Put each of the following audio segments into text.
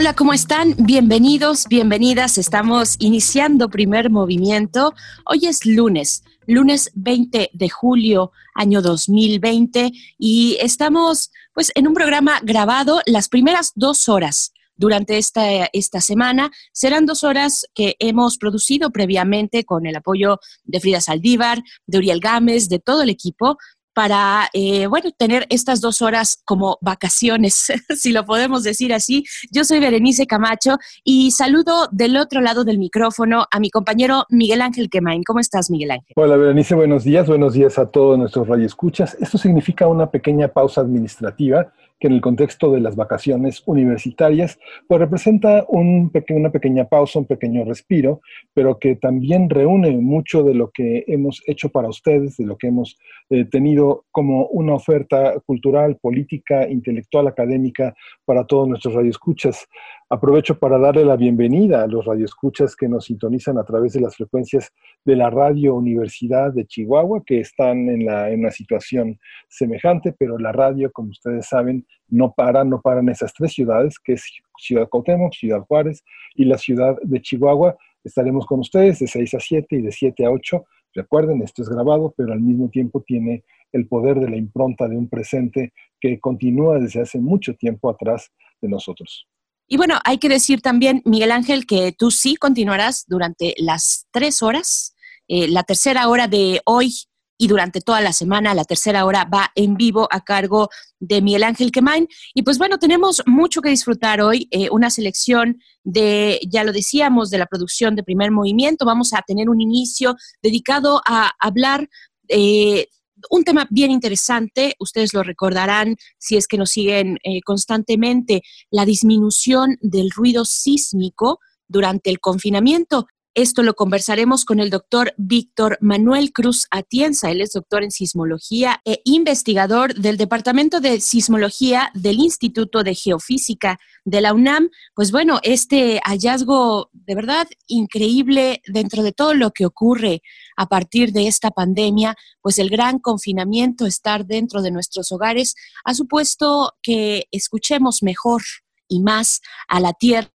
Hola, ¿cómo están? Bienvenidos, bienvenidas. Estamos iniciando primer movimiento. Hoy es lunes, lunes 20 de julio, año 2020, y estamos pues en un programa grabado las primeras dos horas durante esta, esta semana. Serán dos horas que hemos producido previamente con el apoyo de Frida Saldívar, de Uriel Gámez, de todo el equipo, para, eh, bueno, tener estas dos horas como vacaciones, si lo podemos decir así. Yo soy Berenice Camacho y saludo del otro lado del micrófono a mi compañero Miguel Ángel Quemain. ¿Cómo estás, Miguel Ángel? Hola, Berenice, buenos días. Buenos días a todos nuestros radioescuchas. Esto significa una pequeña pausa administrativa que en el contexto de las vacaciones universitarias, pues representa un una pequeña pausa, un pequeño respiro, pero que también reúne mucho de lo que hemos hecho para ustedes, de lo que hemos eh, tenido como una oferta cultural, política, intelectual, académica para todos nuestros radioescuchas. Aprovecho para darle la bienvenida a los radioescuchas que nos sintonizan a través de las frecuencias de la Radio Universidad de Chihuahua, que están en, la, en una situación semejante, pero la radio, como ustedes saben, no para, no paran esas tres ciudades, que es Ciudad Cuauhtémoc, Ciudad Juárez y la ciudad de Chihuahua. Estaremos con ustedes de 6 a 7 y de 7 a 8. Recuerden, esto es grabado, pero al mismo tiempo tiene el poder de la impronta de un presente que continúa desde hace mucho tiempo atrás de nosotros. Y bueno, hay que decir también, Miguel Ángel, que tú sí continuarás durante las tres horas. Eh, la tercera hora de hoy y durante toda la semana, la tercera hora va en vivo a cargo de Miguel Ángel Quemain. Y pues bueno, tenemos mucho que disfrutar hoy, eh, una selección de, ya lo decíamos, de la producción de primer movimiento. Vamos a tener un inicio dedicado a hablar eh, un tema bien interesante, ustedes lo recordarán si es que nos siguen eh, constantemente, la disminución del ruido sísmico durante el confinamiento. Esto lo conversaremos con el doctor Víctor Manuel Cruz Atienza. Él es doctor en sismología e investigador del Departamento de Sismología del Instituto de Geofísica de la UNAM. Pues bueno, este hallazgo de verdad increíble dentro de todo lo que ocurre a partir de esta pandemia, pues el gran confinamiento, estar dentro de nuestros hogares, ha supuesto que escuchemos mejor y más a la tierra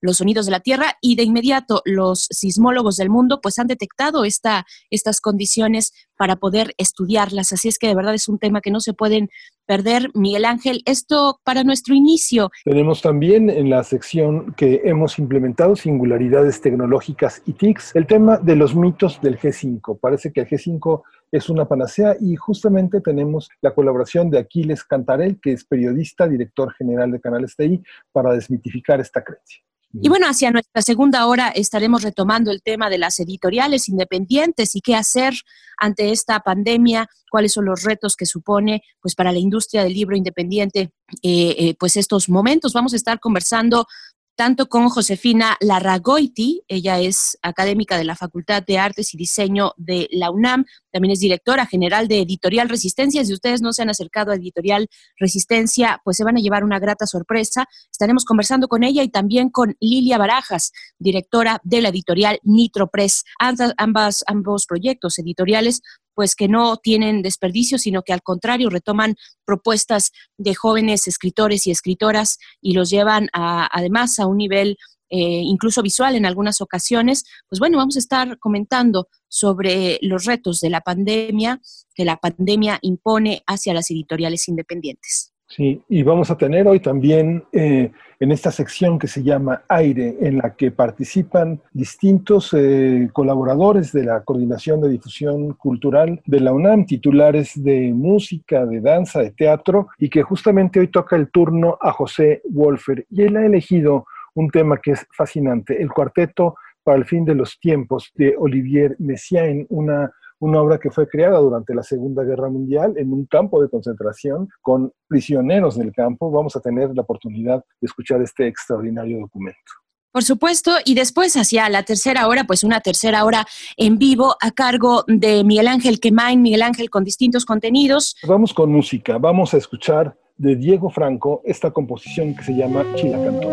los sonidos de la Tierra y de inmediato los sismólogos del mundo pues han detectado esta, estas condiciones para poder estudiarlas. Así es que de verdad es un tema que no se pueden perder. Miguel Ángel, esto para nuestro inicio. Tenemos también en la sección que hemos implementado singularidades tecnológicas y TICs, el tema de los mitos del G5. Parece que el G5 es una panacea y justamente tenemos la colaboración de Aquiles Cantarel, que es periodista, director general de Canales TI, para desmitificar esta creencia. Y bueno, hacia nuestra segunda hora estaremos retomando el tema de las editoriales independientes y qué hacer ante esta pandemia, cuáles son los retos que supone pues para la industria del libro independiente eh, eh, pues estos momentos. Vamos a estar conversando tanto con Josefina Larragoiti, ella es académica de la Facultad de Artes y Diseño de la UNAM, también es directora general de Editorial Resistencia. Si ustedes no se han acercado a Editorial Resistencia, pues se van a llevar una grata sorpresa. Estaremos conversando con ella y también con Lilia Barajas, directora de la editorial Nitro Press. Ambas, ambos proyectos editoriales pues que no tienen desperdicio, sino que al contrario retoman propuestas de jóvenes escritores y escritoras y los llevan además a un nivel eh, incluso visual en algunas ocasiones. Pues bueno, vamos a estar comentando sobre los retos de la pandemia que la pandemia impone hacia las editoriales independientes. Sí, y vamos a tener hoy también eh, en esta sección que se llama Aire, en la que participan distintos eh, colaboradores de la Coordinación de Difusión Cultural de la UNAM, titulares de música, de danza, de teatro, y que justamente hoy toca el turno a José Wolfer. Y él ha elegido un tema que es fascinante, el cuarteto para el fin de los tiempos de Olivier Messiaen, una una obra que fue creada durante la Segunda Guerra Mundial en un campo de concentración con prisioneros del campo. Vamos a tener la oportunidad de escuchar este extraordinario documento. Por supuesto, y después hacia la tercera hora, pues una tercera hora en vivo a cargo de Miguel Ángel Quemain, Miguel Ángel con distintos contenidos. Vamos con música, vamos a escuchar de Diego Franco esta composición que se llama Chilacantón.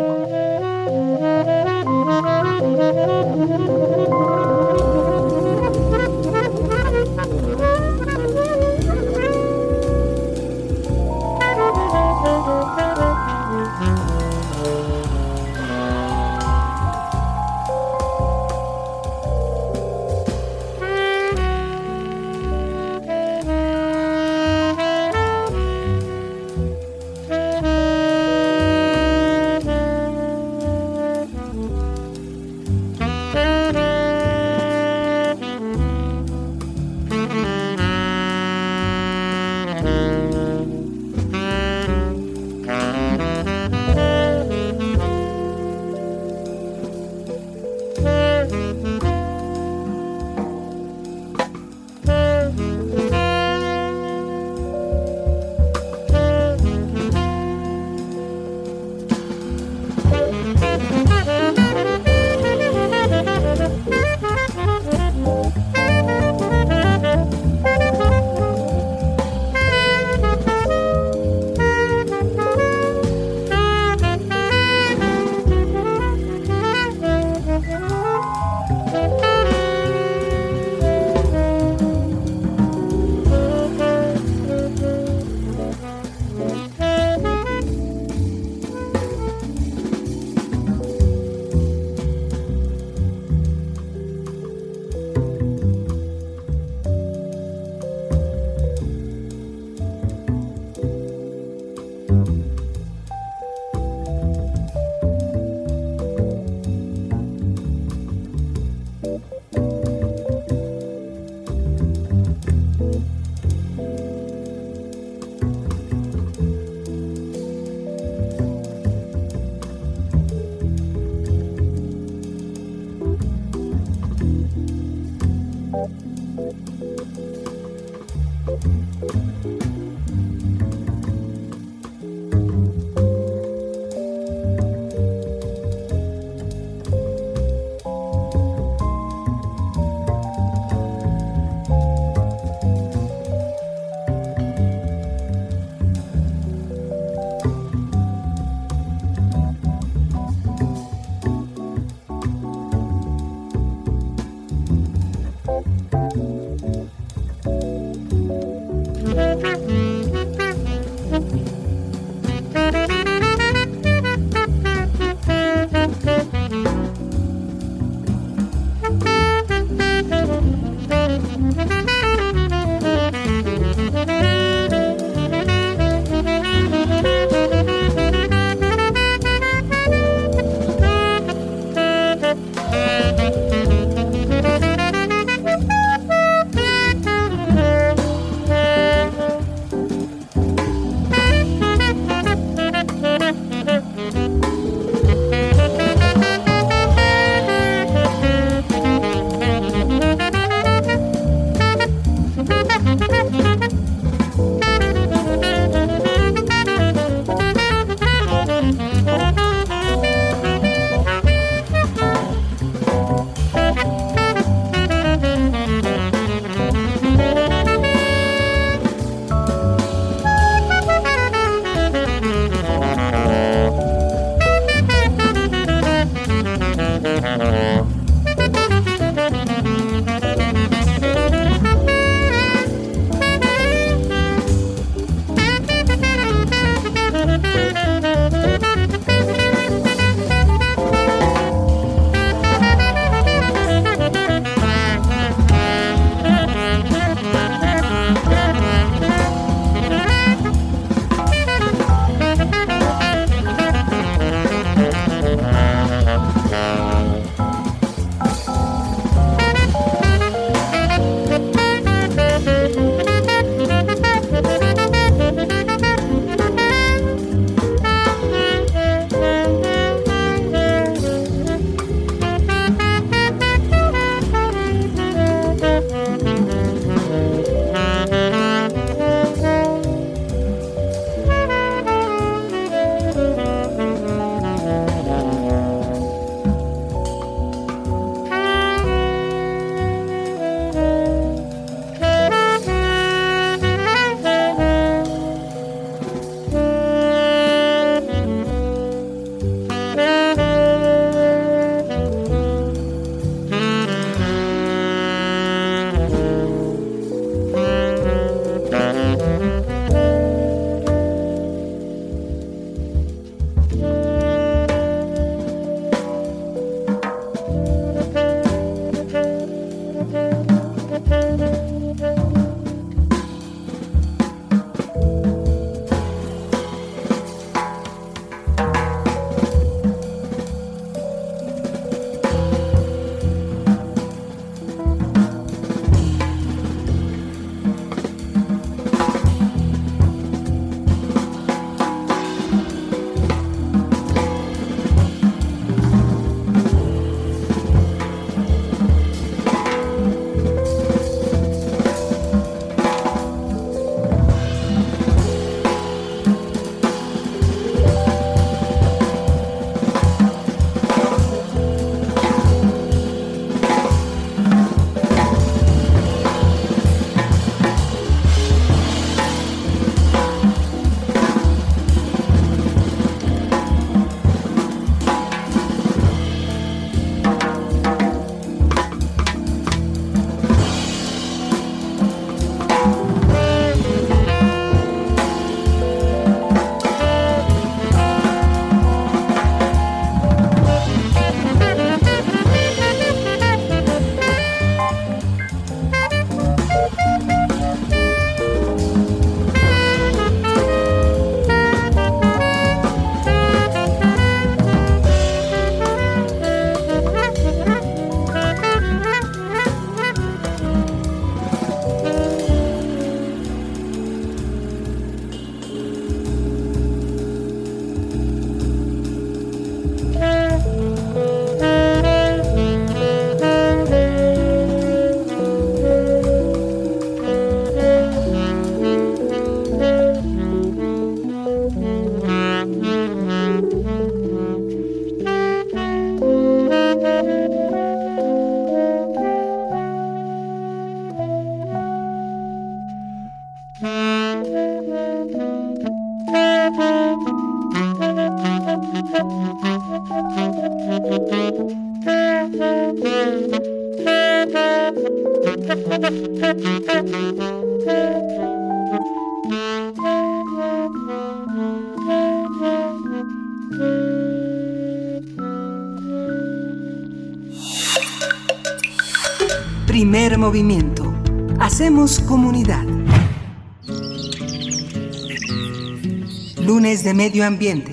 Ambiente.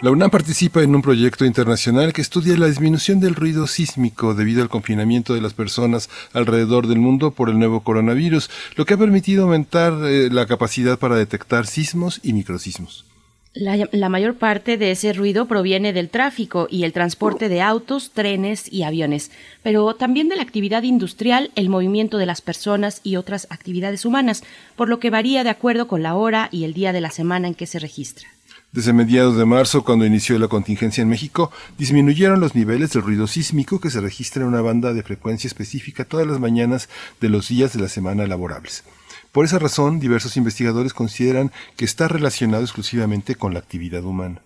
La UNAM participa en un proyecto internacional que estudia la disminución del ruido sísmico debido al confinamiento de las personas alrededor del mundo por el nuevo coronavirus, lo que ha permitido aumentar eh, la capacidad para detectar sismos y microsismos. La, mayor parte de ese ruido proviene del tráfico y el transporte de autos, trenes y aviones, pero también de la actividad industrial, el movimiento de las personas y otras actividades humanas, por lo que varía de acuerdo con la hora y el día de la semana en que se registra. Desde mediados de marzo, cuando inició la contingencia en México, disminuyeron los niveles del ruido sísmico que se registra en una banda de frecuencia específica todas las mañanas de los días de la semana laborables. Por esa razón, diversos investigadores consideran que está relacionado exclusivamente con la actividad humana.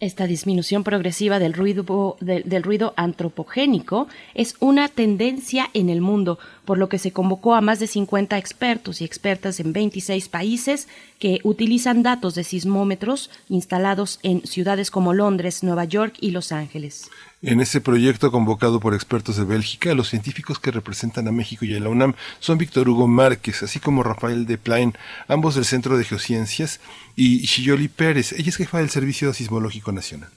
Esta disminución progresiva del ruido, antropogénico es una tendencia en el mundo, por lo que se convocó a más de 50 expertos y expertas en 26 países que utilizan datos de sismómetros instalados en ciudades como Londres, Nueva York y Los Ángeles. En ese proyecto convocado por expertos de Bélgica, los científicos que representan a México y a la UNAM son Víctor Hugo Márquez, así como Rafael de Plain, ambos del Centro de Geociencias, y Shiyoli Pérez, ella es jefa del Servicio Sismológico Nacional.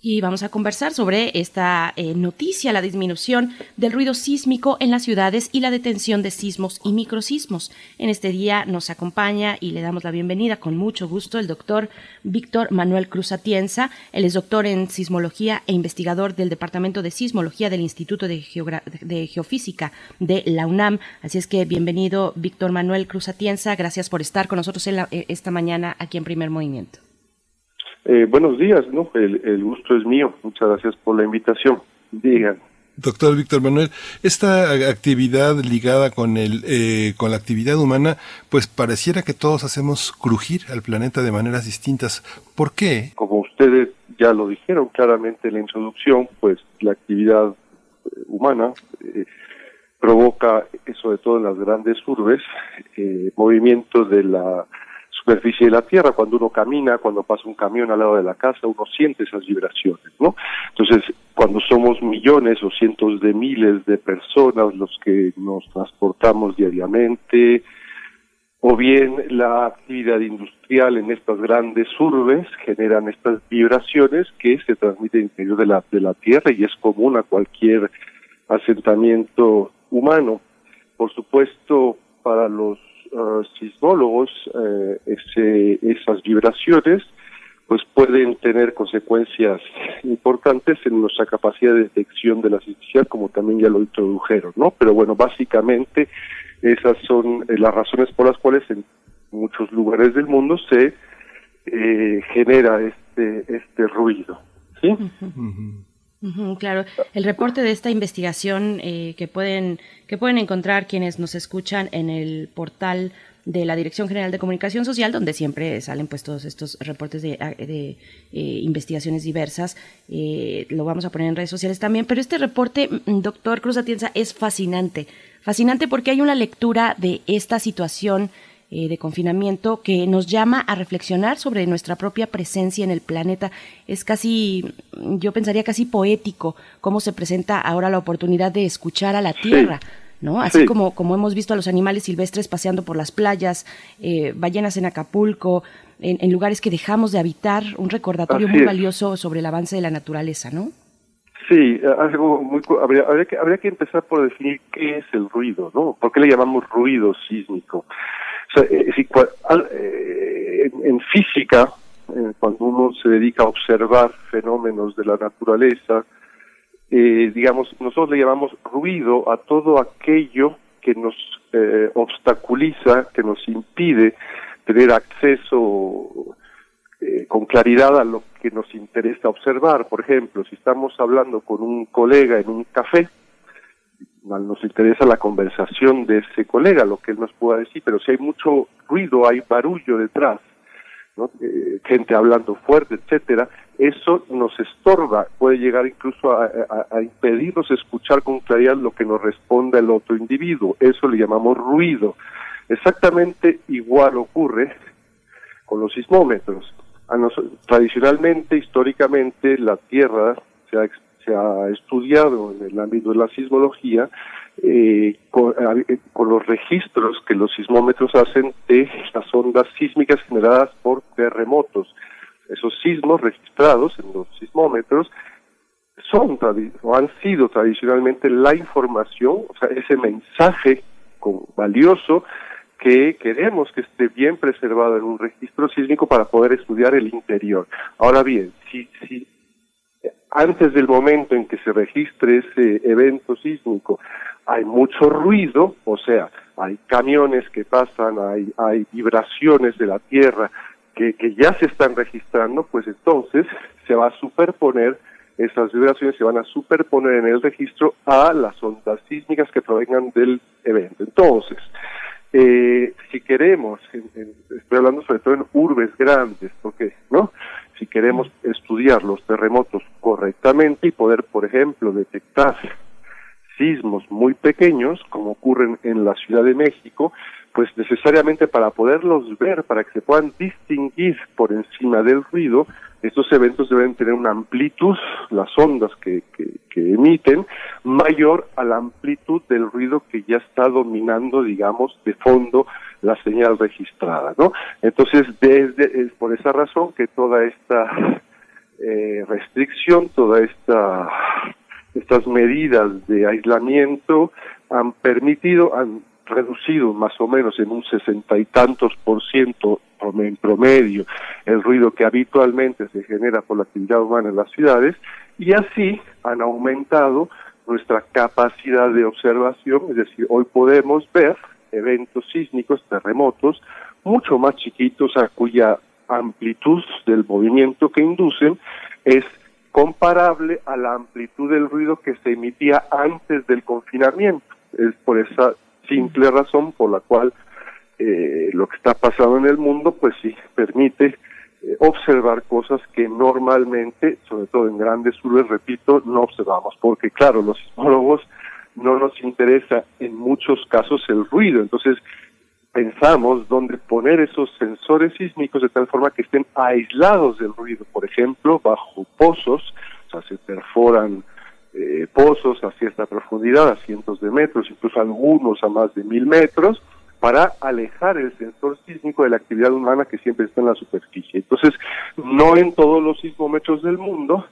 Y vamos a conversar sobre esta eh, noticia, la disminución del ruido sísmico en las ciudades y la detención de sismos y microsismos. En este día nos acompaña y le damos la bienvenida con mucho gusto el doctor Víctor Manuel Cruz Atienza. Él es doctor en sismología e investigador del Departamento de Sismología del Instituto de, de Geofísica de la UNAM. Así es que bienvenido Víctor Manuel Cruz Atienza. Gracias por estar con nosotros en eh, esta mañana aquí en Primer Movimiento. Eh, buenos días, ¿no? El, gusto es mío. Muchas gracias por la invitación. Digan. Doctor Víctor Manuel, esta actividad ligada con el eh, con la actividad humana, pues pareciera que todos hacemos crujir al planeta de maneras distintas. ¿Por qué? Como ustedes ya lo dijeron claramente en la introducción, pues la actividad eh, humana provoca, sobre todo en las grandes urbes, movimientos de la superficie de la Tierra. Cuando uno camina, cuando pasa un camión al lado de la casa, uno siente esas vibraciones, ¿no? Entonces, cuando somos millones o cientos de miles de personas los que nos transportamos diariamente, o bien la actividad industrial en estas grandes urbes generan estas vibraciones que se transmiten en interior de la, de la Tierra y es común a cualquier asentamiento humano. Por supuesto, para los uh, sismólogos, eh, ese, esas vibraciones pues pueden tener consecuencias importantes en nuestra capacidad de detección de la sismicidad, como también ya lo introdujeron, ¿no? Pero bueno, básicamente esas son eh, las razones por las cuales en muchos lugares del mundo se eh, genera este este ruido, ¿sí? Claro, el reporte de esta investigación eh, que pueden que pueden encontrar quienes nos escuchan en el portal de la Dirección General de Comunicación Social, donde siempre salen pues todos estos reportes de, ah, eh, investigaciones diversas. Eh, lo vamos a poner en redes sociales también. Pero este reporte, mm, doctor Cruz Atienza, es fascinante. Fascinante porque hay una lectura de esta situación eh, de confinamiento que nos llama a reflexionar sobre nuestra propia presencia en el planeta. Es casi, yo pensaría casi poético cómo se presenta ahora la oportunidad de escuchar a la Tierra. ¿no? Así como, como hemos visto a los animales silvestres paseando por las playas, eh, ballenas en Acapulco, en, lugares que dejamos de habitar, un recordatorio muy valioso sobre el avance de la naturaleza, ¿no? Sí, algo muy habría, habría, que, habría que empezar por definir qué es el ruido, ¿no? ¿Por qué le llamamos ruido sísmico? Eh, eh, en, física, eh, cuando uno se dedica a observar fenómenos de la naturaleza, digamos, nosotros le llamamos ruido a todo aquello que nos obstaculiza, que nos impide tener acceso con claridad a lo que nos interesa observar. Por ejemplo, si estamos hablando con un colega en un café, nos interesa la conversación de ese colega, lo que él nos pueda decir, pero si hay mucho ruido, hay barullo detrás, eh, gente hablando fuerte, etcétera, eso nos estorba, puede llegar incluso a, impedirnos escuchar con claridad lo que nos responde el otro individuo. Eso le llamamos ruido. Exactamente igual ocurre con los sismómetros. tradicionalmente, históricamente, la Tierra se ha, se ha estudiado en el ámbito de la sismología eh, eh, con, los registros que los sismómetros hacen de las ondas sísmicas generadas por terremotos. Esos sismos registrados en los sismómetros son han sido tradicionalmente la información, o sea, ese mensaje valioso que queremos que esté bien preservado en un registro sísmico para poder estudiar el interior. Ahora bien, si, si antes del momento en que se registre ese evento sísmico hay mucho ruido, o sea, hay camiones que pasan, hay, hay vibraciones de la tierra que, ya se están registrando, pues entonces se va a superponer, esas vibraciones se van a superponer en el registro a las ondas sísmicas que provengan del evento. Entonces, eh, si queremos, estoy hablando sobre todo en urbes grandes, porque, ¿no? Si queremos estudiar los terremotos correctamente y poder, por ejemplo, detectar sismos muy pequeños, como ocurren en la Ciudad de México, pues necesariamente para poderlos ver, para que se puedan distinguir por encima del ruido, estos eventos deben tener una amplitud, las ondas que, que, emiten, mayor a la amplitud del ruido que ya está dominando, digamos, de fondo la señal registrada, ¿no? Entonces, desde, es por esa razón que toda esta eh, restricción, toda esta estas medidas de aislamiento han permitido, han reducido más o menos en un sesenta y tantos por ciento en promedio el ruido que habitualmente se genera por la actividad humana en las ciudades y así han aumentado nuestra capacidad de observación, es decir, hoy podemos ver eventos sísmicos, terremotos, mucho más chiquitos a cuya amplitud del movimiento que inducen es comparable a la amplitud del ruido que se emitía antes del confinamiento. Es por esa simple razón por la cual eh, lo que está pasando en el mundo, pues sí, permite eh, observar cosas que normalmente, sobre todo en grandes urbes, repito, no observamos, porque claro, los sismólogos no nos interesa en muchos casos el ruido, entonces pensamos dónde poner esos sensores sísmicos de tal forma que estén aislados del ruido, por ejemplo, bajo pozos, o sea, se perforan eh, pozos a cierta profundidad, a cientos de metros, incluso algunos a más de mil metros, para alejar el sensor sísmico de la actividad humana que siempre está en la superficie. Entonces, no en todos los sismómetros del mundo,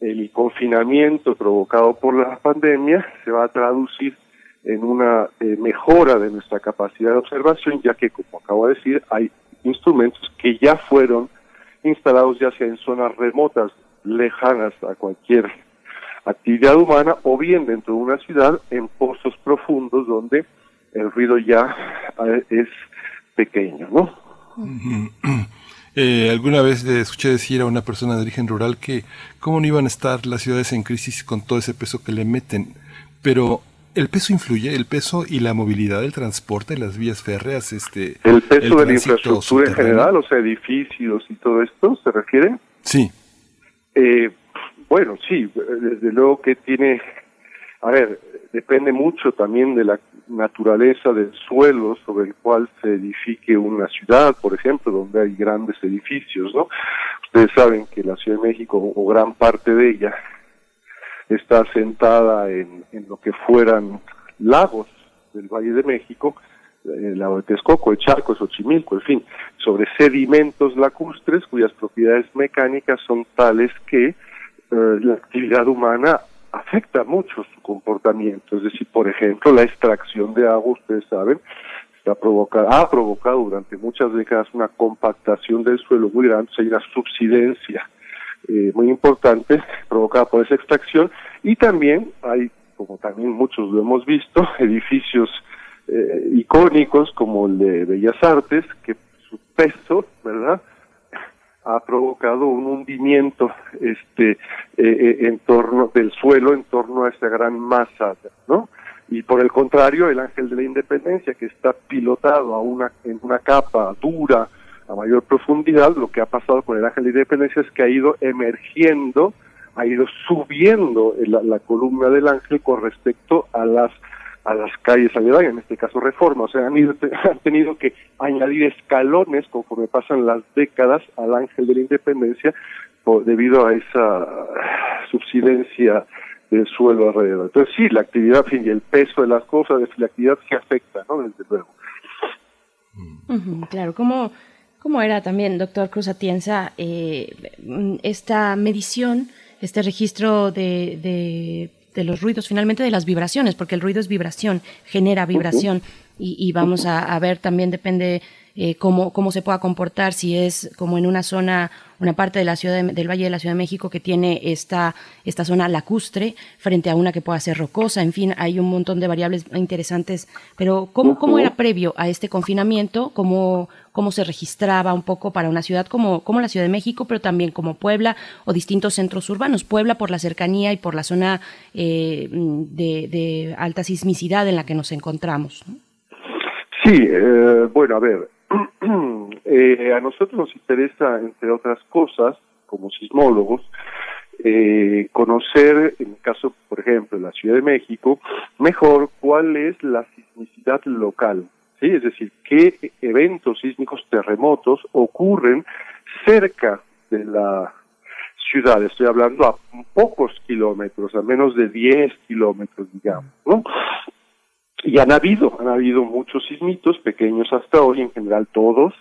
el confinamiento provocado por la pandemia se va a traducir en una eh, mejora de nuestra capacidad de observación, ya que, como acabo de decir, hay instrumentos que ya fueron instalados ya sea en zonas remotas, lejanas a cualquier actividad humana, o bien dentro de una ciudad, en pozos profundos donde el ruido ya eh, es pequeño, ¿no? Eh, alguna vez le escuché decir a una persona de origen rural que cómo no iban a estar las ciudades en crisis con todo ese peso que le meten, pero ¿El peso influye? ¿El peso y la movilidad del transporte, las vías férreas? este ¿El peso de la infraestructura en general, o sea, edificios y todo esto, se refiere? Sí. Eh, bueno, sí, desde luego que tiene, a ver, depende mucho también de la naturaleza del suelo sobre el cual se edifique una ciudad, por ejemplo, donde hay grandes edificios, ¿no? Ustedes saben que la Ciudad de México, o gran parte de ella, está sentada en, lo que fueran lagos del Valle de México, el lago de Texcoco, el Charco, Xochimilco, en fin, sobre sedimentos lacustres cuyas propiedades mecánicas son tales que eh, la actividad humana afecta mucho su comportamiento. Es decir, por ejemplo, la extracción de agua, ustedes saben, ha provocado durante muchas décadas una compactación del suelo muy grande, hay una subsidencia eh, muy importante provocada por esa extracción y también hay, como también muchos lo hemos visto, edificios eh, icónicos como el de Bellas Artes que su peso, ¿verdad? ha provocado un hundimiento este eh, en torno del suelo en torno a esa gran masa, ¿no? Y por el contrario, el Ángel de la Independencia, que está pilotado a una, en una capa dura, a mayor profundidad, lo que ha pasado con el Ángel de Independencia es que ha ido emergiendo, ha ido subiendo la, la columna del ángel con respecto a las a las calles aledañas, en este caso Reforma, o sea, han, ido, han tenido que añadir escalones conforme pasan las décadas al ángel de la independencia debido a esa subsidencia del suelo alrededor. Entonces sí, la actividad y el peso de las cosas, la actividad se afecta, ¿no? Desde luego. claro, ¿cómo, ¿cómo era también, doctor Cruz Atienza, eh, esta medición, este registro de, de de los ruidos, finalmente de las vibraciones, porque el ruido es vibración, genera vibración. y, vamos a, ver también, depende eh, cómo, cómo se pueda comportar, si es como en una zona, una parte de la ciudad del Valle de la Ciudad de México que tiene esta, esta zona lacustre frente a una que pueda ser rocosa, en fin, hay un montón de variables interesantes, pero ¿cómo, cómo era previo a este confinamiento? ¿Cómo, cómo se registraba un poco para una ciudad como, como la Ciudad de México, pero también como Puebla o distintos centros urbanos? Puebla por la cercanía y por la zona eh, de, alta sismicidad en la que nos encontramos. Sí, eh, bueno, a ver, eh, a nosotros nos interesa, entre otras cosas, como sismólogos, eh, conocer, en el caso, por ejemplo, de la Ciudad de México, mejor cuál es la sismicidad local, ¿sí? Es decir, qué eventos sísmicos, terremotos ocurren cerca de la ciudad. Estoy hablando a pocos kilómetros, a menos de 10 kilómetros, digamos, ¿no? Y han habido, han habido muchos sismitos, pequeños hasta hoy, en general todos,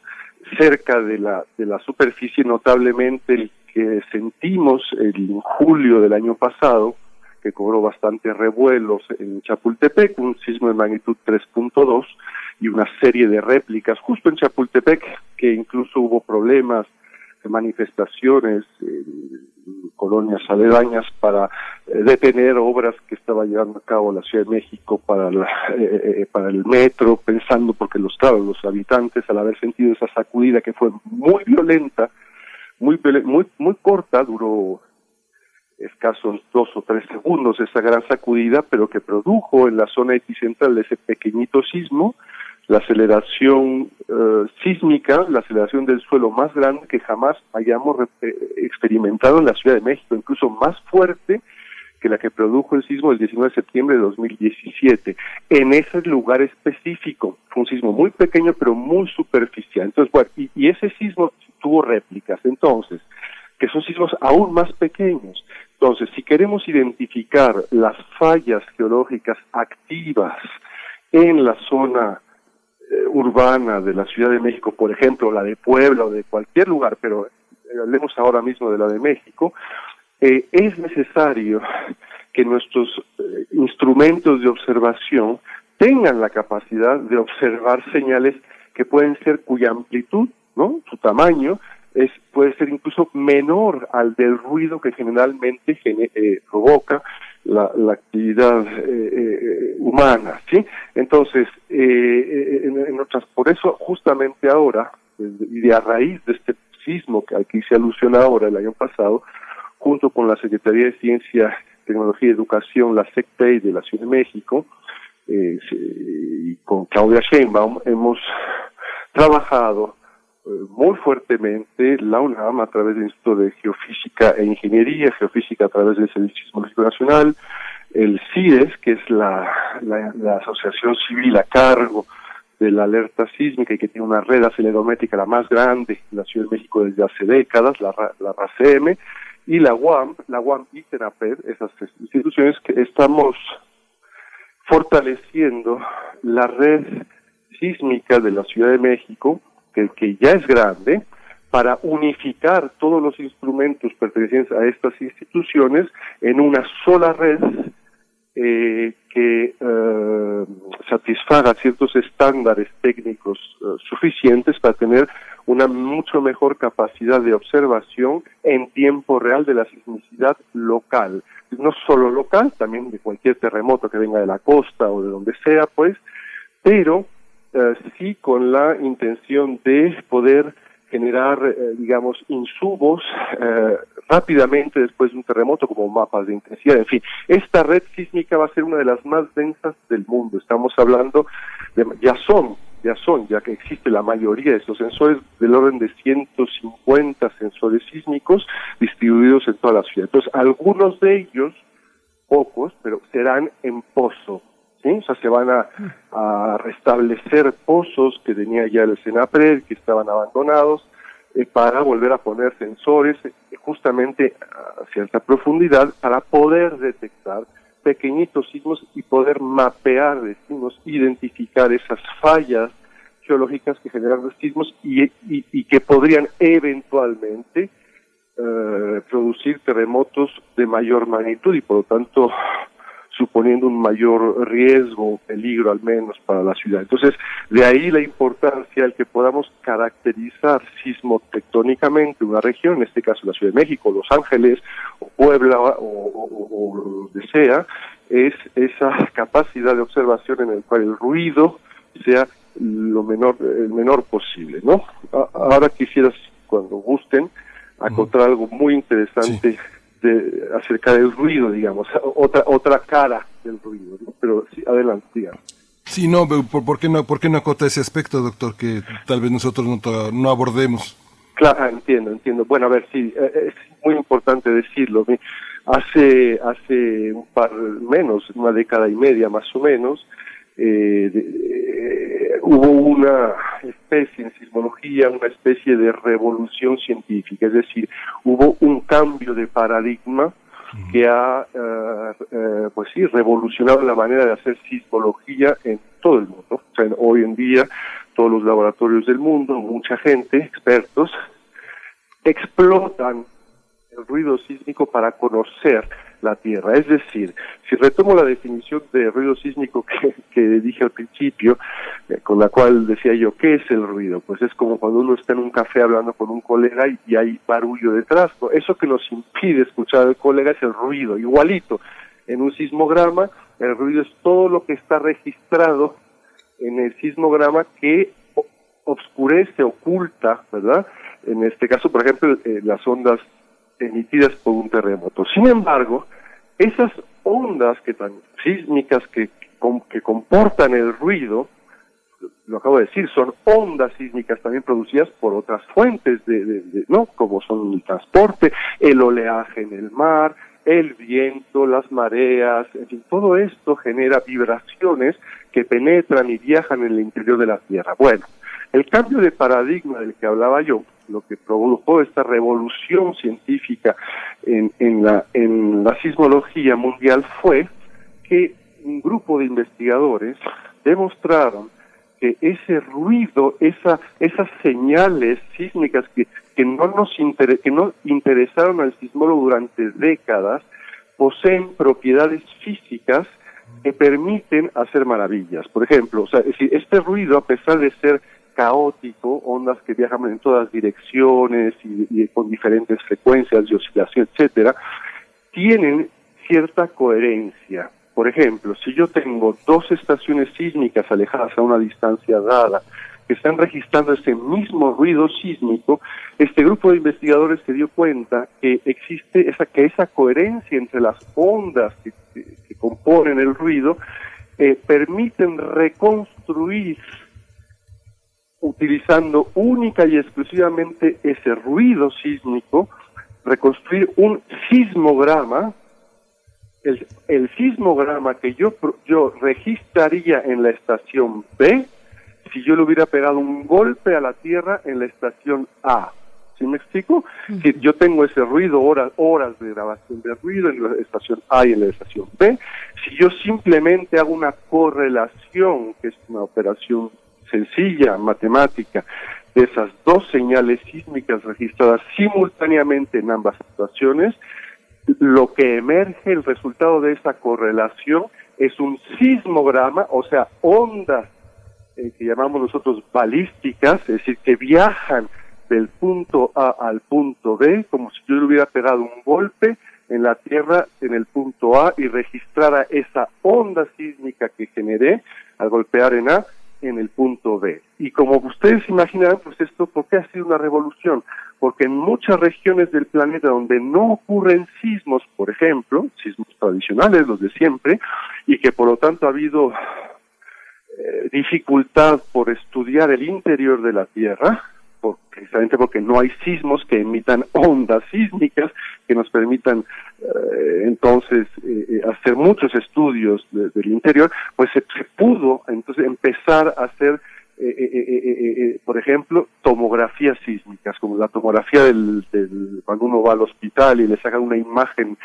cerca de la, de la superficie, notablemente el que sentimos en julio del año pasado, que cobró bastante revuelos en Chapultepec, un sismo de magnitud 3.2 y una serie de réplicas justo en Chapultepec, que incluso hubo problemas manifestaciones colonias aledañas para eh, detener obras que estaba llevando a cabo la Ciudad de México para la, eh, eh, para el metro, pensando porque los los habitantes al haber sentido esa sacudida que fue muy violenta, muy muy muy corta, duró escasos dos o tres segundos esa gran sacudida, pero que produjo en la zona epicentral ese pequeñito sismo la aceleración eh, sísmica, la aceleración del suelo más grande que jamás hayamos eh, experimentado en la Ciudad de México, incluso más fuerte que la que produjo el sismo del 19 de septiembre de 2017. En ese lugar específico, fue un sismo muy pequeño pero muy superficial. Entonces, bueno, y, y ese sismo tuvo réplicas, entonces, que son sismos aún más pequeños. Entonces, si queremos identificar las fallas geológicas activas en la zona urbana de la Ciudad de México, por ejemplo, la de Puebla o de cualquier lugar, pero eh, hablemos ahora mismo de la de México, eh, es necesario que nuestros instrumentos de observación tengan la capacidad de observar señales que pueden ser cuya amplitud, ¿no? su tamaño, es, puede ser incluso menor al del ruido que generalmente provoca la, la actividad eh, eh, humana, ¿sí? Entonces, eh, en, otras, por eso justamente ahora, y de a raíz de este sismo que aquí se alusiona ahora, el año pasado, junto con la Secretaría de Ciencia, Tecnología y Educación, la SECTEI de la Ciudad de México, y con Claudia Sheinbaum, hemos trabajado muy fuertemente la UNAM a través del Instituto de Geofísica e Ingeniería, Geofísica a través del Servicio Sismológico Nacional, el CIDES, que es la, asociación civil a cargo de la alerta sísmica y que tiene una red acelerométrica la más grande en la Ciudad de México desde hace décadas, la, la RACM, y la UAM, la UAM y TENAPED, esas instituciones que estamos fortaleciendo la red sísmica de la Ciudad de México que, ya es grande, para unificar todos los instrumentos pertenecientes a estas instituciones en una sola red eh, que eh, satisfaga ciertos estándares técnicos eh, suficientes para tener una mucho mejor capacidad de observación en tiempo real de la sismicidad local. No solo local, también de cualquier terremoto que venga de la costa o de donde sea, pues, pero eh, sí con la intención de poder generar, eh, digamos, insumos eh, rápidamente después de un terremoto, como mapas de intensidad. En fin, esta red sísmica va a ser una de las más densas del mundo. Estamos hablando de, ya son, ya son, ya que existe la mayoría de estos sensores del orden de 150 sensores sísmicos distribuidos en toda la ciudad. Entonces, algunos de ellos, pocos, pero serán en pozo, O sea, se van a, restablecer pozos que tenía ya el Senapred, que estaban abandonados, eh, para volver a poner sensores eh, justamente a cierta profundidad para poder detectar pequeñitos sismos y poder mapear sismos, identificar esas fallas geológicas que generan los sismos y, y, que podrían eventualmente eh, producir terremotos de mayor magnitud y por lo tanto suponiendo un mayor riesgo, peligro al menos para la ciudad. Entonces, de ahí la importancia el que podamos caracterizar sismotectónicamente una región, en este caso la Ciudad de México, Los Ángeles, o Puebla, o, donde sea, es esa capacidad de observación en el cual el ruido sea lo menor, el menor posible, ¿no? Ahora quisieras, cuando gusten, acotar algo muy interesante de, acerca del ruido, digamos, otra otra cara del ruido, pero sí, adelante, digamos. Sí, no, ¿por, qué no, ¿por qué no acota ese aspecto, doctor, que tal vez nosotros no, no abordemos? Claro, entiendo, entiendo. Bueno, a ver, sí, eh, es muy importante decirlo. Hace, hace un par, menos, una década y media más o menos, eh, eh, hubo una especie en sismología, una especie de revolución científica, es decir, hubo un cambio de paradigma que ha, eh, pues sí, revolucionado la manera de hacer sismología en todo el mundo. O sea, hoy en día, todos los laboratorios del mundo, mucha gente, expertos, explotan el ruido sísmico para conocer la Tierra. Es decir, si retomo la definición de ruido sísmico que, dije al principio, eh, con la cual decía yo, ¿qué es el ruido? Pues es como cuando uno está en un café hablando con un colega y, hay barullo detrás. Eso que nos impide escuchar al colega es el ruido, igualito. En un sismograma, el ruido es todo lo que está registrado en el sismograma que obscurece, oculta, ¿verdad? En este caso, por ejemplo, eh, las ondas emitidas por un terremoto. Sin embargo, esas ondas que sísmicas que, que comportan el ruido, lo acabo de decir, son ondas sísmicas también producidas por otras fuentes de, no, como son el transporte, el oleaje en el mar, el viento, las mareas, en fin, todo esto genera vibraciones que penetran y viajan en el interior de la Tierra. Bueno, el cambio de paradigma del que hablaba yo lo que produjo esta revolución científica en, en, la, en la sismología mundial fue que un grupo de investigadores demostraron que ese ruido, esa, esas señales sísmicas que, que, no nos que no interesaron al sismólogo durante décadas, poseen propiedades físicas que permiten hacer maravillas. Por ejemplo, o sea, este ruido, a pesar de ser caótico, ondas que viajan en todas direcciones y, con diferentes frecuencias de oscilación, etcétera, tienen cierta coherencia. Por ejemplo, si yo tengo dos estaciones sísmicas alejadas a una distancia dada, que están registrando ese mismo ruido sísmico, este grupo de investigadores se dio cuenta que existe esa, que esa coherencia entre las ondas que, componen el ruido eh, permiten reconstruir utilizando única y exclusivamente ese ruido sísmico, reconstruir un sismograma, el, el sismograma que yo, yo registraría en la estación B si yo le hubiera pegado un golpe a la Tierra en la estación A. ¿Sí me explico? Si yo tengo ese ruido, horas, horas de grabación de ruido en la estación A y en la estación B, si yo simplemente hago una correlación, que es una operación sencilla matemática de esas dos señales sísmicas registradas simultáneamente en ambas situaciones, lo que emerge, el resultado de esa correlación, es un sismograma, o sea, ondas eh, que llamamos nosotros balísticas, es decir, que viajan del punto A al punto B, como si yo le hubiera pegado un golpe en la Tierra en el punto A y registrara esa onda sísmica que generé al golpear en A en el punto B. Y como ustedes imaginarán, pues esto, ¿por qué ha sido una revolución? Porque en muchas regiones del planeta donde no ocurren sismos, por ejemplo, sismos tradicionales, los de siempre, y que por lo tanto ha habido eh, dificultad por estudiar el interior de la Tierra, precisamente porque no hay sismos que emitan ondas sísmicas que nos permitan entonces eh, hacer muchos estudios del interior, pues se, pudo entonces empezar a hacer por ejemplo, tomografías sísmicas, como la tomografía del, del, cuando uno va al hospital y le sacan una imagen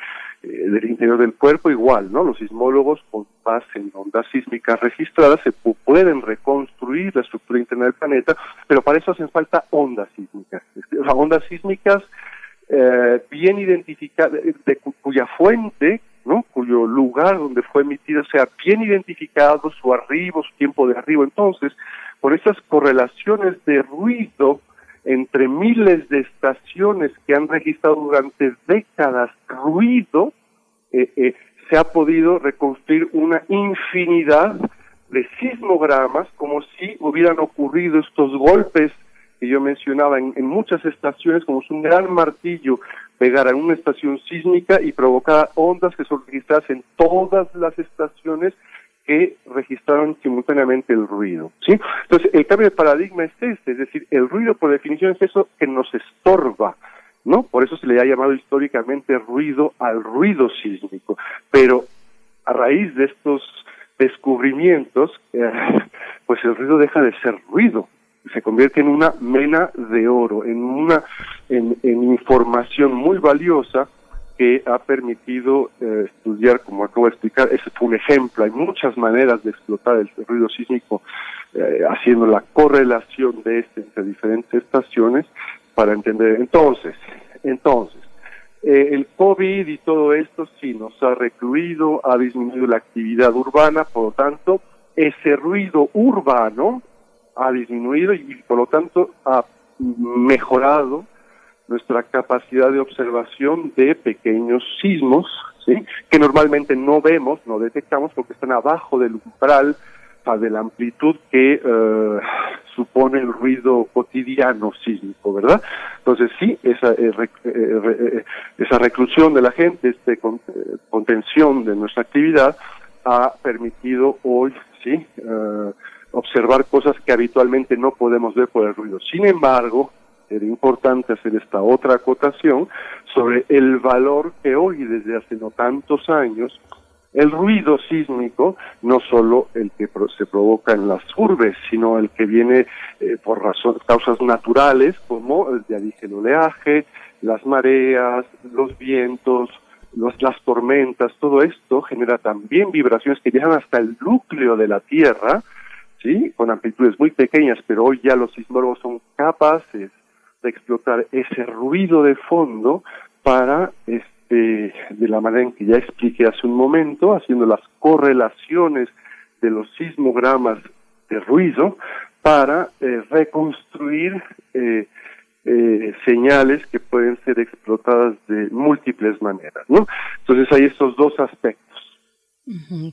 eh, del interior del cuerpo igual, ¿no? Los sismólogos con base en ondas sísmicas registradas se pueden reconstruir la estructura interna del planeta, pero para eso hacen falta ondas sísmicas. O sea, ondas sísmicas eh, bien identificadas, de cuya fuente, ¿no? cuyo lugar donde fue emitida sea bien identificado, su arribo, su tiempo de arribo. Entonces, por esas correlaciones de ruido, entre miles de estaciones que han registrado durante décadas ruido, eh, eh, se ha podido reconstruir una infinidad de sismogramas como si hubieran ocurrido estos golpes que yo mencionaba en, muchas estaciones, como si un gran martillo pegara en una estación sísmica y provocara ondas que son registradas en todas las estaciones que registraron simultáneamente el ruido. Entonces, el cambio de paradigma es este, es decir, el ruido por definición es eso que nos estorba, ¿no? Por eso se le ha llamado históricamente ruido al ruido sísmico. Pero a raíz de estos descubrimientos, eh, pues el ruido deja de ser ruido, se convierte en una mena de oro, en una en información muy valiosa que ha permitido eh, estudiar, como acabo de explicar, ese fue un ejemplo, hay muchas maneras de explotar el ruido sísmico eh, haciendo la correlación de este entre diferentes estaciones para entender. Entonces, entonces, eh, el COVID y todo esto sí nos ha recluido, ha disminuido la actividad urbana, por lo tanto, ese ruido urbano ha disminuido y por lo tanto ha mejorado nuestra capacidad de observación de pequeños sismos, ¿sí? que normalmente no vemos, no detectamos porque están abajo del umbral de la amplitud que eh, supone el ruido cotidiano sísmico, ¿verdad? Entonces sí, esa, eh, eh, esa reclusión de la gente, este contención de nuestra actividad, ha permitido hoy, sí, observar cosas que habitualmente no podemos ver por el ruido. Sin embargo, era importante hacer esta otra acotación sobre el valor que hoy, desde hace no tantos años, el ruido sísmico, no solo el que se provoca en las urbes, sino el que viene eh, por causas naturales, como, ya dije, el oleaje, las mareas, los vientos, las tormentas, todo esto genera también vibraciones que llegan hasta el núcleo de la Tierra, ¿sí? con amplitudes muy pequeñas, pero hoy ya los sismólogos son capaces de explotar ese ruido de fondo para, este, de la manera en que ya expliqué hace un momento, haciendo las correlaciones de los sismogramas de ruido para eh, reconstruir eh, eh, señales que pueden ser explotadas de múltiples maneras. Entonces hay estos dos aspectos.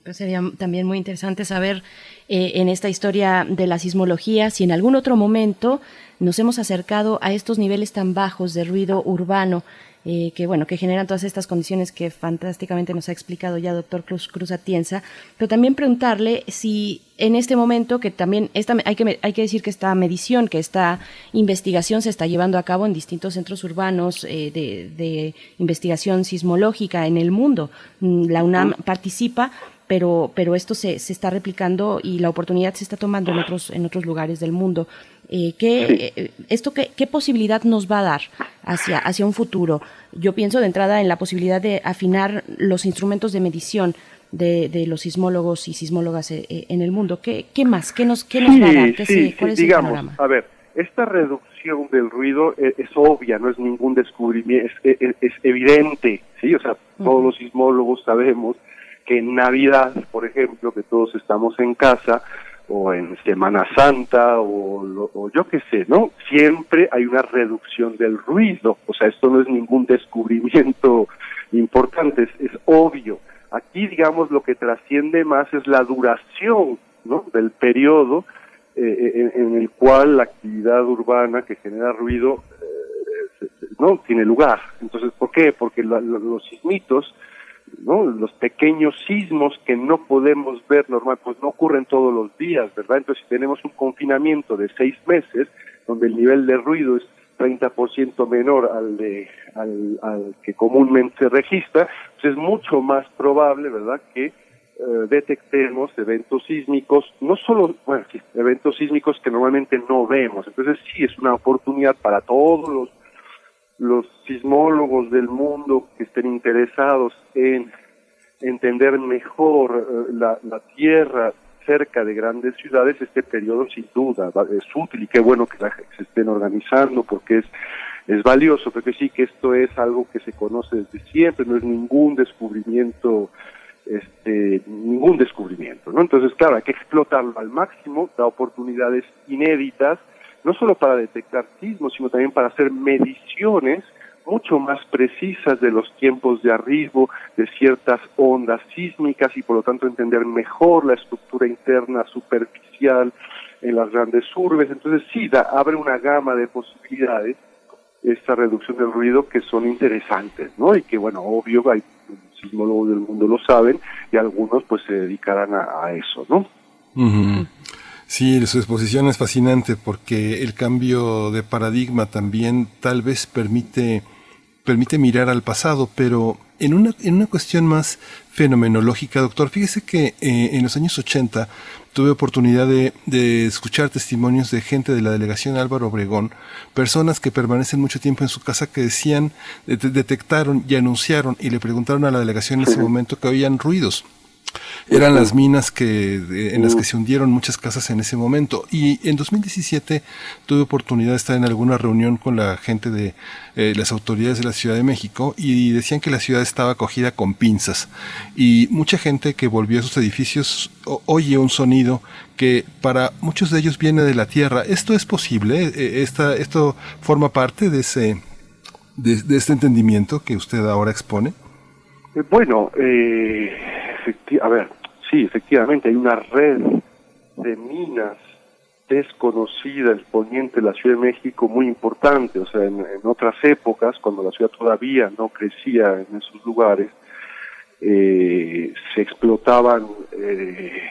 Pues sería también muy interesante saber en esta historia de la sismología si en algún otro momento nos hemos acercado a estos niveles tan bajos de ruido urbano eh, que bueno que generan todas estas condiciones que fantásticamente nos ha explicado ya doctor Cruz, Cruz Atienza, pero también preguntarle si en este momento que también esta, hay que hay que decir que esta medición, que esta investigación se está llevando a cabo en distintos centros urbanos eh, de, investigación sismológica en el mundo. Mm, la UNAM participa, pero, pero esto se, se está replicando y la oportunidad se está tomando en otros, en otros lugares del mundo. Eh, ¿qué, eh, esto qué, qué, posibilidad nos va a dar hacia, hacia un futuro? Yo pienso de entrada en la posibilidad de afinar los instrumentos de medición de, de los sismólogos y sismólogas eh, en el mundo. ¿Qué, qué más? ¿Qué nos, qué nos va a dar? ¿Qué ¿Cuál es digamos, el A ver, esta reducción del ruido es, obvia, no es ningún descubrimiento, es, es, evidente, ¿sí? O sea, todos los sismólogos sabemos en Navidad, por ejemplo, que todos estamos en casa, o en Semana Santa o, yo qué sé, ¿no? Siempre hay una reducción del ruido, o sea, esto no es ningún descubrimiento importante, es, obvio. Aquí, digamos, lo que trasciende más es la duración, ¿no? Del periodo eh, en, el cual la actividad urbana que genera ruido, eh, no tiene lugar. Entonces, ¿por qué? Porque los sismitos ¿no? Los pequeños sismos que no podemos ver normal, pues no ocurren todos los días, ¿verdad? Entonces, si tenemos un confinamiento de seis meses, donde el nivel de ruido es 30% menor al, de, al, que comúnmente registra, pues es mucho más probable, ¿verdad?, que eh, detectemos eventos sísmicos, no solo, bueno, eventos sísmicos que normalmente no vemos. Entonces sí es una oportunidad para todos los los sismólogos del mundo que estén interesados en entender mejor eh, la, Tierra cerca de grandes ciudades, este periodo sin duda es útil y qué bueno que se estén organizando porque es, es valioso, porque sí que esto es algo que se conoce desde siempre, no es ningún descubrimiento, este, ningún descubrimiento, ¿no? Entonces, claro, hay que explotarlo al máximo, da oportunidades inéditas, no solo para detectar sismos, sino también para hacer mediciones mucho más precisas de los tiempos de arribo de ciertas ondas sísmicas y por lo tanto entender mejor la estructura interna superficial en las grandes urbes. Entonces sí, da, abre una gama de posibilidades esta reducción del ruido que son interesantes, ¿no? Y que bueno, obvio, hay sismólogos del mundo lo saben y algunos pues se dedicarán a, eso, ¿no? Sí, su exposición es fascinante porque el cambio de paradigma también tal vez permite, permite mirar al pasado, pero en una, en una cuestión más fenomenológica, doctor, fíjese que eh, en los años 80 tuve oportunidad de, de, escuchar testimonios de gente de la delegación Álvaro Obregón, personas que permanecen mucho tiempo en su casa que decían, de, detectaron y anunciaron y le preguntaron a la delegación en ese momento que oían ruidos eran las minas que, en las que se hundieron muchas casas en ese momento. Y en 2017 tuve oportunidad de estar en alguna reunión con la gente de eh, las autoridades de la Ciudad de México y decían que la ciudad estaba acogida con pinzas. Y mucha gente que volvió a sus edificios oye un sonido que para muchos de ellos viene de la tierra. ¿Esto es posible? Eh, ¿Esta, ¿Esto forma parte de ese, de, de este entendimiento que usted ahora expone? Eh, bueno, eh, a ver, sí, efectivamente hay una red de minas desconocida el poniente de la Ciudad de México muy importante, o sea, en, otras épocas, cuando la ciudad todavía no crecía en esos lugares, eh, se explotaban eh,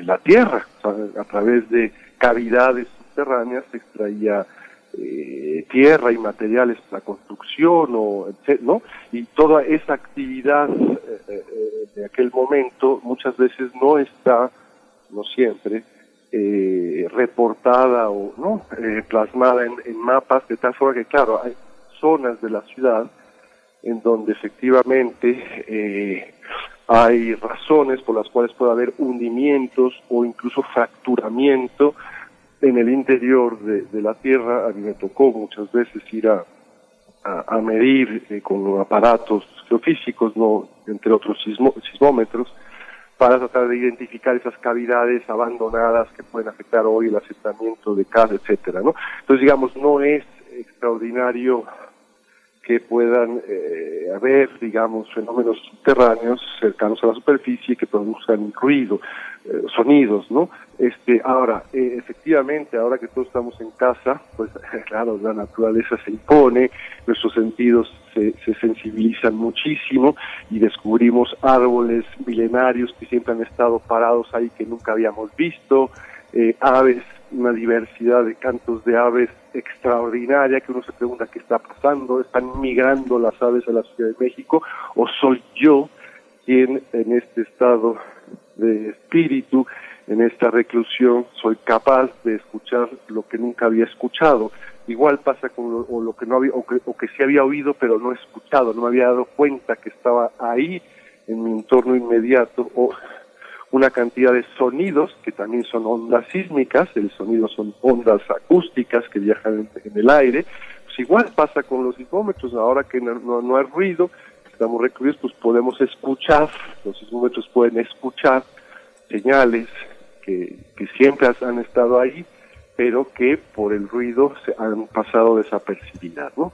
la tierra, a través de cavidades subterráneas se extraía eh, tierra y materiales para construcción, o, ¿no? Y toda esa actividad eh, eh, de aquel momento muchas veces no está, no siempre, reportada o no plasmada en, en, mapas de tal forma que, claro, hay zonas de la ciudad en donde efectivamente hay razones por las cuales puede haber hundimientos o incluso fracturamiento en el interior de, la Tierra. A mí me tocó muchas veces ir a, a, a medir eh, con aparatos geofísicos, no entre otros sismo, sismómetros, para tratar de identificar esas cavidades abandonadas que pueden afectar hoy el asentamiento de casa, etcétera, ¿no? Entonces, digamos, no es extraordinario que puedan eh, haber, digamos, fenómenos subterráneos cercanos a la superficie que produzcan ruido, eh, sonidos, ¿no? Este, ahora, eh, efectivamente, ahora que todos estamos en casa, pues claro, la naturaleza se impone, nuestros sentidos se, se sensibilizan muchísimo y descubrimos árboles milenarios que siempre han estado parados ahí que nunca habíamos visto, eh, aves una diversidad de cantos de aves extraordinaria que uno se pregunta qué está pasando, están migrando las aves a la Ciudad de México o soy yo quien en este estado de espíritu, en esta reclusión, soy capaz de escuchar lo que nunca había escuchado. Igual pasa con lo, o lo que no había o que, o que sí había oído pero no escuchado, no me había dado cuenta que estaba ahí en mi entorno inmediato o una cantidad de sonidos que también son ondas sísmicas, el sonido son ondas acústicas que viajan en, el aire, pues igual pasa con los sismómetros, ahora que no, no, hay ruido, estamos recluidos, pues podemos escuchar, los sismómetros pueden escuchar señales que, que siempre han estado ahí, pero que por el ruido se han pasado desapercibidas, ¿no?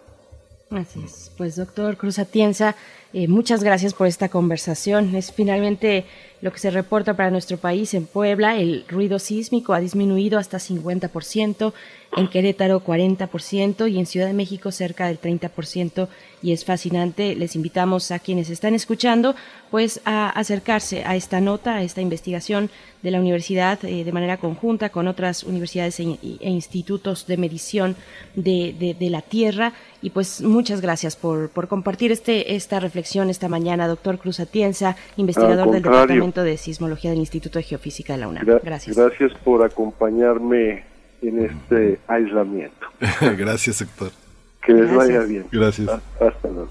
Así es. Pues doctor Cruz Atienza, eh, muchas gracias por esta conversación. Es finalmente lo que se reporta para nuestro país en Puebla, el ruido sísmico ha disminuido hasta 50%, en Querétaro 40% y en Ciudad de México cerca del 30% y es fascinante. Les invitamos a quienes están escuchando pues a acercarse a esta nota, a esta investigación de la universidad eh, de manera conjunta con otras universidades e, e institutos de medición de, la Tierra. Y pues muchas gracias por, por, compartir este, esta reflexión esta mañana, doctor Cruz Atienza, investigador del Departamento de Sismología del Instituto de Geofísica de la UNAM. Gracias. Gracias por acompañarme en este aislamiento. Gracias, doctor. Que les vaya bien. Gracias. Hasta luego.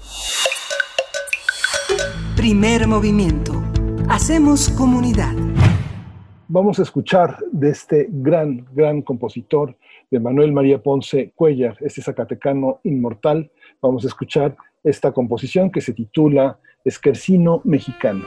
Primer movimiento. Hacemos comunidad. Vamos a escuchar de este gran, gran compositor, de Manuel María Ponce Cuellar, este zacatecano inmortal. Vamos a escuchar esta composición que se titula Esquercino Mexicano.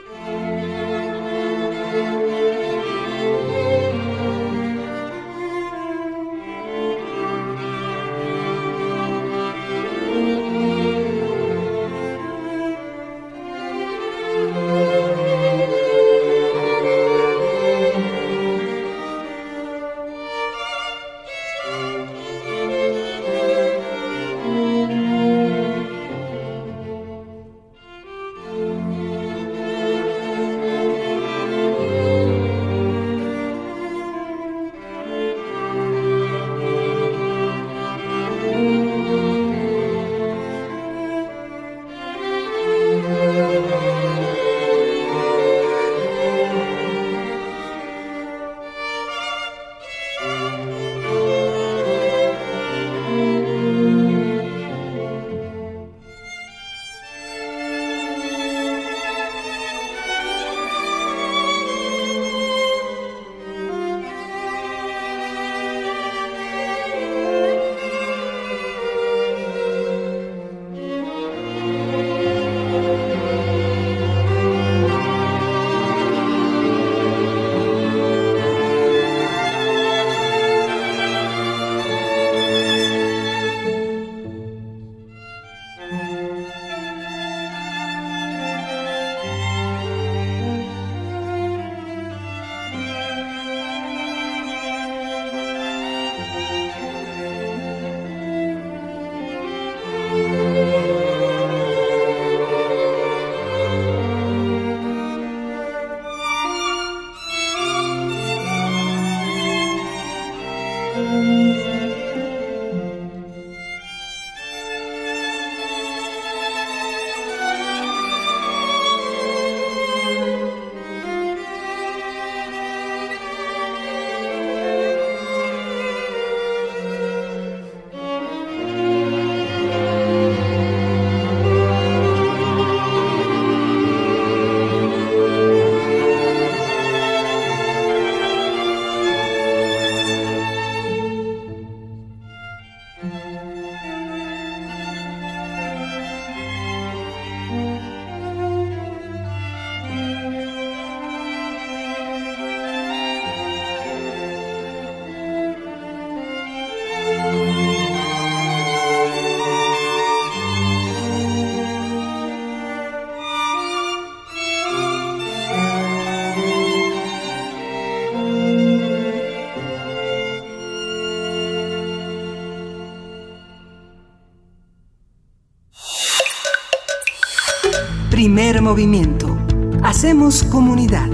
Movimiento. Hacemos comunidad.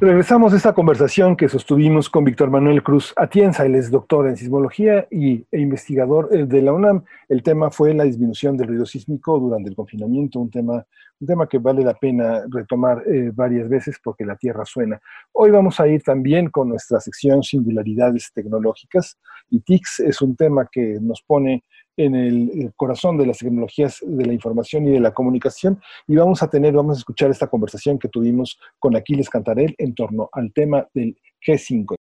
Regresamos a esta conversación que sostuvimos con Víctor Manuel Cruz Atienza, él es doctor en sismología y, e investigador eh, de la UNAM. El tema fue la disminución del ruido sísmico durante el confinamiento, un tema, un tema que vale la pena retomar eh, varias veces porque la Tierra suena. Hoy vamos a ir también con nuestra sección Singularidades Tecnológicas y TICS es un tema que nos pone en el corazón de las tecnologías de la información y de la comunicación y vamos a tener, vamos a escuchar esta conversación que tuvimos con Aquiles Cantarel en torno al tema del G5.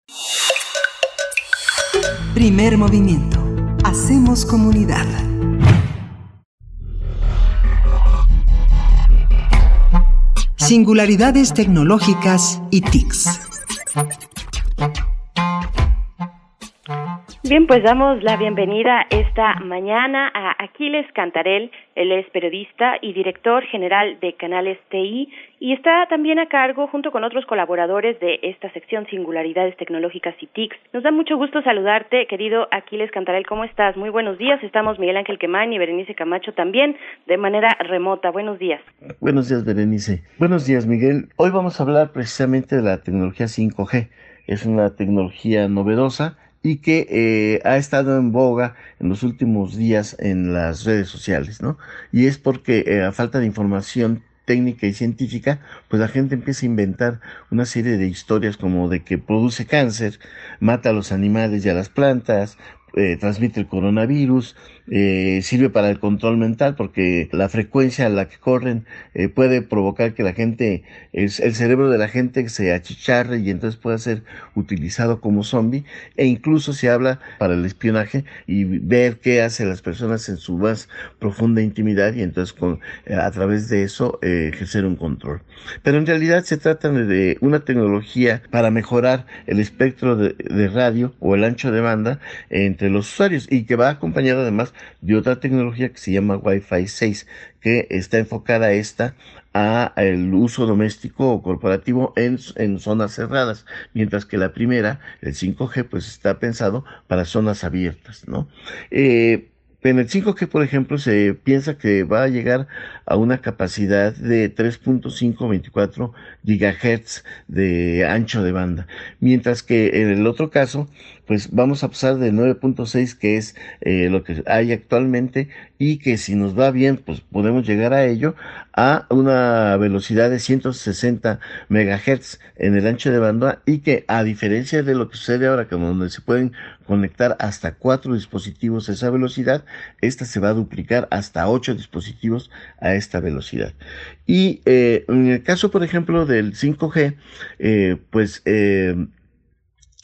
Primer movimiento. Hacemos comunidad. Singularidades tecnológicas y TICs. Bien, pues damos la bienvenida esta mañana a Aquiles Cantarel. Él es periodista y director general de Canales TI y está también a cargo, junto con otros colaboradores de esta sección Singularidades Tecnológicas y TICs. Nos da mucho gusto saludarte, querido Aquiles Cantarel. ¿Cómo estás? Muy buenos días. Estamos Miguel Ángel Quemán y Berenice Camacho también de manera remota. Buenos días. Buenos días, Berenice. Buenos días, Miguel. Hoy vamos a hablar precisamente de la tecnología 5G. Es una tecnología novedosa y que eh, ha estado en boga en los últimos días en las redes sociales, ¿no? Y es porque eh, a falta de información técnica y científica, pues la gente empieza a inventar una serie de historias como de que produce cáncer, mata a los animales y a las plantas, eh, transmite el coronavirus, eh, sirve para el control mental porque la frecuencia a la que corren eh, puede provocar que la gente, el, cerebro de la gente se achicharre y entonces pueda ser utilizado como zombie e incluso se habla para el espionaje y ver qué hacen las personas en su más profunda intimidad y entonces con, eh, a través de eso ejercer un control. Pero en realidad se trata de una tecnología para mejorar el espectro de, de radio o el ancho de banda entre los usuarios y que va acompañado además de otra tecnología que se llama Wi-Fi 6, que está enfocada esta a el uso doméstico o corporativo en, en, zonas cerradas, mientras que la primera, el 5G, pues está pensado para zonas abiertas, ¿no? Eh, en el 5G, por ejemplo, se piensa que va a llegar a una capacidad de 3.524 GHz de ancho de banda, mientras que en el otro caso, pues vamos a pasar de 9.6, que es eh, lo que hay actualmente, y que si nos va bien, pues podemos llegar a ello, a una velocidad de 160 MHz en el ancho de banda, y que a diferencia de lo que sucede ahora, que donde se pueden conectar hasta cuatro dispositivos a esa velocidad, esta se va a duplicar hasta ocho dispositivos a esta velocidad. Y eh, en el caso, por ejemplo, del 5G, eh, pues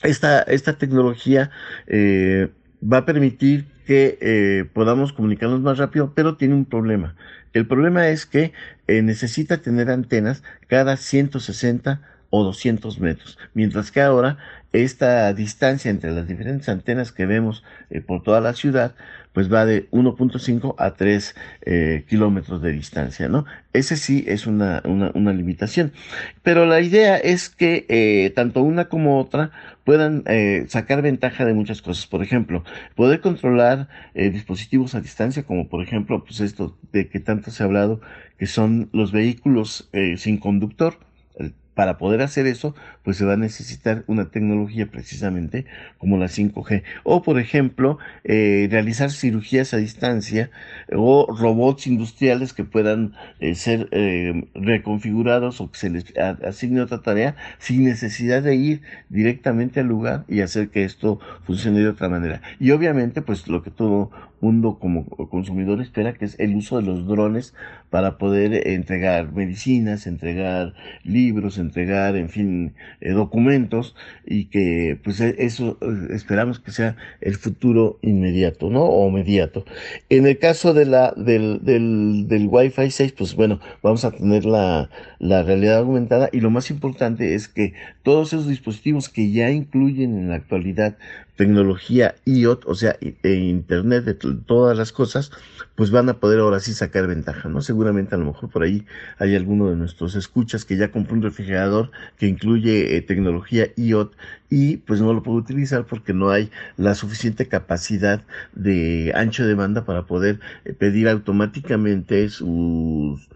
esta, esta, tecnología eh, va a permitir que eh, podamos comunicarnos más rápido, pero tiene un problema. El problema es que eh, necesita tener antenas cada 160 o 200 metros, mientras que ahora esta distancia entre las diferentes antenas que vemos por toda la ciudad, pues va de 1.5 a 3 eh, kilómetros de distancia, ¿no? Ese sí es una, una, limitación. Pero la idea es que eh, tanto una como otra puedan eh, sacar ventaja de muchas cosas. Por ejemplo, poder controlar eh, dispositivos a distancia, como por ejemplo, pues esto de que tanto se ha hablado, que son los vehículos eh, sin conductor para poder hacer eso, pues se va a necesitar una tecnología precisamente como la 5G. O, por ejemplo, eh, realizar cirugías a distancia o robots industriales que puedan eh, ser eh, reconfigurados o que se les asigne otra tarea sin necesidad de ir directamente al lugar y hacer que esto funcione de otra manera. Y obviamente, pues lo que todo mundo como consumidor espera, que es el uso de los drones para poder entregar medicinas, entregar libros, entregar, en fin, eh, documentos y que pues e, eso eh, esperamos que sea el futuro inmediato, ¿no? O inmediato. En el caso de la, del, del, del Wi-Fi 6, pues bueno, vamos a tener la, la realidad aumentada y lo más importante es que todos esos dispositivos que ya incluyen en la actualidad tecnología IoT, o sea, e Internet de todas las cosas, pues van a poder ahora sí sacar ventaja, ¿no? Seguramente a lo mejor por ahí hay alguno de nuestros escuchas que ya compró un refrigerador que incluye eh, tecnología IoT y pues no lo puede utilizar porque no hay la suficiente capacidad de ancho de banda para poder eh, pedir automáticamente sus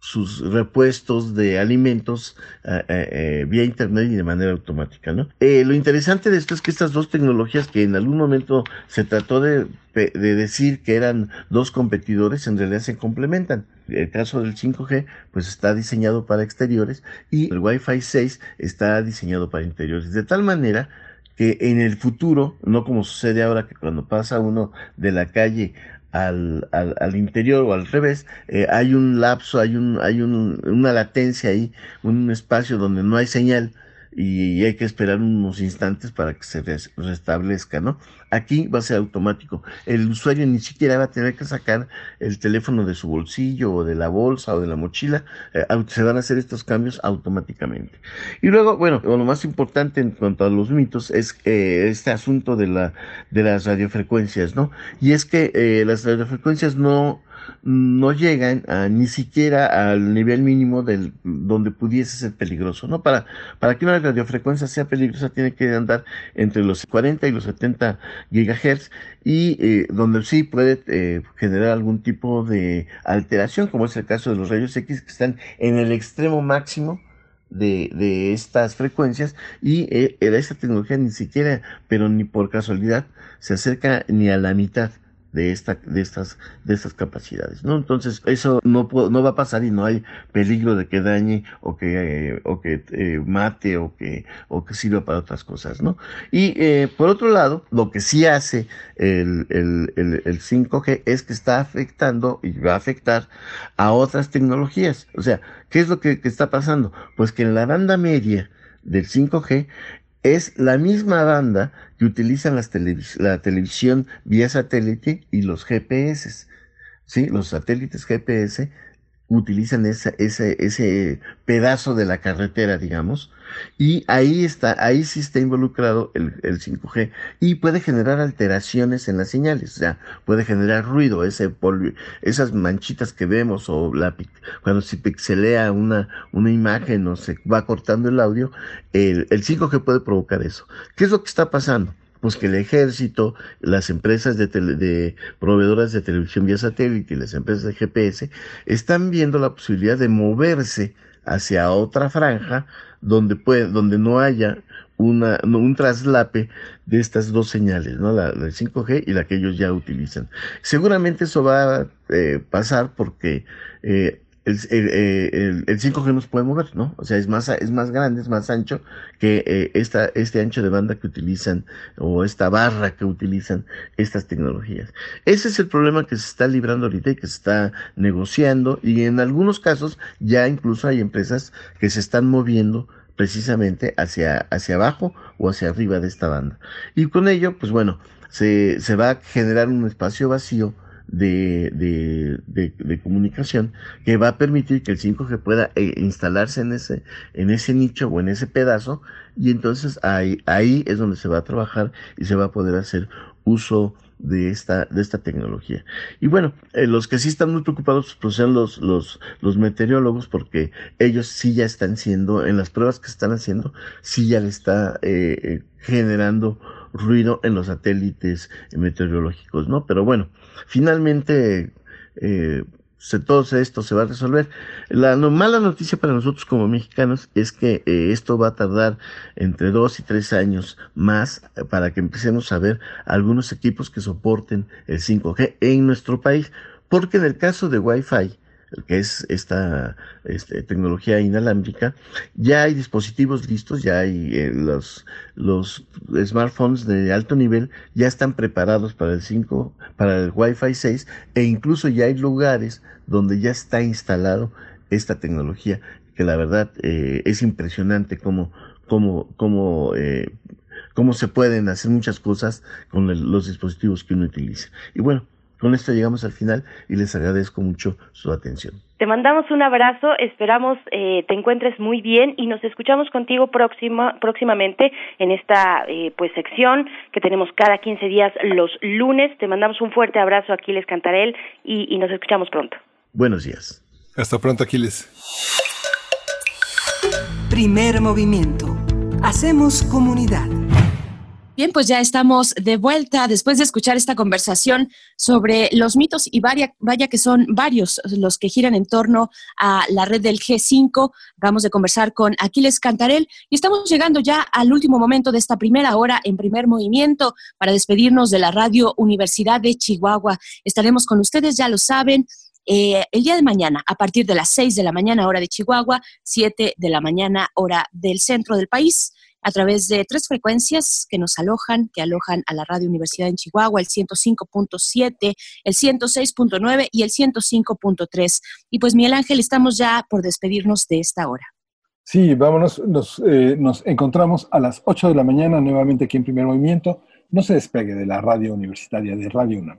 sus repuestos de alimentos eh, eh, eh, vía internet y de manera automática. ¿no? lo interesante de esto es que estas dos tecnologías que en algún momento se trató de, de, decir que eran dos competidores, en realidad se complementan. El caso del 5G pues está diseñado para exteriores y el Wi-Fi 6 está diseñado para interiores. De tal manera que en el futuro, no como sucede ahora que cuando pasa uno de la calle al, al, al, interior o al revés, eh, hay un lapso, hay, un, hay un, una latencia ahí, un espacio donde no hay señal y hay que esperar unos instantes para que se restablezca, ¿no? Aquí va a ser automático. El usuario ni siquiera va a tener que sacar el teléfono de su bolsillo o de la bolsa o de la mochila. Eh, se van a hacer estos cambios automáticamente. Y luego, bueno, lo más importante en cuanto a los mitos es eh, este asunto de, la, de las radiofrecuencias, ¿no? Y es que eh, las radiofrecuencias no no llegan a, ni siquiera al nivel mínimo del donde pudiese ser peligroso, ¿no? Para, para que una radiofrecuencia sea peligrosa tiene que andar entre los 40 y los 70 gigahertz y eh, donde sí puede eh, generar algún tipo de alteración, como es el caso de los rayos X que están en el extremo máximo de, de, estas frecuencias y eh, esta tecnología ni siquiera, pero ni por casualidad, se acerca ni a la mitad de, esta, de, estas, de estas capacidades, ¿no? Entonces, eso no, no va a pasar y no hay peligro de que dañe o que, eh, eh, mate o que, o que sirva para otras cosas, ¿no? Y eh, por otro lado, lo que sí hace el, 5G es que está afectando y va a afectar a otras tecnologías. O sea, ¿qué es lo que, que está pasando? Pues que en la banda media del 5G es la misma banda que utilizan las la televisión vía satélite y los GPS. ¿sí? Los satélites GPS utilizan ese, ese pedazo de la carretera, digamos, y ahí está, ahí sí está involucrado el, 5G y puede generar alteraciones en las señales, o sea, puede generar ruido, ese esas manchitas que vemos o cuando se pixelea una, una imagen o se va cortando el audio, el, el 5G puede provocar eso. ¿Qué es lo que está pasando? Pues que el ejército, las empresas de, de, proveedoras de televisión vía satélite y las empresas de GPS están viendo la posibilidad de moverse hacia otra franja donde, puede, donde no haya una, un traslape de estas dos señales, ¿no? La, la 5G y la que ellos ya utilizan. Seguramente eso va a eh, pasar porque eh, el, el, 5G nos puede mover, ¿no? O sea, es más, es más grande, es más ancho que eh, esta, este ancho de banda que utilizan o esta barra que utilizan estas tecnologías. Ese es el problema que se está librando ahorita y que se está negociando y en algunos casos ya incluso hay empresas que se están moviendo precisamente hacia, hacia abajo o hacia arriba de esta banda. Y con ello, pues bueno, se, se va a generar un espacio vacío de, de, de, comunicación que va a permitir que el 5G pueda eh, instalarse en ese, en ese nicho o en ese pedazo y entonces ahí, ahí es donde se va a trabajar y se va a poder hacer uso de esta, de esta tecnología. Y bueno, eh, los que sí están muy preocupados pues son los, los, los meteorólogos porque ellos sí ya están siendo, en las pruebas que están haciendo, sí ya le está eh, generando ruido en los satélites meteorológicos, ¿no? Pero bueno, finalmente eh, todo esto se va a resolver. La mala noticia para nosotros como mexicanos es que eh, esto va a tardar entre dos y tres años más para que empecemos a ver algunos equipos que soporten el 5G en nuestro país, porque en el caso de Wi-Fi, que es esta este, tecnología inalámbrica, ya hay dispositivos listos, ya hay eh, los, los smartphones de alto nivel, ya están preparados para el 5, para el Wi-Fi 6 e incluso ya hay lugares donde ya está instalado esta tecnología, que la verdad eh, es impresionante cómo, cómo, cómo, eh, cómo se pueden hacer muchas cosas con los dispositivos que uno utiliza. Y bueno, con esto llegamos al final y les agradezco mucho su atención. Te mandamos un abrazo, esperamos eh, te encuentres muy bien y nos escuchamos contigo próxima, próximamente en esta eh, pues sección que tenemos cada 15 días los lunes. Te mandamos un fuerte abrazo, Aquiles Cantarel, y, y nos escuchamos pronto. Buenos días. Hasta pronto, Aquiles. Primer movimiento. Hacemos comunidad. Bien, pues ya estamos de vuelta después de escuchar esta conversación sobre los mitos y vaya, vaya que son varios los que giran en torno a la red del G5. Vamos de conversar con Aquiles Cantarel y estamos llegando ya al último momento de esta primera hora en primer movimiento para despedirnos de la Radio Universidad de Chihuahua. Estaremos con ustedes, ya lo saben, eh, el día de mañana, a partir de las 6 de la mañana hora de Chihuahua, 7 de la mañana hora del centro del país a través de tres frecuencias que nos alojan, que alojan a la Radio Universidad en Chihuahua, el 105.7, el 106.9 y el 105.3. Y pues Miguel Ángel, estamos ya por despedirnos de esta hora. Sí, vámonos, nos, eh, nos encontramos a las 8 de la mañana nuevamente aquí en Primer Movimiento. No se despegue de la radio universitaria de Radio UNAM.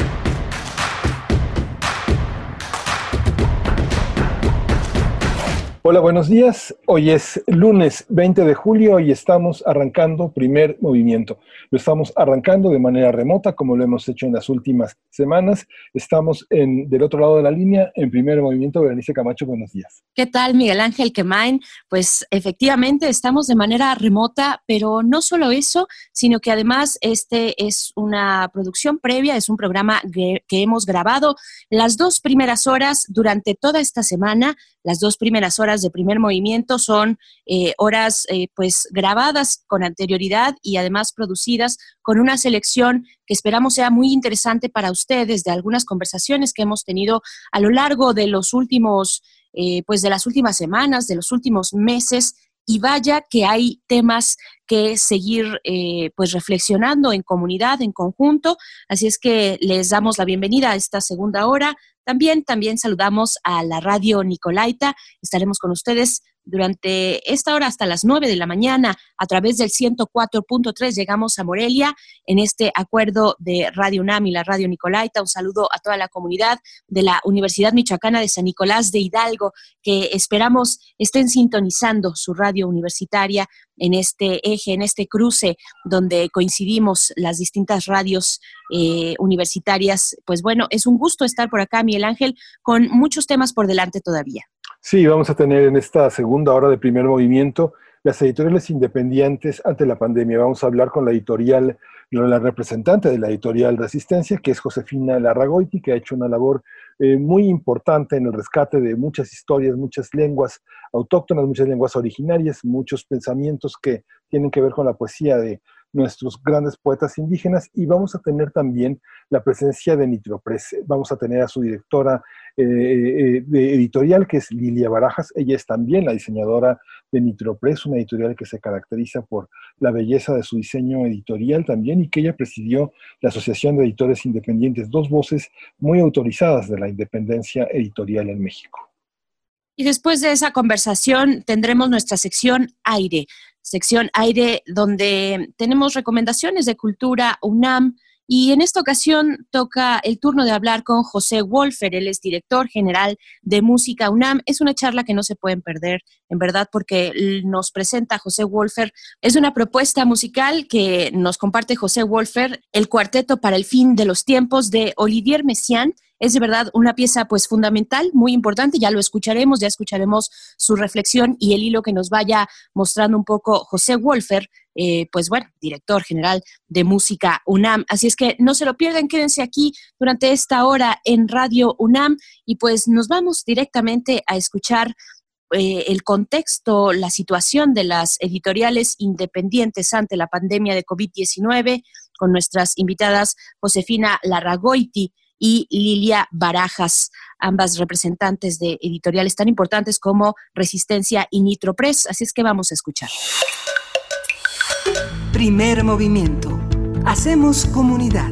Hola, buenos días. Hoy es lunes 20 de julio y estamos arrancando primer movimiento. Lo estamos arrancando de manera remota, como lo hemos hecho en las últimas semanas. Estamos en, del otro lado de la línea, en primer movimiento. Berenice Camacho, buenos días. ¿Qué tal, Miguel Ángel Quemain? Pues efectivamente estamos de manera remota, pero no solo eso, sino que además este es una producción previa, es un programa que hemos grabado las dos primeras horas durante toda esta semana, las dos primeras horas de primer movimiento son eh, horas eh, pues grabadas con anterioridad y además producidas con una selección que esperamos sea muy interesante para ustedes de algunas conversaciones que hemos tenido a lo largo de los últimos, eh, pues de las últimas semanas, de los últimos meses y vaya que hay temas que seguir pues reflexionando en comunidad, en conjunto. Así es que les damos la bienvenida a esta segunda hora también, también saludamos a la radio Nicolaita. Estaremos con ustedes durante esta hora hasta las 9 de la mañana a través del 104.3 llegamos a Morelia en este acuerdo de Radio UNAM y la Radio Nicolaita. Un saludo a toda la comunidad de la Universidad Michoacana de San Nicolás de Hidalgo que esperamos estén sintonizando su radio universitaria en este eje, en este cruce donde coincidimos las distintas radios eh, universitarias. Pues bueno, es un gusto estar por acá, Miguel Ángel, con muchos temas por delante todavía. Sí, vamos a tener en esta segunda hora de primer movimiento las editoriales independientes ante la pandemia. Vamos a hablar con la editorial, la representante de la editorial Resistencia, que es Josefina Larragoiti, que ha hecho una labor eh, muy importante en el rescate de muchas historias, muchas lenguas autóctonas, muchas lenguas originarias, muchos pensamientos que tienen que ver con la poesía de nuestros grandes poetas indígenas y vamos a tener también la presencia de Nitropress. Vamos a tener a su directora eh, eh, de editorial, que es Lilia Barajas. Ella es también la diseñadora de Nitropress, una editorial que se caracteriza por la belleza de su diseño editorial también y que ella presidió la Asociación de Editores Independientes, dos voces muy autorizadas de la independencia editorial en México. Y después de esa conversación tendremos nuestra sección aire, sección aire donde tenemos recomendaciones de cultura UNAM y en esta ocasión toca el turno de hablar con José Wolfer, él es director general de Música UNAM. Es una charla que no se pueden perder, en verdad, porque nos presenta José Wolfer. Es una propuesta musical que nos comparte José Wolfer, el cuarteto para el fin de los tiempos de Olivier Messiaen es de verdad una pieza pues fundamental, muy importante, ya lo escucharemos, ya escucharemos su reflexión y el hilo que nos vaya mostrando un poco José Wolfer, eh, pues bueno, director general de música UNAM. Así es que no se lo pierdan, quédense aquí durante esta hora en Radio UNAM y pues nos vamos directamente a escuchar eh, el contexto, la situación de las editoriales independientes ante la pandemia de COVID-19 con nuestras invitadas Josefina Larragoiti, y Lilia Barajas, ambas representantes de editoriales tan importantes como Resistencia y Nitro Press. Así es que vamos a escuchar. Primer movimiento. Hacemos comunidad.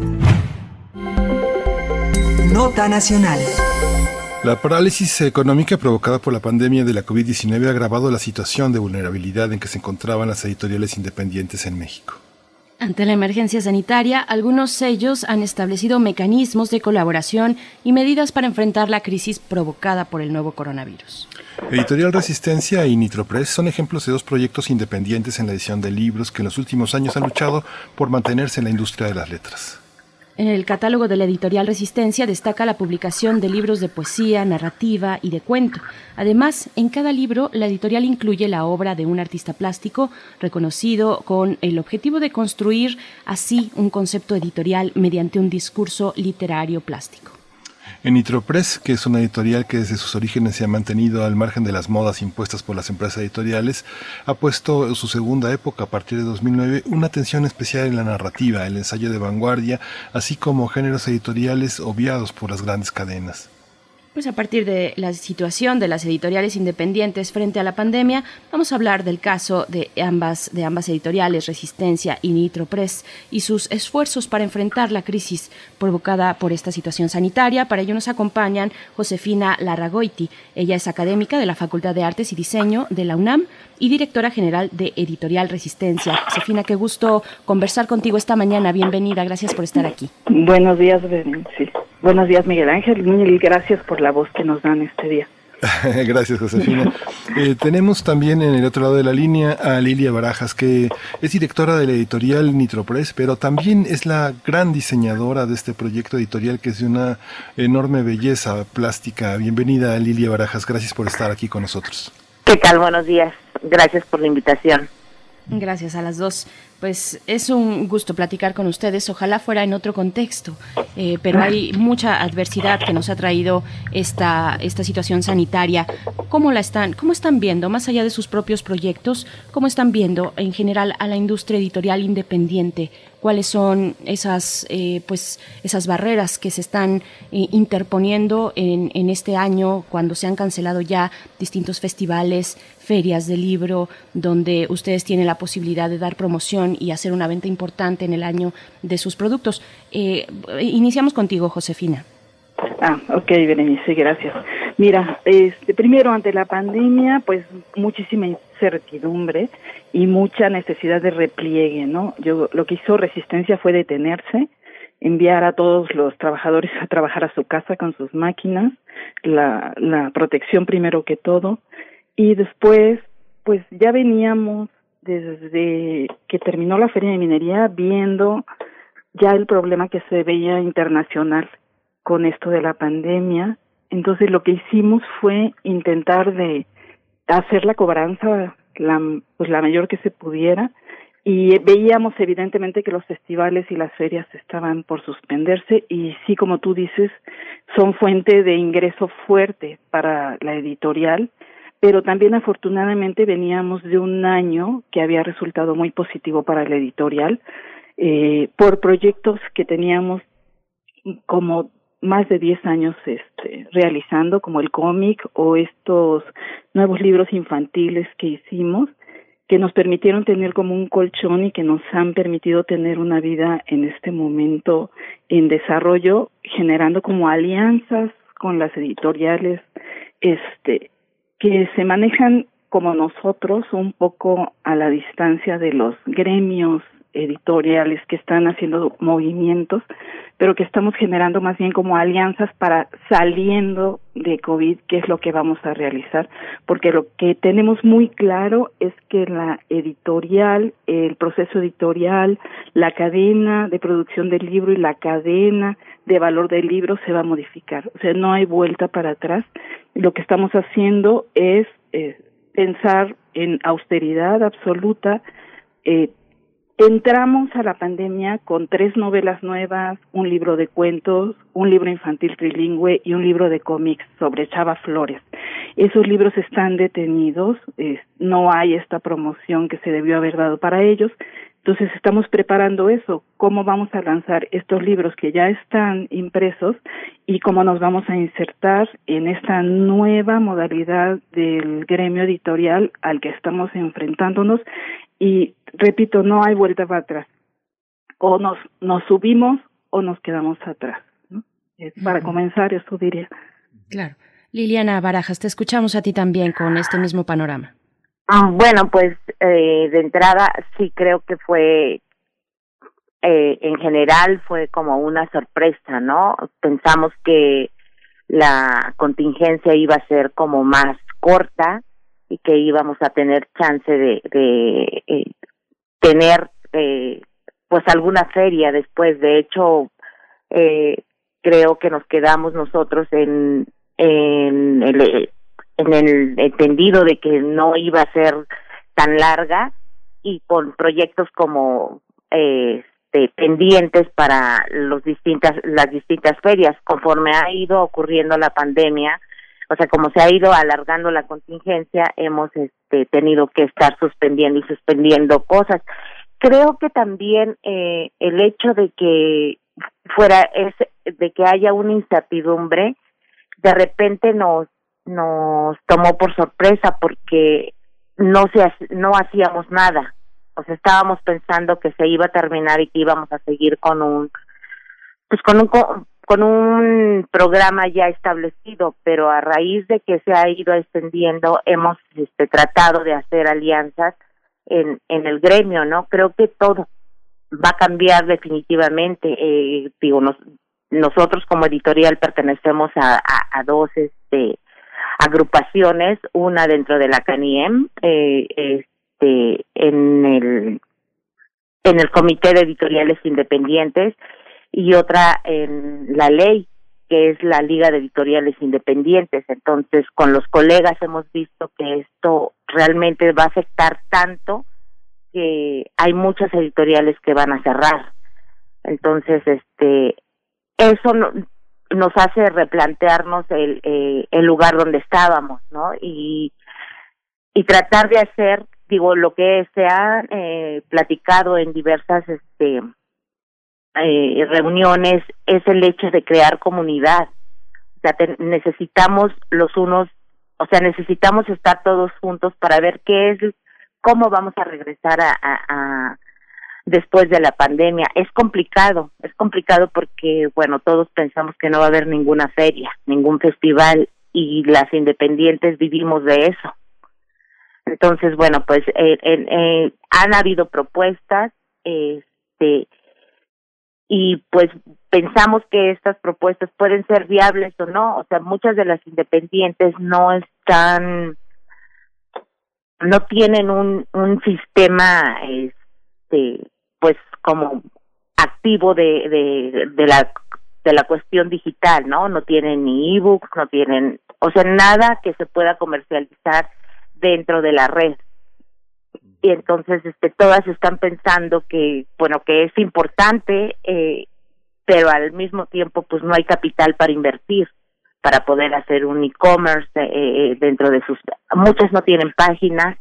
Nota Nacional. La parálisis económica provocada por la pandemia de la COVID-19 ha agravado la situación de vulnerabilidad en que se encontraban las editoriales independientes en México. Ante la emergencia sanitaria, algunos sellos han establecido mecanismos de colaboración y medidas para enfrentar la crisis provocada por el nuevo coronavirus. Editorial Resistencia y Nitropress son ejemplos de dos proyectos independientes en la edición de libros que en los últimos años han luchado por mantenerse en la industria de las letras. En el catálogo de la editorial Resistencia destaca la publicación de libros de poesía, narrativa y de cuento. Además, en cada libro la editorial incluye la obra de un artista plástico reconocido con el objetivo de construir así un concepto editorial mediante un discurso literario plástico. En Nitropress, que es una editorial que desde sus orígenes se ha mantenido al margen de las modas impuestas por las empresas editoriales, ha puesto en su segunda época, a partir de 2009, una atención especial en la narrativa, el ensayo de vanguardia, así como géneros editoriales obviados por las grandes cadenas. Pues a partir de la situación de las editoriales independientes frente a la pandemia, vamos a hablar del caso de ambas, de ambas editoriales, Resistencia y Nitro Press, y sus esfuerzos para enfrentar la crisis provocada por esta situación sanitaria. Para ello nos acompañan Josefina Larragoiti. Ella es académica de la Facultad de Artes y Diseño de la UNAM y directora general de Editorial Resistencia. Josefina, qué gusto conversar contigo esta mañana. Bienvenida, gracias por estar aquí. Buenos días, sí. Buenos días, Miguel Ángel. Mil gracias por la voz que nos dan este día. Gracias, Josefina. Eh, tenemos también en el otro lado de la línea a Lilia Barajas, que es directora de la editorial Nitropress, pero también es la gran diseñadora de este proyecto editorial que es de una enorme belleza plástica. Bienvenida, Lilia Barajas. Gracias por estar aquí con nosotros. ¿Qué tal? Buenos días. Gracias por la invitación. Gracias a las dos. Pues es un gusto platicar con ustedes. Ojalá fuera en otro contexto, eh, pero hay mucha adversidad que nos ha traído esta, esta situación sanitaria. ¿Cómo la están, cómo están viendo, más allá de sus propios proyectos, cómo están viendo en general a la industria editorial independiente? ¿Cuáles son esas, eh, pues, esas barreras que se están eh, interponiendo en, en este año cuando se han cancelado ya distintos festivales, ferias de libro, donde ustedes tienen la posibilidad de dar promoción? y hacer una venta importante en el año de sus productos. Eh, iniciamos contigo, Josefina. Ah, ok, Berenice, gracias. Mira, este, primero ante la pandemia, pues muchísima incertidumbre y mucha necesidad de repliegue, ¿no? Yo lo que hizo Resistencia fue detenerse, enviar a todos los trabajadores a trabajar a su casa con sus máquinas, la, la protección primero que todo, y después, pues ya veníamos desde que terminó la feria de minería viendo ya el problema que se veía internacional con esto de la pandemia. Entonces lo que hicimos fue intentar de hacer la cobranza la, pues la mayor que se pudiera. Y veíamos evidentemente que los festivales y las ferias estaban por suspenderse. Y sí como tú dices son fuente de ingreso fuerte para la editorial. Pero también afortunadamente veníamos de un año que había resultado muy positivo para la editorial eh, por proyectos que teníamos como más de 10 años este, realizando, como el cómic o estos nuevos libros infantiles que hicimos, que nos permitieron tener como un colchón y que nos han permitido tener una vida en este momento en desarrollo, generando como alianzas con las editoriales, este, que se manejan como nosotros un poco a la distancia de los gremios editoriales que están haciendo movimientos, pero que estamos generando más bien como alianzas para saliendo de COVID, que es lo que vamos a realizar, porque lo que tenemos muy claro es que la editorial, el proceso editorial, la cadena de producción del libro y la cadena de valor del libro se va a modificar, o sea, no hay vuelta para atrás. Lo que estamos haciendo es eh, pensar en austeridad absoluta, eh, Entramos a la pandemia con tres novelas nuevas, un libro de cuentos, un libro infantil trilingüe y un libro de cómics sobre Chava Flores. Esos libros están detenidos, no hay esta promoción que se debió haber dado para ellos. Entonces estamos preparando eso, cómo vamos a lanzar estos libros que ya están impresos y cómo nos vamos a insertar en esta nueva modalidad del gremio editorial al que estamos enfrentándonos y repito, no hay vuelta para atrás. O nos, nos subimos o nos quedamos atrás. ¿no? Para comenzar, eso diría. Claro. Liliana Barajas, te escuchamos a ti también con este mismo panorama. Ah, bueno, pues eh, de entrada sí creo que fue, eh, en general fue como una sorpresa, ¿no? Pensamos que la contingencia iba a ser como más corta y que íbamos a tener chance de, de eh, tener eh, pues alguna feria después. De hecho, eh, creo que nos quedamos nosotros en, en, el, en el entendido de que no iba a ser tan larga y con proyectos como este, pendientes para los distintas las distintas ferias conforme ha ido ocurriendo la pandemia o sea, como se ha ido alargando la contingencia, hemos este, tenido que estar suspendiendo y suspendiendo cosas. Creo que también eh, el hecho de que fuera es de que haya una incertidumbre de repente nos nos tomó por sorpresa porque no se no hacíamos nada o sea estábamos pensando que se iba a terminar y que íbamos a seguir con un pues con un con un programa ya establecido pero a raíz de que se ha ido extendiendo hemos este tratado de hacer alianzas en en el gremio no creo que todo va a cambiar definitivamente. Eh, digo nos, nosotros como editorial pertenecemos a, a, a dos este agrupaciones, una dentro de la CANIEM, eh, este, en el en el Comité de Editoriales Independientes y otra en la ley, que es la Liga de Editoriales Independientes. Entonces, con los colegas hemos visto que esto realmente va a afectar tanto que hay muchas editoriales que van a cerrar. Entonces, este, eso no, nos hace replantearnos el, eh, el lugar donde estábamos, ¿no? Y, y tratar de hacer, digo, lo que se ha eh, platicado en diversas este, eh, reuniones es el hecho de crear comunidad. O sea, necesitamos los unos, o sea, necesitamos estar todos juntos para ver qué es, cómo vamos a regresar a, a después de la pandemia. Es complicado, es complicado porque, bueno, todos pensamos que no va a haber ninguna feria, ningún festival y las independientes vivimos de eso. Entonces, bueno, pues eh, eh, han habido propuestas, este, y pues pensamos que estas propuestas pueden ser viables o no. O sea, muchas de las independientes no están, no tienen un, un sistema, este, pues como activo de, de, la de la cuestión digital, ¿no? No tienen ni ebooks, no tienen, o sea, nada que se pueda comercializar dentro de la red. Y entonces, este, todas están pensando que, bueno, que es importante, eh, pero al mismo tiempo, pues no hay capital para invertir, para poder hacer un e-commerce eh, eh dentro de sus, muchas no tienen páginas,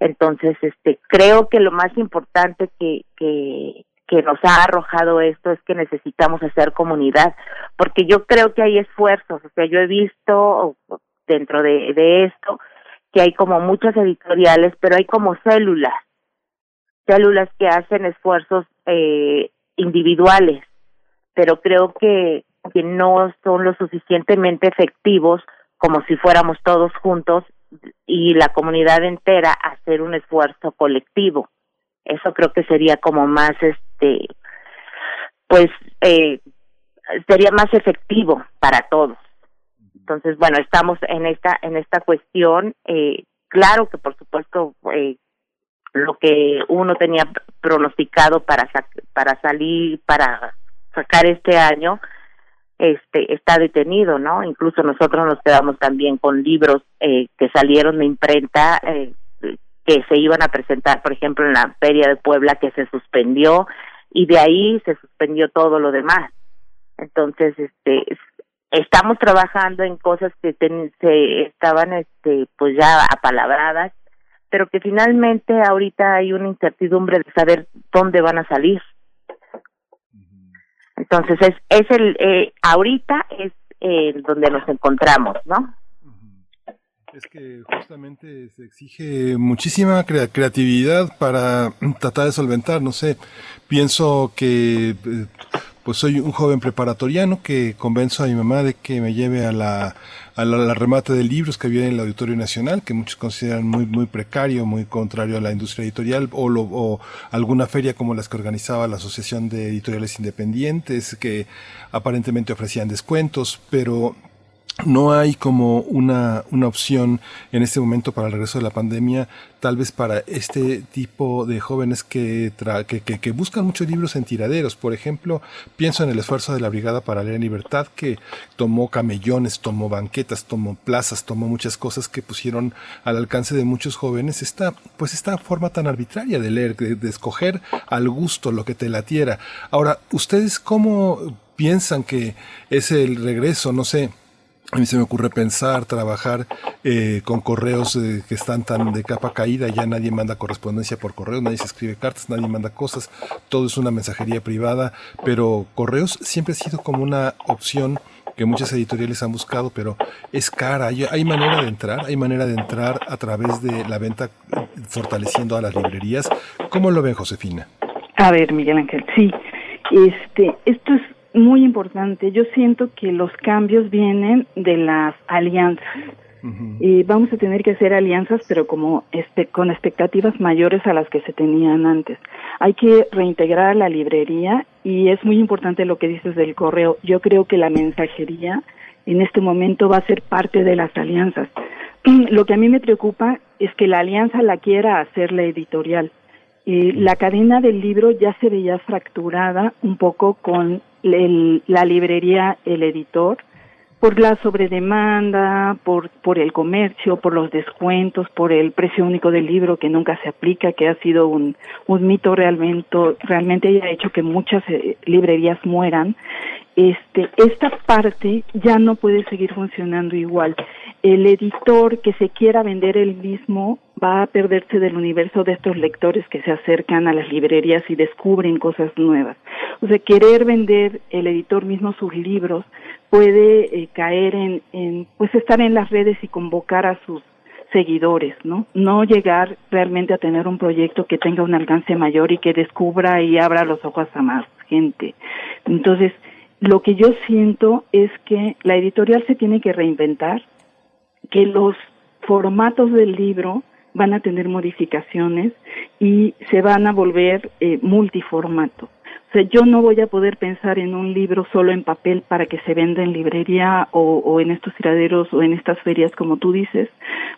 entonces, este, creo que lo más importante que, que, que nos ha arrojado esto es que necesitamos hacer comunidad, porque yo creo que hay esfuerzos, o sea, yo he visto dentro de, de esto que hay como muchas editoriales, pero hay como células, células que hacen esfuerzos eh, individuales, pero creo que, que no son lo suficientemente efectivos como si fuéramos todos juntos y la comunidad entera hacer un esfuerzo colectivo. Eso creo que sería como más, este, pues, eh, sería más efectivo para todos. Entonces, bueno, estamos en esta en esta cuestión. Eh, claro que, por supuesto, eh, lo que uno tenía pronosticado para para salir, para sacar este año, este está detenido, ¿no? Incluso nosotros nos quedamos también con libros eh, que salieron de imprenta eh, que se iban a presentar, por ejemplo, en la Feria de Puebla que se suspendió y de ahí se suspendió todo lo demás. Entonces, este estamos trabajando en cosas que se estaban este pues ya apalabradas, pero que finalmente ahorita hay una incertidumbre de saber dónde van a salir. Entonces es, es el, eh, ahorita es eh, donde nos encontramos, ¿no? Es que justamente se exige muchísima creatividad para tratar de solventar, no sé, pienso que eh, pues soy un joven preparatoriano que convenzo a mi mamá de que me lleve a la, a la, remate de libros que había en el Auditorio Nacional, que muchos consideran muy, muy precario, muy contrario a la industria editorial, o, lo, o alguna feria como las que organizaba la Asociación de Editoriales Independientes, que aparentemente ofrecían descuentos, pero no hay como una, una opción en este momento para el regreso de la pandemia, tal vez para este tipo de jóvenes que, que, que, buscan muchos libros en tiraderos. Por ejemplo, pienso en el esfuerzo de la Brigada para leer en libertad, que tomó camellones, tomó banquetas, tomó plazas, tomó muchas cosas que pusieron al alcance de muchos jóvenes esta, pues esta forma tan arbitraria de leer, de, de escoger al gusto lo que te latiera. Ahora, ¿ustedes cómo piensan que es el regreso? No sé a mí se me ocurre pensar, trabajar eh, con correos eh, que están tan de capa caída, ya nadie manda correspondencia por correo, nadie se escribe cartas, nadie manda cosas, todo es una mensajería privada, pero correos siempre ha sido como una opción que muchas editoriales han buscado, pero es cara. ¿Hay, manera de entrar? ¿Hay manera de entrar a través de la venta fortaleciendo a las librerías? ¿Cómo lo ven, Josefina? A ver, Miguel Ángel, sí. Este, esto es muy importante. Yo siento que los cambios vienen de las alianzas. Y vamos a tener que hacer alianzas, pero como este, con expectativas mayores a las que se tenían antes. Hay que reintegrar la librería y es muy importante lo que dices del correo. Yo creo que la mensajería en este momento va a ser parte de las alianzas. Lo que a mí me preocupa es que la alianza la quiera hacer la editorial. y la cadena del libro ya se veía fracturada un poco con la librería, el editor, por la sobredemanda, por, por el comercio, por los descuentos, por el precio único del libro que nunca se aplica, que ha sido un, un mito realmente, realmente ha hecho que muchas eh, librerías mueran. Este, esta parte ya no puede seguir funcionando igual. El editor que se quiera vender el mismo va a perderse del universo de estos lectores que se acercan a las librerías y descubren cosas nuevas. O sea, querer vender el editor mismo sus libros puede eh, caer en, en, pues estar en las redes y convocar a sus seguidores, ¿no? No llegar realmente a tener un proyecto que tenga un alcance mayor y que descubra y abra los ojos a más gente. Entonces, lo que yo siento es que la editorial se tiene que reinventar, que los formatos del libro van a tener modificaciones y se van a volver eh, multiformato. O sea, yo no voy a poder pensar en un libro solo en papel para que se venda en librería o, o en estos tiraderos o en estas ferias, como tú dices.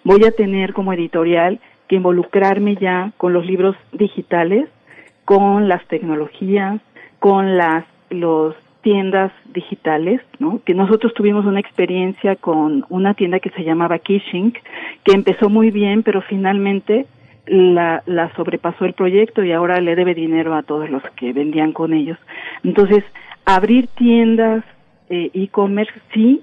Voy a tener como editorial que involucrarme ya con los libros digitales, con las tecnologías, con las los tiendas digitales, ¿no? Que nosotros tuvimos una experiencia con una tienda que se llamaba Kishing, que empezó muy bien, pero finalmente la, la sobrepasó el proyecto y ahora le debe dinero a todos los que vendían con ellos. Entonces, abrir tiendas eh, e-commerce sí,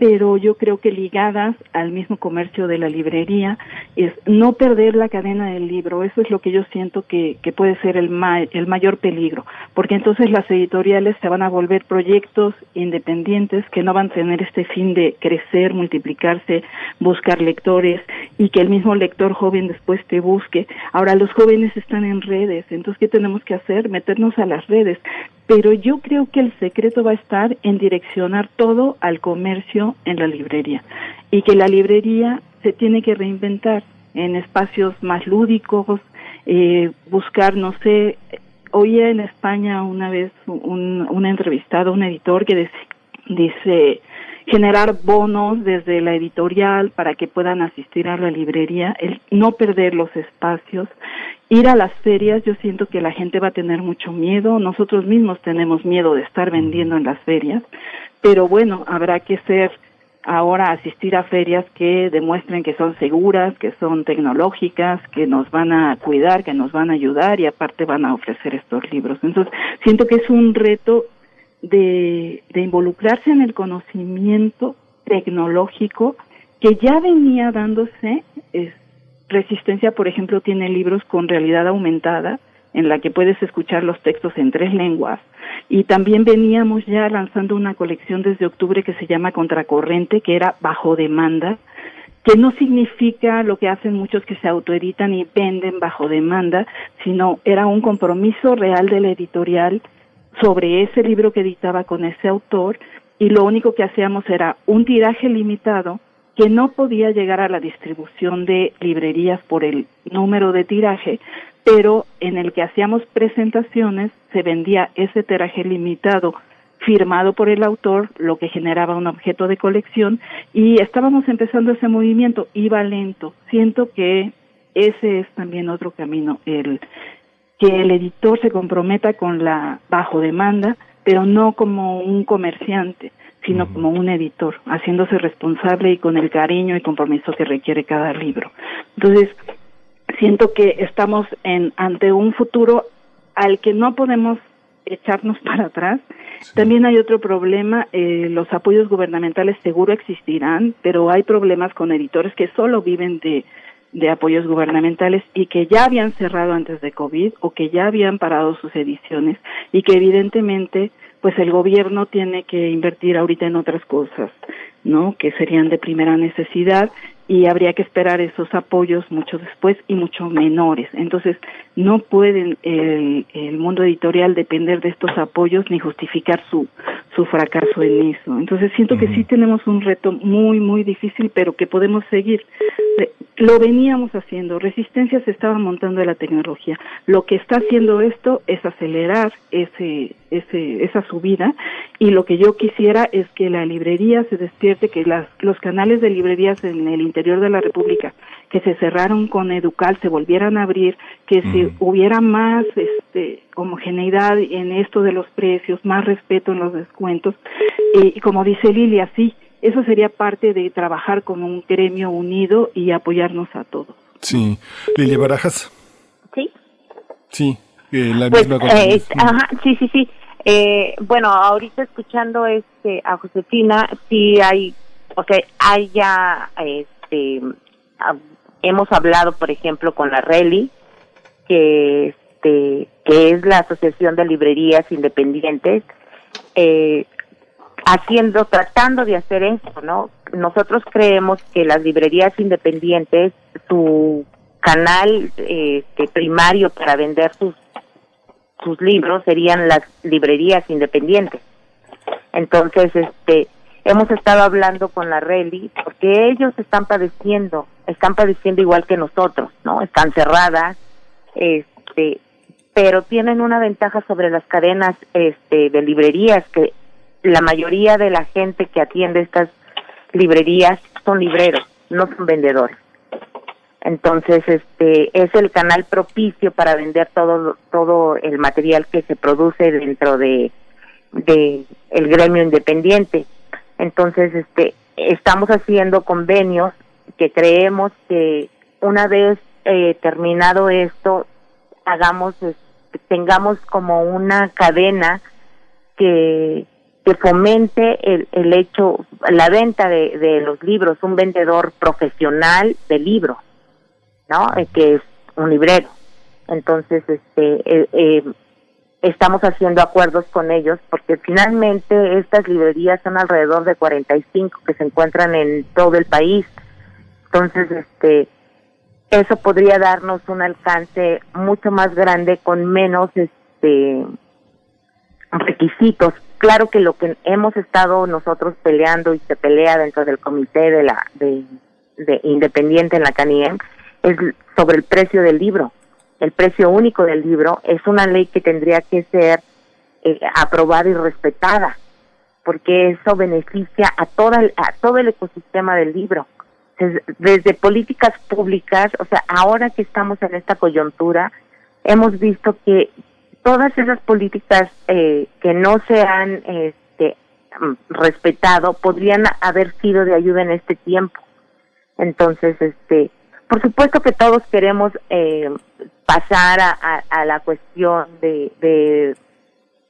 pero yo creo que ligadas al mismo comercio de la librería es no perder la cadena del libro. Eso es lo que yo siento que, que puede ser el, el mayor peligro, porque entonces las editoriales se van a volver proyectos independientes que no van a tener este fin de crecer, multiplicarse, buscar lectores y que el mismo lector joven después te busque. Ahora los jóvenes están en redes, entonces ¿qué tenemos que hacer? Meternos a las redes pero yo creo que el secreto va a estar en direccionar todo al comercio en la librería y que la librería se tiene que reinventar en espacios más lúdicos, eh, buscar, no sé, oía en España una vez un, un entrevistado, un editor que dice, generar bonos desde la editorial para que puedan asistir a la librería, el no perder los espacios, ir a las ferias, yo siento que la gente va a tener mucho miedo, nosotros mismos tenemos miedo de estar vendiendo en las ferias, pero bueno, habrá que ser ahora asistir a ferias que demuestren que son seguras, que son tecnológicas, que nos van a cuidar, que nos van a ayudar y aparte van a ofrecer estos libros. Entonces, siento que es un reto de, involucrarse en el conocimiento tecnológico que ya venía dándose. Es, Resistencia, por ejemplo, tiene libros con realidad aumentada en la que puedes escuchar los textos en tres lenguas. Y también veníamos ya lanzando una colección desde octubre que se llama Contracorrente, que era bajo demanda, que no significa lo que hacen muchos que se autoeditan y venden bajo demanda, sino era un compromiso real de la editorial sobre ese libro que editaba con ese autor y lo único que hacíamos era un tiraje limitado que no podía llegar a la distribución de librerías por el número de tiraje, pero en el que hacíamos presentaciones se vendía ese tiraje limitado firmado por el autor, lo que generaba un objeto de colección y estábamos empezando ese movimiento, iba lento. Siento que ese es también otro camino, el que el editor se comprometa con la bajo demanda, pero no como un comerciante, sino como un editor, haciéndose responsable y con el cariño y compromiso que requiere cada libro. Entonces, siento que estamos en ante un futuro al que no podemos echarnos para atrás. También hay otro problema, eh, los apoyos gubernamentales seguro existirán, pero hay problemas con editores que solo viven de de apoyos gubernamentales y que ya habían cerrado antes de COVID o que ya habían parado sus ediciones y que evidentemente pues el gobierno tiene que invertir ahorita en otras cosas, ¿no? Que serían de primera necesidad y habría que esperar esos apoyos mucho después y mucho menores. Entonces, no pueden el, el mundo editorial depender de estos apoyos ni justificar su, su fracaso en eso. Entonces, siento que sí tenemos un reto muy, muy difícil, pero que podemos seguir. Lo veníamos haciendo, Resistencia se estaba montando de la tecnología. Lo que está haciendo esto es acelerar ese, ese, esa subida y lo que yo quisiera es que la librería se despierte, que las, los canales de librerías en el interior de la República que se cerraron con Educal se volvieran a abrir, que si hubiera más este, homogeneidad en esto de los precios, más respeto en los descuentos. y como dice Lilia, sí, eso sería parte de trabajar como un gremio unido y apoyarnos a todos. Sí. Lilia Barajas. Sí. Sí, eh, la pues, misma eh, ajá, sí, sí, sí. Eh, bueno, ahorita escuchando este a Josefina, sí hay, o sea, hay ya este, hemos hablado, por ejemplo, con la RELI, que, este, que es la Asociación de Librerías Independientes, eh, haciendo, tratando de hacer esto, ¿no? Nosotros creemos que las librerías independientes, su canal este, primario para vender sus, sus libros serían las librerías independientes. Entonces, este, hemos estado hablando con la Reli porque ellos están padeciendo, están padeciendo igual que nosotros, ¿no? Están cerradas, este, pero tienen una ventaja sobre las cadenas este, de librerías que la mayoría de la gente que atiende estas librerías son libreros, no son vendedores. Entonces, este es el canal propicio para vender todo todo el material que se produce dentro de de el gremio independiente. Entonces, este, estamos haciendo convenios que creemos que una vez eh, terminado esto, hagamos, tengamos como una cadena que, que fomente el, el hecho, la venta de, de los libros, un vendedor profesional de libros, ¿no? Eh, que es un librero. Entonces, este, eh, eh estamos haciendo acuerdos con ellos porque finalmente estas librerías son alrededor de 45 que se encuentran en todo el país. Entonces, este eso podría darnos un alcance mucho más grande con menos este requisitos. Claro que lo que hemos estado nosotros peleando y se pelea dentro del comité de la de, de independiente en la CANIEM es sobre el precio del libro el precio único del libro, es una ley que tendría que ser eh, aprobada y respetada, porque eso beneficia a, toda, a todo el ecosistema del libro. Desde, políticas públicas, o sea, ahora que estamos en esta coyuntura, hemos visto que todas esas políticas eh, que no se han este, mm, respetado podrían haber sido de ayuda en este tiempo. Entonces, este, por supuesto que todos queremos eh, pasar a, a, la cuestión de,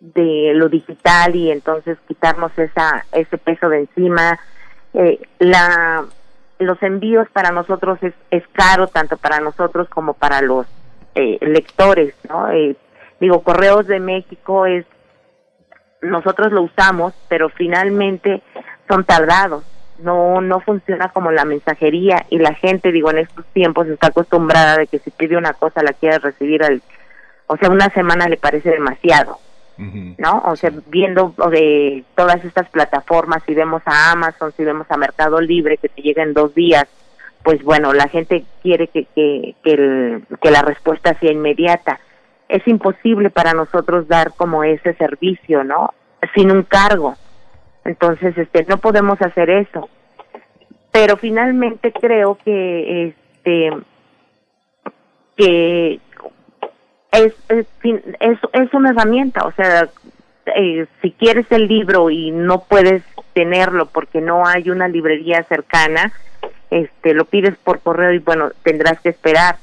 de, lo digital y entonces quitarnos esa ese peso de encima. Eh, la los envíos para nosotros es, es caro tanto para nosotros como para los eh, lectores, ¿no? Eh, digo, Correos de México es nosotros lo usamos, pero finalmente son tardados no no funciona como la mensajería y la gente digo en estos tiempos está acostumbrada de que si pide una cosa la quiere recibir al o sea una semana le parece demasiado no o sea viendo de todas estas plataformas si vemos a Amazon si vemos a Mercado Libre que te llega en dos días pues bueno la gente quiere que que que, que la respuesta sea inmediata. Es imposible para nosotros dar como ese servicio no sin un cargo entonces, este, no podemos hacer eso. Pero finalmente creo que, este, que es, es, es, una herramienta, o sea, eh, si quieres el libro y no puedes tenerlo porque no hay una librería cercana, este, lo pides por correo y bueno, tendrás que esperar.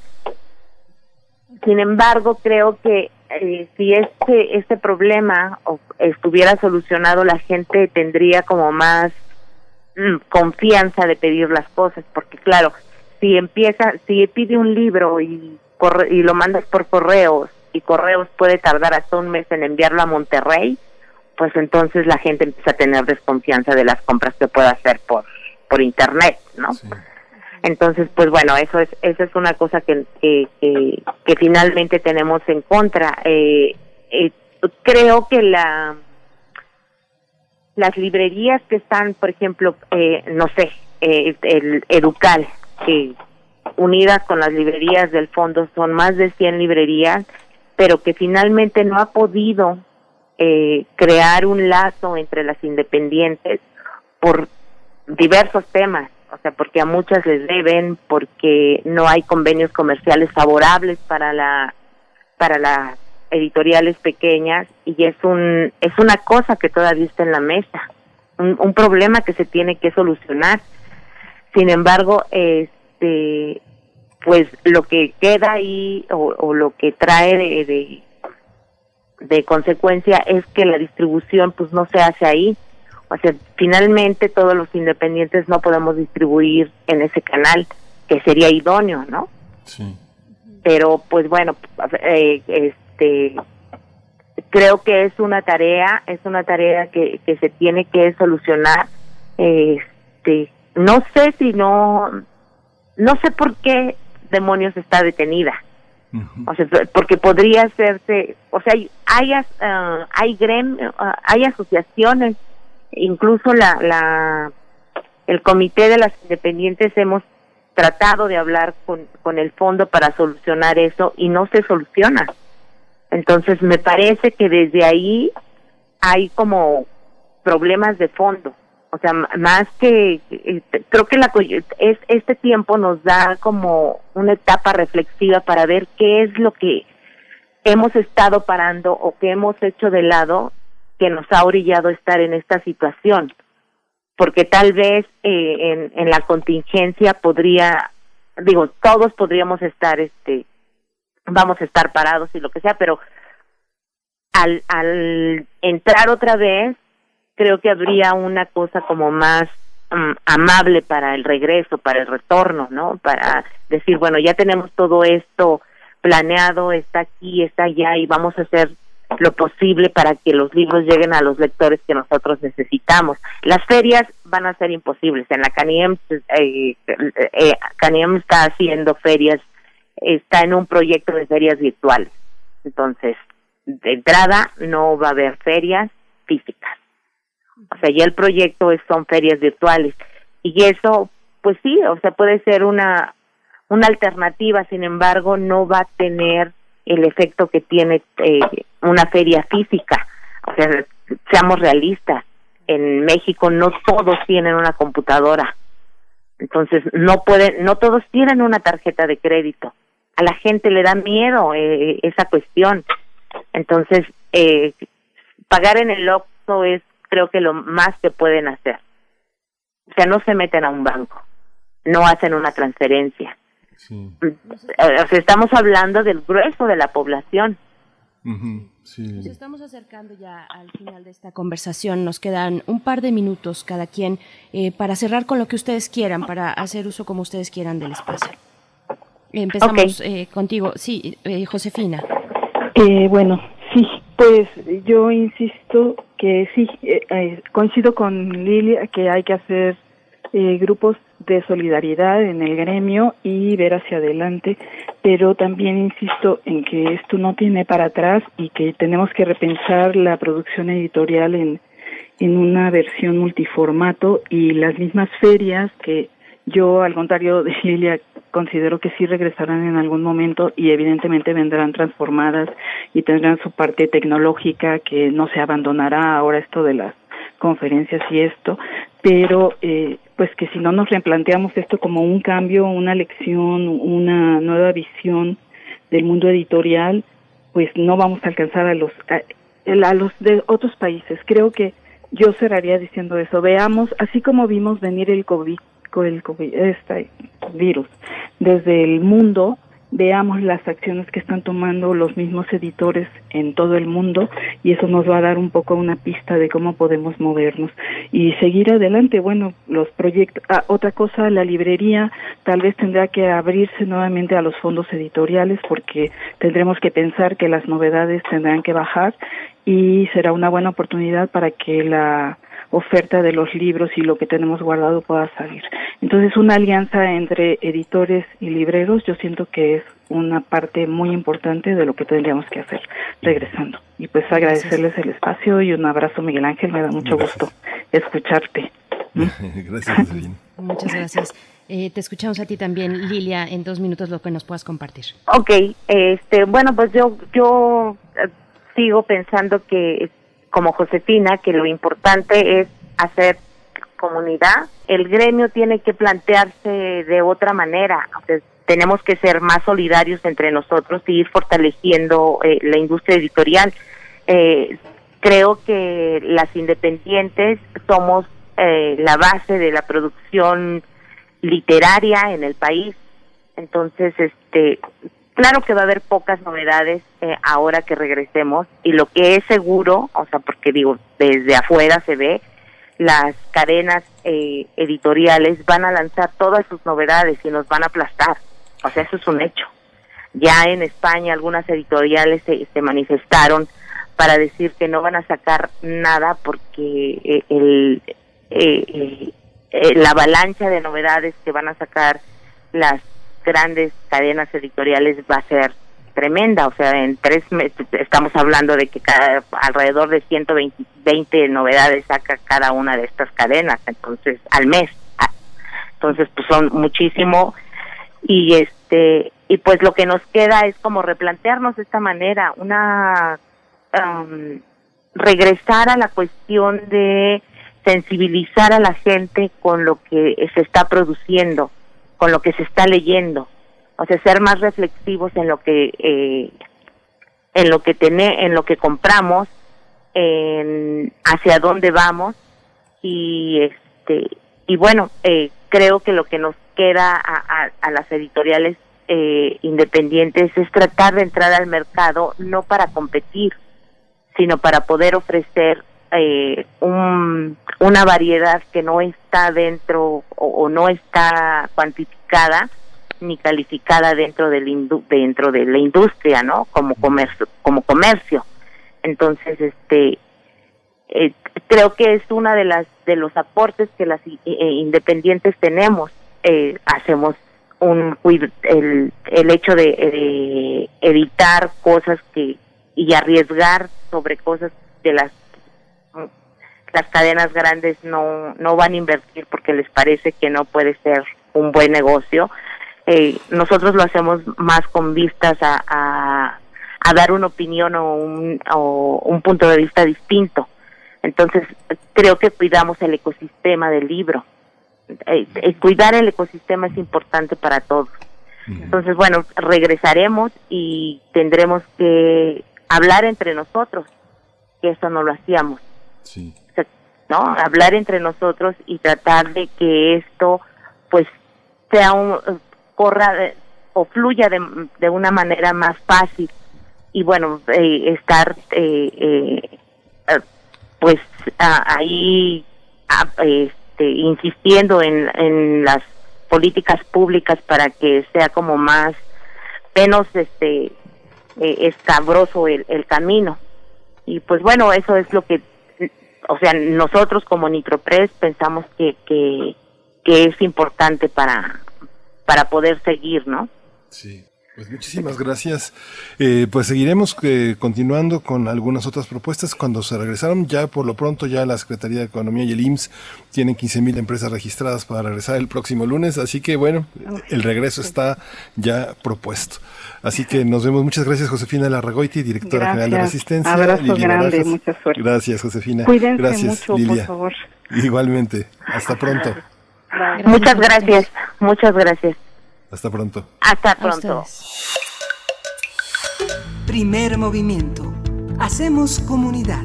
Sin embargo, creo que eh, si este este problema estuviera solucionado, la gente tendría como más mm, confianza de pedir las cosas, porque claro, si empieza, si pide un libro y y lo mandas por correos y correos puede tardar hasta un mes en enviarlo a Monterrey, pues entonces la gente empieza a tener desconfianza de las compras que pueda hacer por por internet, ¿no? Entonces, pues bueno, eso es eso es una cosa que que, que, finalmente tenemos en contra. Eh, eh, creo que la las librerías que están, por ejemplo, eh, no sé, eh, el Educal, que unidas con las librerías del fondo son más de 100 librerías, pero que finalmente no ha podido eh, crear un lazo entre las independientes por diversos temas, o sea, porque a muchas les deben, porque no hay convenios comerciales favorables para la para las editoriales pequeñas y es un es una cosa que todavía está en la mesa, un, un problema que se tiene que solucionar. Sin embargo, este pues lo que queda ahí o, lo que trae de, de, consecuencia es que la distribución pues no se hace ahí. O sea, finalmente todos los independientes no podemos distribuir en ese canal, que sería idóneo, ¿no? Sí. Pero pues bueno, eh, este creo que es una tarea, es una tarea que, que se tiene que solucionar. Este, no sé si no, no sé por qué demonios está detenida. O sea, porque podría hacerse, o sea, hay hay, uh, hay uh, hay asociaciones, incluso la la el comité de las independientes hemos tratado de hablar con con el fondo para solucionar eso y no se soluciona. Entonces, me parece que desde ahí hay como problemas de fondo o sea, más que este, creo que la es este tiempo nos da como una etapa reflexiva para ver qué es lo que hemos estado parando o qué hemos hecho de lado que nos ha orillado estar en esta situación porque tal vez eh, en, en la contingencia podría digo todos podríamos estar este vamos a estar parados y lo que sea pero al al entrar otra vez creo que habría una cosa como más mm, amable para el regreso, para el retorno, ¿no? Para decir, bueno, ya tenemos todo esto planeado, está aquí, está allá y vamos a hacer lo posible para que los libros lleguen a los lectores que nosotros necesitamos. Las ferias van a ser imposibles. En la CANIEM, eh, eh, CANIEM está haciendo ferias, está en un proyecto de ferias virtuales. Entonces, de entrada no va a haber ferias físicas. O sea, ya el proyecto es, son ferias virtuales. Y eso, pues sí, o sea, puede ser una, una alternativa, sin embargo, no va a tener el efecto que tiene eh, una feria física. O sea, seamos realistas, en México no todos tienen una computadora. Entonces, no pueden, no todos tienen una tarjeta de crédito. A la gente le da miedo eh, esa cuestión. Entonces, eh, pagar en el OXXO es creo que lo más que pueden hacer. O sea, no se meten a un banco, no hacen una transferencia. Sí. O sea, estamos hablando del grueso de la población. Nos estamos acercando ya al final de esta conversación. Nos quedan un par de minutos cada quien eh, para cerrar con lo que ustedes quieran, para hacer uso como ustedes quieran del espacio. Empezamos eh, contigo. Sí, eh, Josefina. bueno, sí, pues yo insisto que sí, eh, eh, coincido con Lilia que hay que hacer eh, grupos de solidaridad en el gremio y ver hacia adelante, pero también insisto en que esto no tiene para atrás y que tenemos que repensar la producción editorial en, en una versión multiformato y las mismas ferias que yo, al contrario de Lilia, considero que sí regresarán en algún momento y evidentemente vendrán transformadas y tendrán su parte tecnológica que no se abandonará ahora esto de las conferencias y esto, pero eh, pues que si no nos replanteamos esto como un cambio, una lección, una nueva visión del mundo editorial, pues no vamos a alcanzar a los a, los de otros países. Creo que yo cerraría diciendo eso. Veamos, así como vimos venir el COVID el COVID, este virus desde el mundo, veamos las acciones que están tomando los mismos editores en todo el mundo y eso nos va a dar un poco una pista de cómo podemos movernos y seguir adelante. Bueno, los proyectos, ah, otra cosa, la librería tal vez tendrá que abrirse nuevamente a los fondos editoriales porque tendremos que pensar que las novedades tendrán que bajar y será una buena oportunidad para que la oferta de los libros y lo que tenemos guardado pueda salir. Entonces, una alianza entre editores y libreros, yo siento que es una parte muy importante de lo que tendríamos que hacer regresando. Y pues agradecerles el espacio y un abrazo, Miguel Ángel, me da mucho gusto escucharte. gracias, Muchas gracias. Eh, te escuchamos a ti también, Lilia, en dos minutos lo que nos puedas compartir. Ok, este, bueno, pues yo, yo eh, sigo pensando que, como Josefina, que lo importante es hacer comunidad. El gremio tiene que plantearse de otra manera. tenemos que ser más solidarios entre nosotros y ir fortaleciendo eh, la industria editorial. creo que las independientes somos la base de la producción literaria en el país. Entonces, este, claro que va a haber pocas novedades eh, ahora que regresemos y lo que es seguro, o sea, porque digo, desde afuera se ve, las cadenas eh, editoriales van a lanzar todas sus novedades y nos van a aplastar. O sea, eso es un hecho. Ya en España algunas editoriales se, manifestaron para decir que no van a sacar nada porque eh, el, eh, eh, la avalancha de novedades que van a sacar las grandes cadenas editoriales va a ser tremenda, o sea, en tres meses estamos hablando de que cada, alrededor de 120 novedades saca cada una de estas cadenas, entonces al mes. Ah, entonces, pues son muchísimo. Y este y pues lo que nos queda es como replantearnos de esta manera, una um, regresar a la cuestión de sensibilizar a la gente con lo que se está produciendo, con lo que se está leyendo, o sea, ser más reflexivos en lo que eh, en lo que tené, en lo que compramos, en hacia dónde vamos. Y este y bueno, eh, creo que lo que nos queda a, a, las editoriales eh, independientes es tratar de entrar al mercado no para competir, sino para poder ofrecer eh, un, una variedad que no está dentro o, no está cuantificada ni calificada dentro del dentro de la industria, ¿no? Como comercio, como comercio. Entonces, este eh, creo que es una de las de los aportes que las eh, independientes tenemos. Eh, hacemos un el, el hecho de, de evitar cosas que y arriesgar sobre cosas de las las cadenas grandes no, no van a invertir porque les parece que no puede ser un buen negocio. Eh, nosotros lo hacemos más con vistas a, a, dar una opinión o un, o un punto de vista distinto. Entonces, creo que cuidamos el ecosistema del libro. Eh, eh, cuidar el ecosistema es importante para todos. Entonces, bueno, regresaremos y tendremos que hablar entre nosotros, que eso no lo hacíamos. Sí. ¿No? Hablar entre nosotros y tratar de que esto, pues, sea un, corra o fluya de, de, una manera más fácil y bueno, eh, estar, eh, eh, pues, ahí este, insistiendo en, en las políticas públicas para que sea como más, menos, este, escabroso el, el camino. Y pues bueno, eso es lo que o sea, nosotros como Nitropress pensamos que, que, que es importante para, para poder seguir, ¿no? Sí. Pues muchísimas gracias. Eh, pues seguiremos eh, continuando con algunas otras propuestas cuando se regresaron. Ya por lo pronto ya la Secretaría de Economía y el IMSS tienen 15.000 empresas registradas para regresar el próximo lunes. Así que bueno, el regreso está ya propuesto. Así que nos vemos. Muchas gracias, Josefina Larragoiti, directora general de Resistencia. Abrazo grande, mucha suerte. Gracias, Josefina. Cuídense gracias, mucho, por favor. Igualmente. Hasta pronto. Muchas gracias. Muchas gracias. Hasta pronto. Hasta pronto. Primer movimiento. Hacemos comunidad.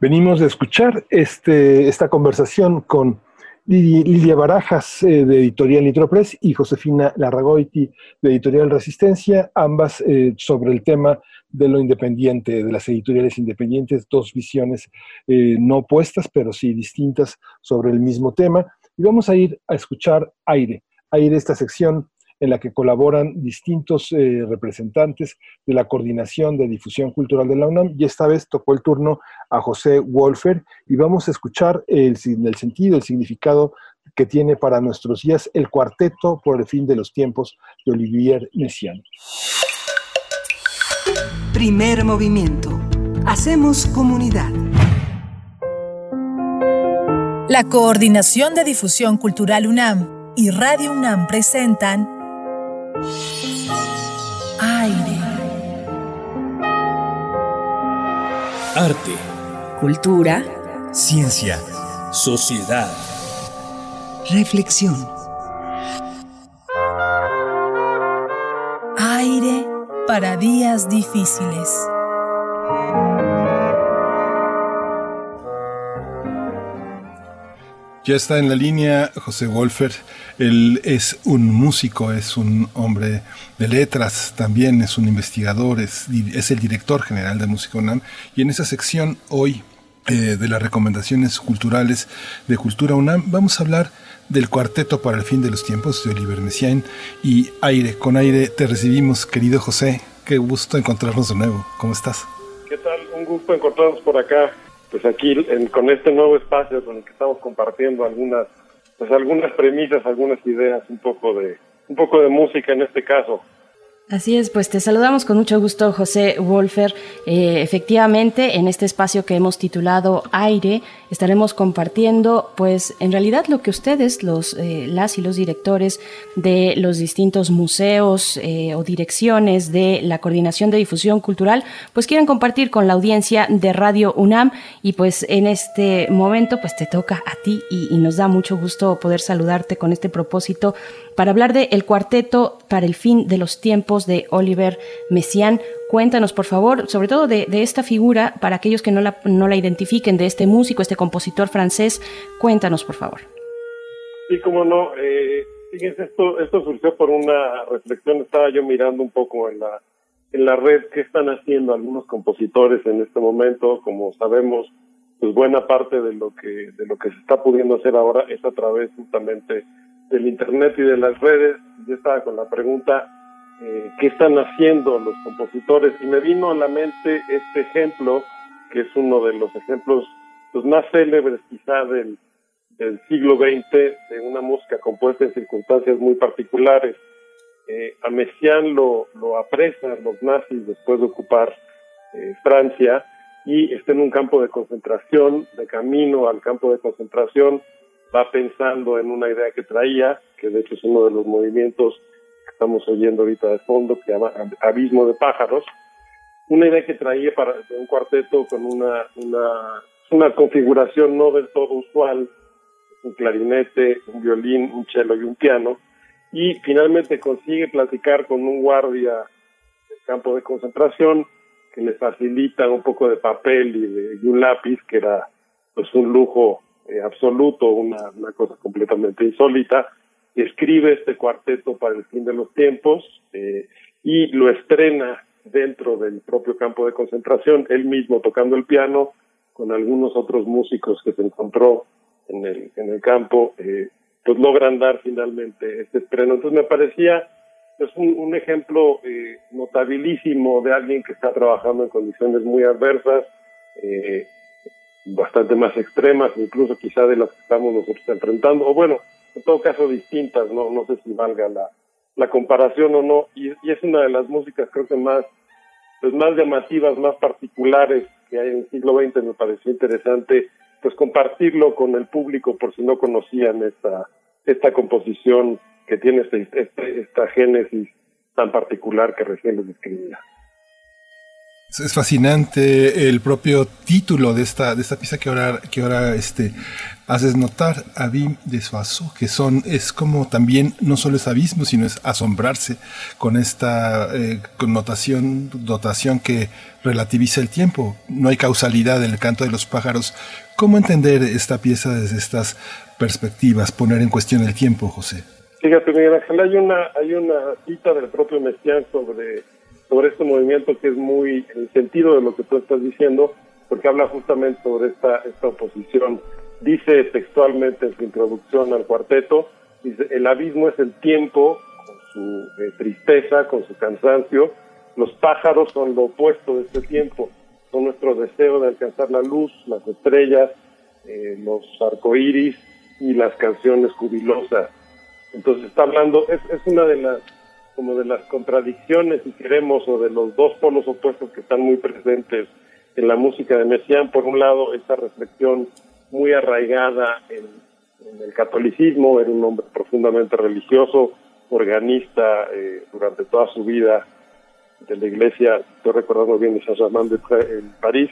Venimos a escuchar este, esta conversación con Lidia Barajas eh, de Editorial Nitropress y Josefina Larragoiti de Editorial Resistencia, ambas eh, sobre el tema de lo independiente, de las editoriales independientes, dos visiones eh, no opuestas, pero sí distintas sobre el mismo tema. Y vamos a ir a escuchar Aire, Aire, esta sección en la que colaboran distintos eh, representantes de la Coordinación de Difusión Cultural de la UNAM y esta vez tocó el turno a José Wolfer y vamos a escuchar el, el sentido, el significado que tiene para nuestros días el cuarteto por el fin de los tiempos de Olivier Messiaen. Primer movimiento. Hacemos comunidad. La Coordinación de Difusión Cultural UNAM y Radio UNAM presentan Aire. Arte. Cultura. Ciencia. Sociedad. Reflexión. Aire para días difíciles. Ya está en la línea José Wolfer. Él es un músico, es un hombre de letras, también es un investigador, es, el director general de Música UNAM. Y en esa sección hoy eh, de las recomendaciones culturales de Cultura UNAM vamos a hablar del cuarteto para el fin de los tiempos de Oliver Messiaen y Aire. Con Aire te recibimos, querido José. Qué gusto encontrarnos de nuevo. ¿Cómo estás? ¿Qué tal? Un gusto encontrarnos por acá pues aquí con este nuevo espacio con el que estamos compartiendo algunas pues algunas premisas, algunas ideas, un poco de un poco de música en este caso. Así es, pues te saludamos con mucho gusto, José Wolfer. Eh, efectivamente, en este espacio que hemos titulado Aire, estaremos compartiendo, pues, en realidad lo que ustedes, los, eh, las y los directores de los distintos museos eh, o direcciones de la Coordinación de Difusión Cultural, pues quieren compartir con la audiencia de Radio UNAM. Y pues en este momento, pues te toca a ti y, y nos da mucho gusto poder saludarte con este propósito para hablar de El Cuarteto para el Fin de los Tiempos de Oliver Messiaen. Cuéntanos, por favor, sobre todo de, esta figura, para aquellos que no la, no la identifiquen, de este músico, este compositor francés. Cuéntanos, por favor. Sí, cómo no. Eh, esto surgió por una reflexión. Estaba yo mirando un poco en la, en la red qué están haciendo algunos compositores en este momento. Como sabemos, pues buena parte de lo que, de lo que se está pudiendo hacer ahora es a través justamente del Internet y de las redes, yo estaba con la pregunta, eh, ¿qué están haciendo los compositores? Y me vino a la mente este ejemplo, que es uno de los ejemplos pues, más célebres quizá del, del siglo XX, de una música compuesta en circunstancias muy particulares. Eh, a Messiaen lo, lo apresan los nazis después de ocupar eh, Francia y está en un campo de concentración, de camino al campo de concentración, va pensando en una idea que traía, que de hecho es uno de los movimientos que estamos oyendo ahorita de fondo, que se llama Abismo de Pájaros, una idea que traía para un cuarteto con una, una, una configuración no del todo usual, un clarinete, un violín, un cello y un piano, y finalmente consigue platicar con un guardia del campo de concentración que le facilita un poco de papel y, de, y un lápiz, que era pues un lujo eh, absoluto, una, una cosa completamente insólita, escribe este cuarteto para el fin de los tiempos eh, y lo estrena dentro del propio campo de concentración, él mismo tocando el piano con algunos otros músicos que se encontró en el, en el campo, eh, pues logran dar finalmente este estreno. Entonces me parecía pues un, ejemplo eh, notabilísimo de alguien que está trabajando en condiciones muy adversas, eh, bastante más extremas, incluso quizá de las que estamos nosotros enfrentando, o bueno, en todo caso distintas, no, no sé si valga la, la comparación o no, y, es una de las músicas creo que más, pues más llamativas, más particulares que hay en el siglo XX, me pareció interesante pues compartirlo con el público por si no conocían esta, esta composición que tiene este, este, esta génesis tan particular que recién les describía. Es fascinante el propio título de esta, de esta pieza que ahora, que ahora este, haces notar, Abim de Suazo, que son, es como también, no solo es abismo, sino es asombrarse con esta eh, connotación, dotación que relativiza el tiempo. No hay causalidad en el canto de los pájaros. ¿Cómo entender esta pieza desde estas perspectivas, poner en cuestión el tiempo, José? Fíjate, Miguel hay una, hay una cita del propio Messiaen sobre sobre este movimiento que es muy el sentido de lo que tú estás diciendo, porque habla justamente sobre esta, esta oposición. Dice textualmente en su introducción al cuarteto, dice, el abismo es el tiempo con su eh, tristeza, con su cansancio. Los pájaros son lo opuesto de este tiempo, son nuestro deseo de alcanzar la luz, las estrellas, eh, los arcoíris y las canciones jubilosas. Entonces está hablando, es, es una de las como de las contradicciones, si queremos, o de los dos polos opuestos que están muy presentes en la música de Messiaen. Por un lado, esta reflexión muy arraigada en, el catolicismo, era un hombre profundamente religioso, organista eh, durante toda su vida de la iglesia, estoy recordando bien de Saint-Germain en París.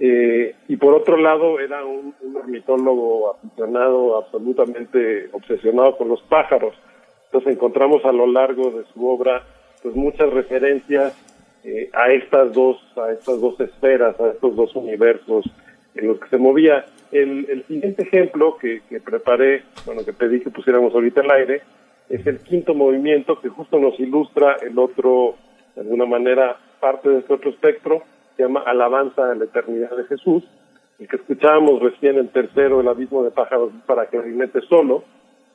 Eh, y por otro lado, era un, un ornitólogo aficionado, absolutamente obsesionado con los pájaros. Entonces encontramos a lo largo de su obra pues muchas referencias eh, a estas dos a estas dos esferas, a estos dos universos en los que se movía. El, el siguiente ejemplo que, que, preparé, bueno, que pedí que pusiéramos ahorita al aire, es el quinto movimiento que justo nos ilustra el otro, de alguna manera, parte de este otro espectro, se llama Alabanza a la Eternidad de Jesús, el que escuchábamos recién el tercero, el abismo de pájaros para clarinete solo,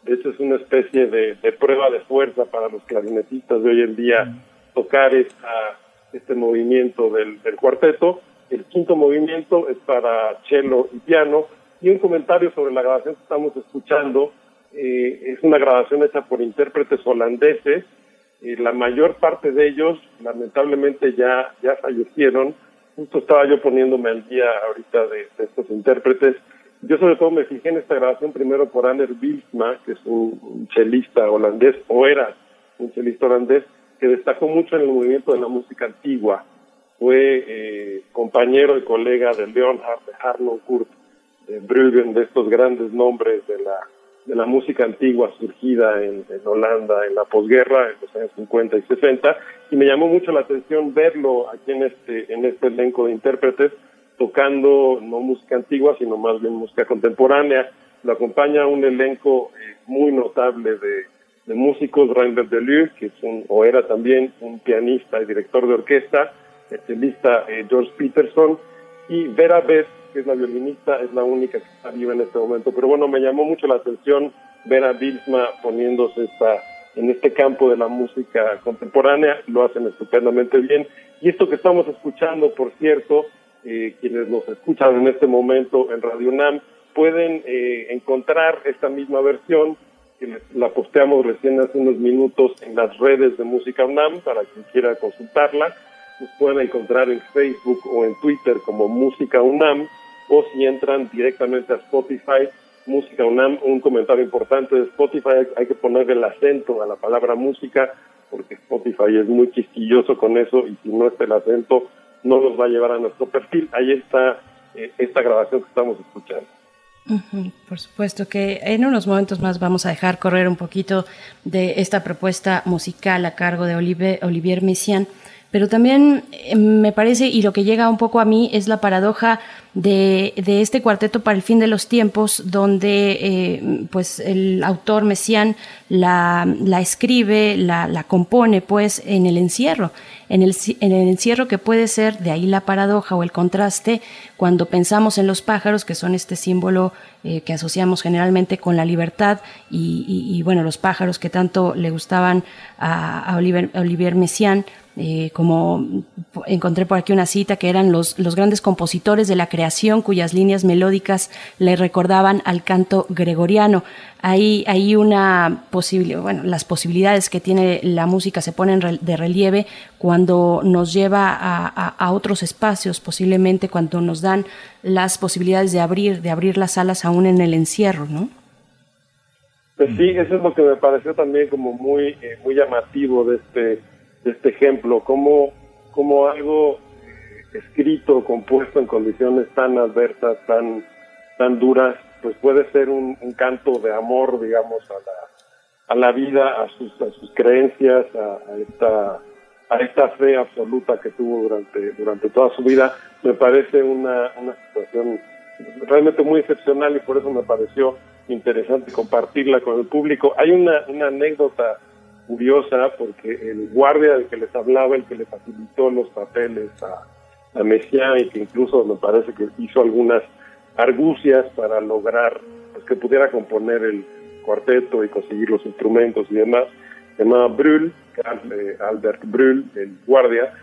de hecho es una especie de, de, prueba de fuerza para los clarinetistas de hoy en día tocar esta, este movimiento del, del cuarteto, el quinto movimiento es para cello y piano, y un comentario sobre la grabación que estamos escuchando, eh, es una grabación hecha por intérpretes holandeses, eh, la mayor parte de ellos lamentablemente ya, ya fallecieron, justo estaba yo poniéndome al día ahorita de, de estos intérpretes, yo sobre todo me fijé en esta grabación primero por Ander Bilsma, que es un chelista holandés, o era un chelista holandés, que destacó mucho en el movimiento de la música antigua, fue eh, compañero y colega de Leonhard, de Harlow Kurt, de Bruggen, de estos grandes nombres de la, de la música antigua surgida en, en, Holanda en la posguerra, en los años 50 y 60, y me llamó mucho la atención verlo aquí en este, en este elenco de intérpretes, tocando no música antigua, sino más bien música contemporánea. Lo acompaña un elenco eh, muy notable de, de músicos, Reinbert Deleuze, que es un, o era también un pianista y director de orquesta, el chelista eh, George Peterson, y Vera Beth, que es la violinista, es la única que está viva en este momento. Pero bueno, me llamó mucho la atención ver a Bilsma poniéndose esta, en este campo de la música contemporánea, lo hacen estupendamente bien. Y esto que estamos escuchando, por cierto, eh, quienes nos escuchan en este momento en Radio UNAM, pueden eh, encontrar esta misma versión que la posteamos recién hace unos minutos en las redes de Música UNAM para quien quiera consultarla. Nos pueden encontrar en Facebook o en Twitter como Música UNAM o si entran directamente a Spotify, Música UNAM, un comentario importante de Spotify, hay que poner el acento a la palabra música porque Spotify es muy quisquilloso con eso y si no está el acento no nos va a llevar a nuestro perfil. Ahí está eh, esta grabación que estamos escuchando. Por supuesto que en unos momentos más vamos a dejar correr un poquito de esta propuesta musical a cargo de Olivier, Olivier Messiaen pero también me parece, y lo que llega un poco a mí, es la paradoja de, de este cuarteto para el fin de los tiempos, donde eh, pues el autor Messiaen la, la escribe, la, la, compone pues en el encierro, en el, en el encierro que puede ser, de ahí la paradoja o el contraste, cuando pensamos en los pájaros, que son este símbolo eh, que asociamos generalmente con la libertad, y, y, bueno, los pájaros que tanto le gustaban a, a Olivier, Messiaen, eh, como encontré por aquí una cita que eran los, los grandes compositores de la creación cuyas líneas melódicas le recordaban al canto gregoriano. Hay, hay una posibilidad, bueno, las posibilidades que tiene la música se ponen de relieve cuando nos lleva a, a, otros espacios, posiblemente cuando nos dan las posibilidades de abrir, de abrir las alas aún en el encierro, ¿no? Pues sí, eso es lo que me pareció también como muy, eh, muy llamativo de este de este ejemplo, como, como algo escrito, compuesto en condiciones tan adversas, tan, tan duras, pues puede ser un, un canto de amor, digamos, a la, a la vida, a sus, a sus creencias, a, a, esta, a esta fe absoluta que tuvo durante, durante toda su vida. Me parece una, una situación realmente muy excepcional y por eso me pareció interesante compartirla con el público. Hay una, una anécdota curiosa porque el guardia del que les hablaba, el que le facilitó los papeles a, a Messiaen y que incluso me parece que hizo algunas argucias para lograr pues, que pudiera componer el cuarteto y conseguir los instrumentos y demás, se llamaba Brühl, Albert Brühl, el guardia,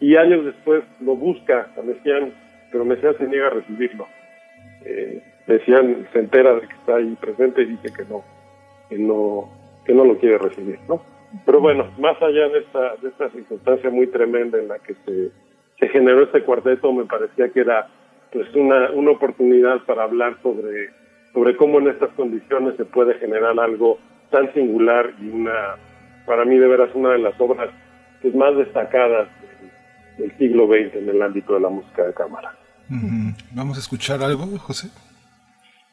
y años después lo busca a Messiaen, pero Messiaen se niega a recibirlo. Eh, Messiaen se entera de que está ahí presente y dice que no, que no, que no lo quiere recibir, ¿no? Pero bueno, más allá de esta, de esta circunstancia muy tremenda en la que se, se generó este cuarteto, me parecía que era pues una, una oportunidad para hablar sobre, sobre cómo en estas condiciones se puede generar algo tan singular y una, para mí de veras una de las obras pues, más destacadas del, siglo XX en el ámbito de la música de cámara. Vamos a escuchar algo, José.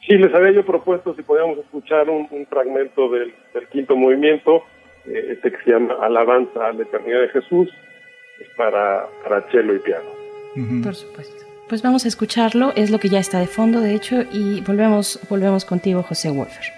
Sí, les había yo propuesto si podíamos escuchar un, fragmento del, quinto movimiento, eh, este que se llama Alabanza a la Eternidad de Jesús, es para, para cello y piano. Por supuesto. Pues vamos a escucharlo, es lo que ya está de fondo, de hecho, y volvemos, volvemos contigo, José Wolfer.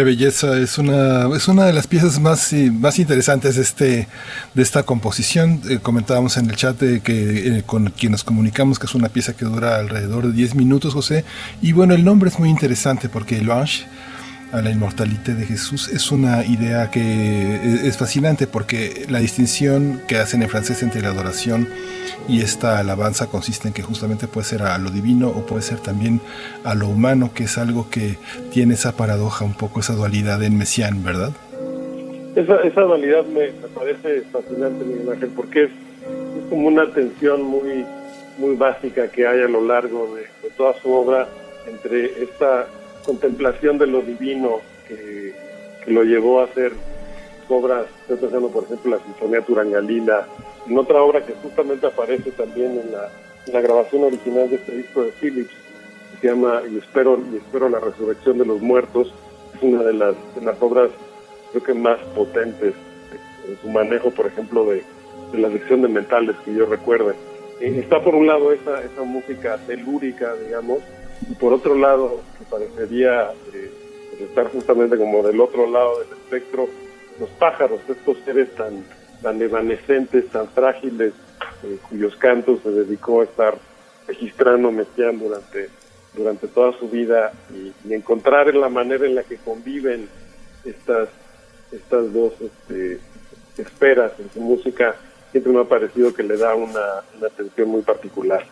Qué belleza, es una, es una de las piezas más, más interesantes de, este, de esta composición. Eh, comentábamos en el chat que eh, con quien nos comunicamos que es una pieza que dura alrededor de 10 minutos, José. Y bueno, el nombre es muy interesante porque Louange a la inmortalidad de Jesús es una idea que es fascinante porque la distinción que hacen en francés entre la adoración esta alabanza consiste en que justamente puede ser a lo divino o puede ser también a lo humano, que es algo que tiene esa paradoja, un poco esa dualidad en Messiaen, ¿verdad? Esa, esa dualidad me, parece fascinante, Miguel Ángel, porque es, como una tensión muy, muy básica que hay a lo largo de, de toda su obra entre esta contemplación de lo divino que, lo llevó a hacer obras, estoy pensando por ejemplo la Sinfonía Turangalila, en otra obra que justamente aparece también en la, grabación original de este disco de Phillips, que se llama Y espero, y espero la resurrección de los muertos, es una de las, las obras creo que más potentes en su manejo, por ejemplo, de, la sección de mentales que yo recuerde. Eh, está por un lado esa, esa música telúrica, digamos, y por otro lado, que parecería eh, estar justamente como del otro lado del espectro, los pájaros, estos seres tan, tan evanescentes, tan frágiles, eh, cuyos cantos se dedicó a estar registrando Messiaen durante, durante toda su vida y, encontrar en la manera en la que conviven estas, estas dos este, esperas en su música, siempre me ha parecido que le da una, una atención muy particular.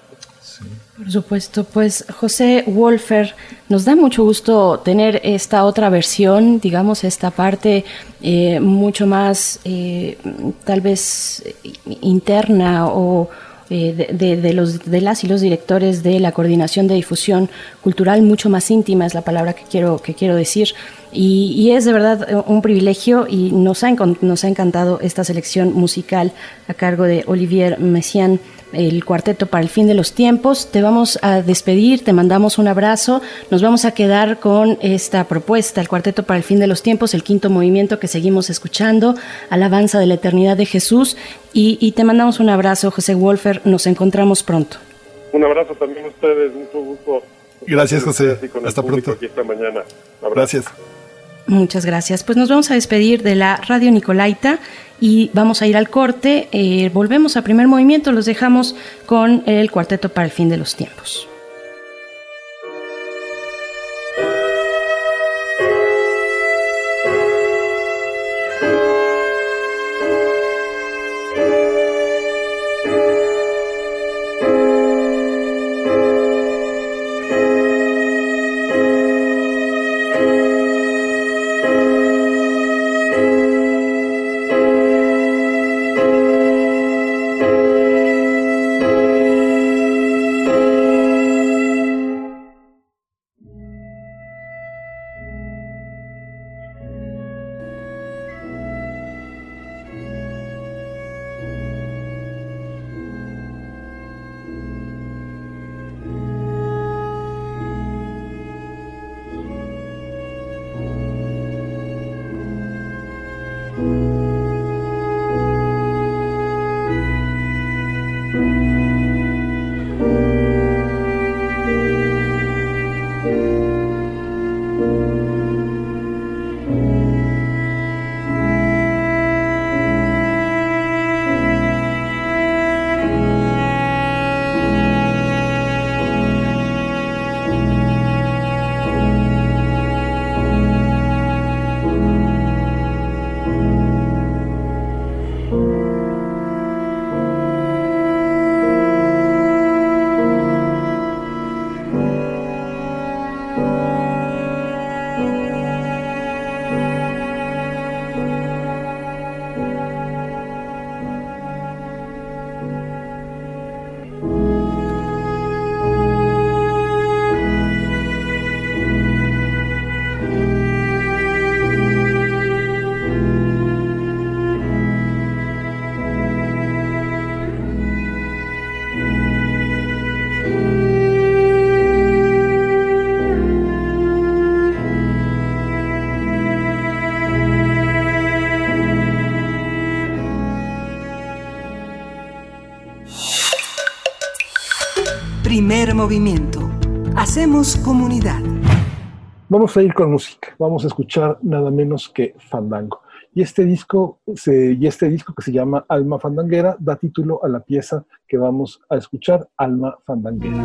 Por supuesto, pues José Wolfer, nos da mucho gusto tener esta otra versión, digamos, esta parte eh, mucho más eh, tal vez interna o eh, de, los, de las y los directores de la coordinación de difusión cultural, mucho más íntima es la palabra que quiero, que quiero decir. Y, y es de verdad un privilegio y nos ha, nos ha encantado esta selección musical a cargo de Olivier Messiaen el cuarteto para el fin de los tiempos. Te vamos a despedir, te mandamos un abrazo. Nos vamos a quedar con esta propuesta, el cuarteto para el fin de los tiempos, el quinto movimiento que seguimos escuchando, Alabanza de la Eternidad de Jesús. Y, te mandamos un abrazo, José Wolfer. Nos encontramos pronto. Un abrazo también a ustedes, mucho gusto. Gracias, José. Hasta pronto. Aquí esta mañana. Gracias. Muchas gracias. Pues nos vamos a despedir de la Radio Nicolaita y vamos a ir al corte. Eh, volvemos a primer movimiento, los dejamos con el cuarteto para el fin de los tiempos. Movimiento. Hacemos comunidad. Vamos a ir con música. Vamos a escuchar nada menos que Fandango. Y este disco, y este disco que se llama Alma Fandanguera da título a la pieza que vamos a escuchar, Alma Fandanguera.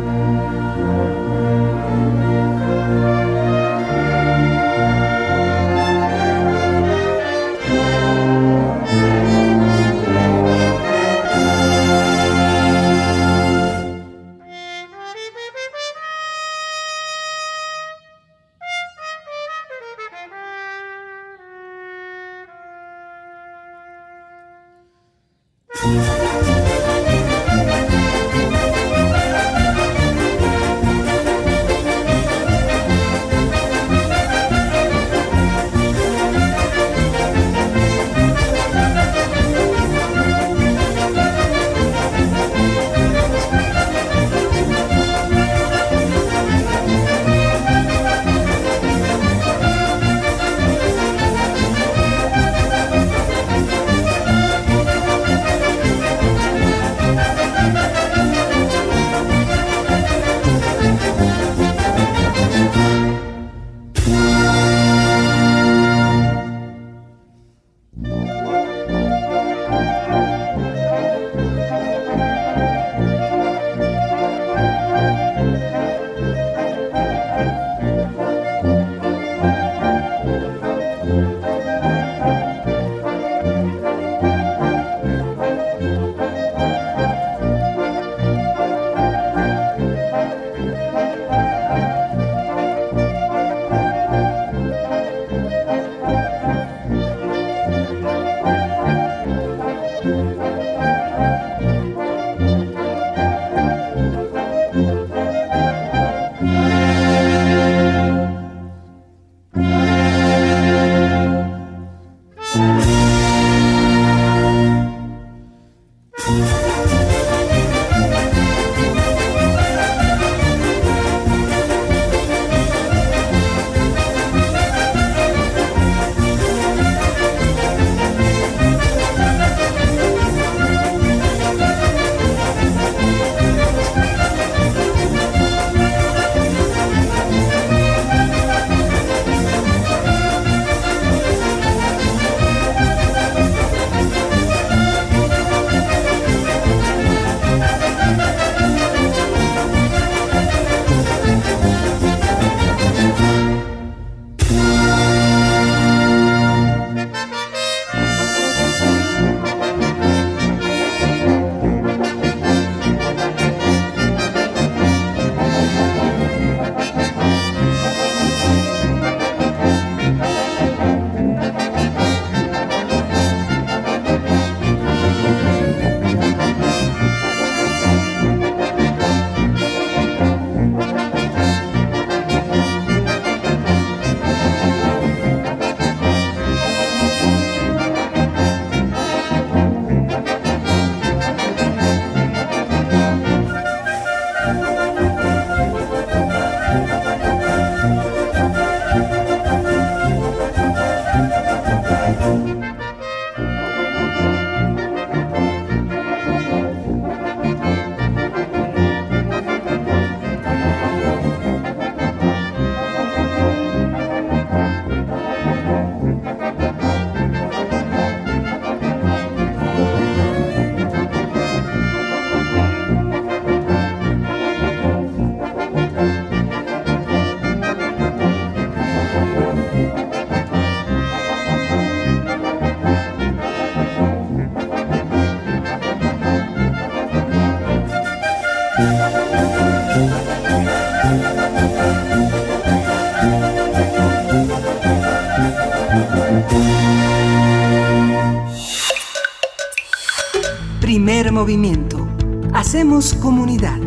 Primer movimiento. Hacemos comunidad.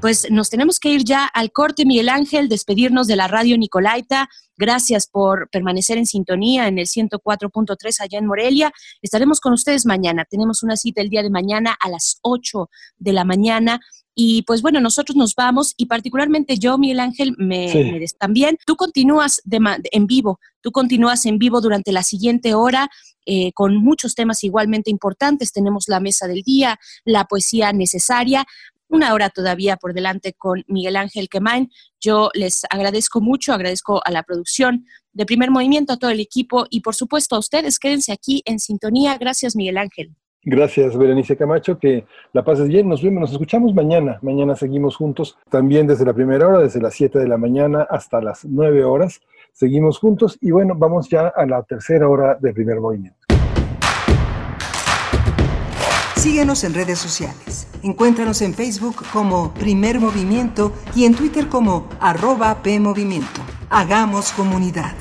Pues nos tenemos que ir ya al corte, Miguel Ángel, despedirnos de la radio Nicolaita. Gracias por permanecer en sintonía en el 104.3 allá en Morelia. Estaremos con ustedes mañana. Tenemos una cita el día de mañana a las 8 de la mañana. Y pues bueno, nosotros nos vamos y particularmente yo, Miguel Ángel, me, también. Tú continúas en vivo, tú continúas en vivo durante la siguiente hora eh, con muchos temas igualmente importantes. Tenemos la mesa del día, la poesía necesaria una hora todavía por delante con Miguel Ángel Quemain. Yo les agradezco mucho, agradezco a la producción de Primer Movimiento, a todo el equipo y por supuesto a ustedes. Quédense aquí en sintonía. Gracias, Miguel Ángel. Gracias, Berenice Camacho, que la pases bien. Nos vemos, nos escuchamos mañana. Mañana seguimos juntos, también desde la primera hora, desde las 7 de la mañana hasta las 9 horas. Seguimos juntos y bueno, vamos ya a la tercera hora de primer movimiento. Síguenos en redes sociales. Encuéntranos en Facebook como Primer Movimiento y en Twitter como arroba PMovimiento. Hagamos comunidad.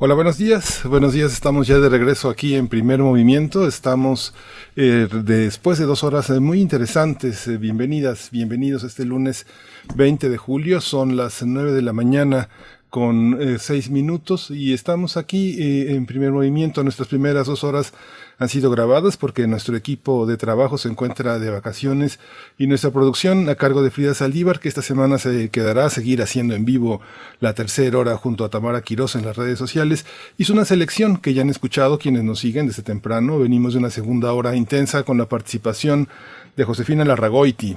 Hola, buenos días. Buenos días. Estamos ya de regreso aquí en Primer Movimiento. Estamos eh, después de dos horas eh, muy interesantes. Eh, bienvenidas, bienvenidos este lunes 20 de julio. Son las nueve de la mañana con eh, seis minutos y estamos aquí en primer movimiento. Nuestras primeras dos horas han sido grabadas porque nuestro equipo de trabajo se encuentra de vacaciones y nuestra producción a cargo de Frida Saldívar, que esta semana se quedará a seguir haciendo en vivo la tercera hora junto a Tamara Quiroz en las redes sociales, hizo una selección que ya han escuchado quienes nos siguen desde temprano. Venimos de una segunda hora intensa con la participación de Josefina Larragoiti,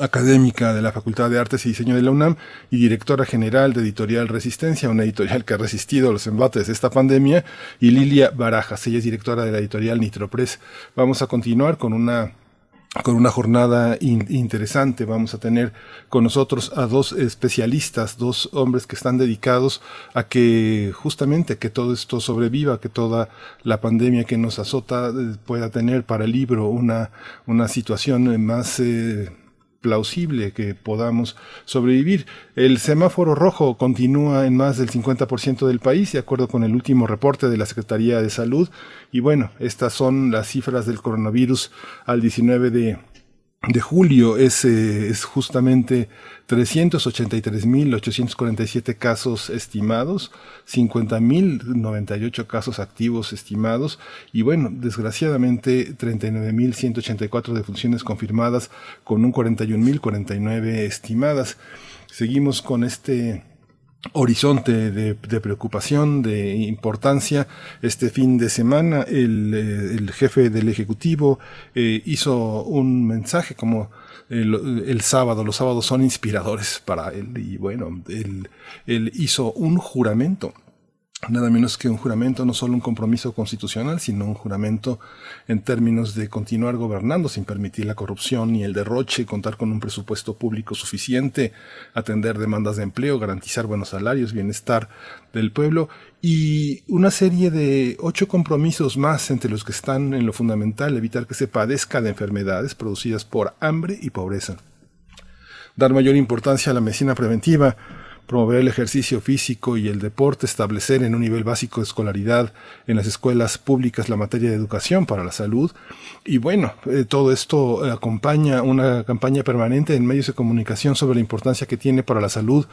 académica de la Facultad de Artes y Diseño de la UNAM y directora general de Editorial Resistencia, una editorial que ha resistido los embates de esta pandemia, y Lilia Barajas, ella es directora de la editorial Nitropress. Vamos a continuar con una con una jornada interesante. Vamos a tener con nosotros a dos especialistas, dos hombres que están dedicados a que justamente que todo esto sobreviva, que toda la pandemia que nos azota eh, pueda tener para el libro una, una situación más eh, plausible que podamos sobrevivir. El semáforo rojo continúa en más del 50% del país, de acuerdo con el último reporte de la Secretaría de Salud. Y bueno, estas son las cifras del coronavirus al 19 de, de julio. Es, eh, es justamente 383.847 casos estimados, 50.098 casos activos estimados y bueno, desgraciadamente 39.184 defunciones confirmadas con un 41.049 estimadas. Seguimos con este horizonte de, preocupación, de importancia. Este fin de semana el, eh, jefe del Ejecutivo eh, hizo un mensaje como el, sábado, los sábados son inspiradores para él. Y bueno, él, él hizo un juramento nada menos que un juramento, no solo un compromiso constitucional, sino un juramento en términos de continuar gobernando sin permitir la corrupción ni el derroche, contar con un presupuesto público suficiente, atender demandas de empleo, garantizar buenos salarios, bienestar del pueblo y una serie de ocho compromisos más entre los que están en lo fundamental, evitar que se padezca de enfermedades producidas por hambre y pobreza. Dar mayor importancia a la medicina preventiva, promover el ejercicio físico y el deporte, establecer en un nivel básico de escolaridad en las escuelas públicas la materia de educación para la salud. Y bueno, eh, todo esto acompaña una campaña permanente en medios de comunicación sobre la importancia que tiene para la salud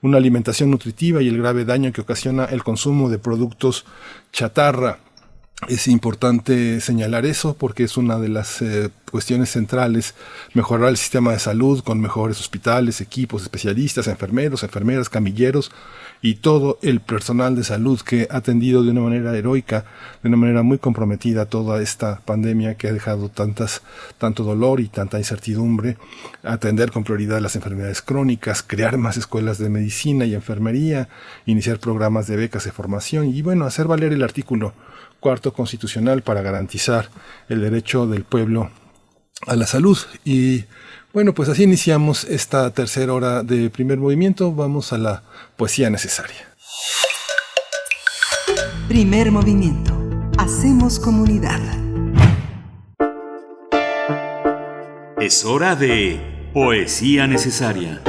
una alimentación nutritiva y el grave daño que ocasiona el consumo de productos chatarra. Es importante señalar eso porque es una de las eh, cuestiones centrales, mejorar el sistema de salud con mejores hospitales, equipos, especialistas, enfermeros, enfermeras, camilleros y todo el personal de salud que ha atendido de una manera heroica, de una manera muy comprometida toda esta pandemia que ha dejado tantas, tanto dolor y tanta incertidumbre, atender con prioridad las enfermedades crónicas, crear más escuelas de medicina y enfermería, iniciar programas de becas de formación y bueno, hacer valer el artículo cuarto constitucional para garantizar el derecho del pueblo a la salud. Y bueno, pues así iniciamos esta tercera hora de primer movimiento. Vamos a la poesía necesaria. Primer movimiento. Hacemos comunidad. Es hora de poesía necesaria.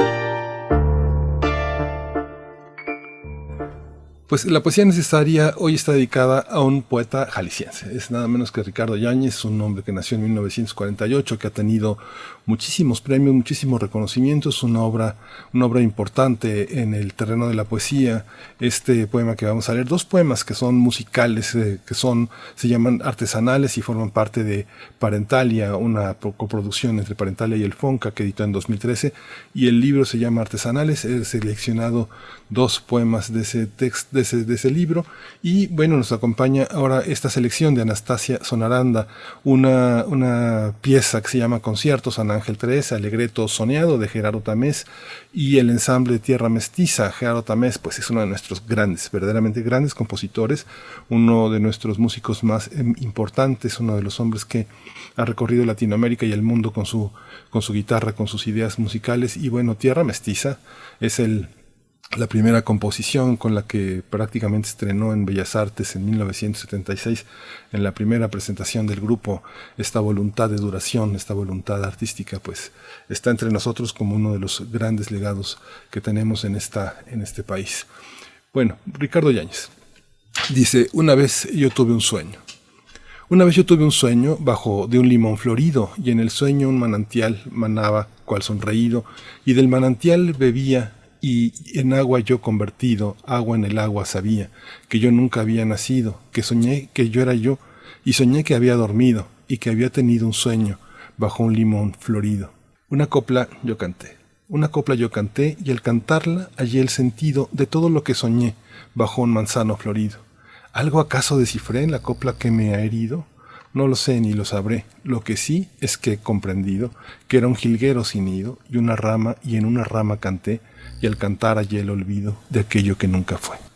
Pues la poesía necesaria hoy está dedicada a un poeta jalisciense. Es nada menos que Ricardo Yáñez, un hombre que nació en 1948, que ha tenido muchísimos premios, muchísimos reconocimientos, una obra, una obra importante en el terreno de la poesía. Este poema que vamos a leer, dos poemas que son musicales, eh, que son, se llaman artesanales y forman parte de Parentalia, una coproducción entre Parentalia y el Fonca que editó en 2013. Y el libro se llama Artesanales. He seleccionado dos poemas de ese texto de ese, libro. Y bueno, nos acompaña ahora esta selección de Anastasia Sonaranda, una, una pieza que se llama Concierto San Ángel 3, Alegreto Soneado de Gerardo Tamés y el ensamble Tierra Mestiza. Gerardo Tamés, pues es uno de nuestros grandes, verdaderamente grandes compositores, uno de nuestros músicos más em, importantes, uno de los hombres que ha recorrido Latinoamérica y el mundo con su, con su guitarra, con sus ideas musicales. Y bueno, Tierra Mestiza es el la primera composición con la que prácticamente estrenó en Bellas Artes en 1976, en la primera presentación del grupo, esta voluntad de duración, esta voluntad artística, pues está entre nosotros como uno de los grandes legados que tenemos en, esta, en este país. Bueno, Ricardo Yáñez dice, una vez yo tuve un sueño. Una vez yo tuve un sueño bajo de un limón florido, y en el sueño un manantial manaba cual sonreído, y del manantial bebía y en agua yo convertido, agua en el agua sabía, que yo nunca había nacido, que soñé que yo era yo, y soñé que había dormido, y que había tenido un sueño, bajo un limón florido. Una copla yo canté, una copla yo canté, y al cantarla hallé el sentido de todo lo que soñé, bajo un manzano florido. ¿Algo acaso descifré en la copla que me ha herido? No lo sé ni lo sabré. Lo que sí es que he comprendido que era un jilguero sin nido y una rama y en una rama canté y al cantar hallé el olvido de aquello que nunca fue.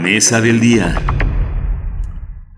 Mesa del día.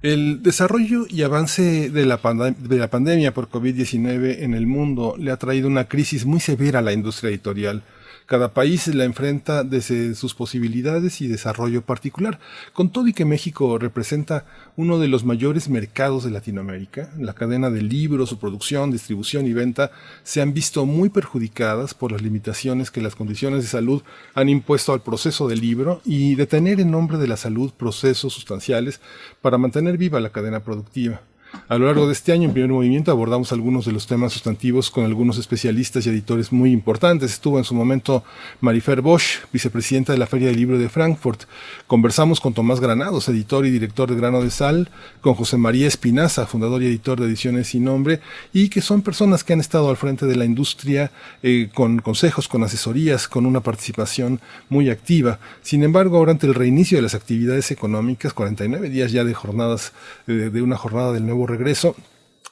El desarrollo y avance de la, de la pandemia por COVID-19 en el mundo le ha traído una crisis muy severa a la industria editorial cada país la enfrenta desde sus posibilidades y desarrollo particular. Con todo y que México representa uno de los mayores mercados de Latinoamérica, la cadena de libros, su producción, distribución y venta se han visto muy perjudicadas por las limitaciones que las condiciones de salud han impuesto al proceso del libro y detener en nombre de la salud procesos sustanciales para mantener viva la cadena productiva. A lo largo de este año, en primer movimiento, abordamos algunos de los temas sustantivos con algunos especialistas y editores muy importantes. Estuvo en su momento Marifer Bosch, vicepresidenta de la Feria del Libro de Frankfurt. Conversamos con Tomás Granados, editor y director de Grano de Sal, con José María Espinaza, fundador y editor de Ediciones Sin Nombre, y que son personas que han estado al frente de la industria eh, con consejos, con asesorías, con una participación muy activa. Sin embargo, ahora ante el reinicio de las actividades económicas, 49 días ya de jornadas, eh, de una jornada del nuevo regreso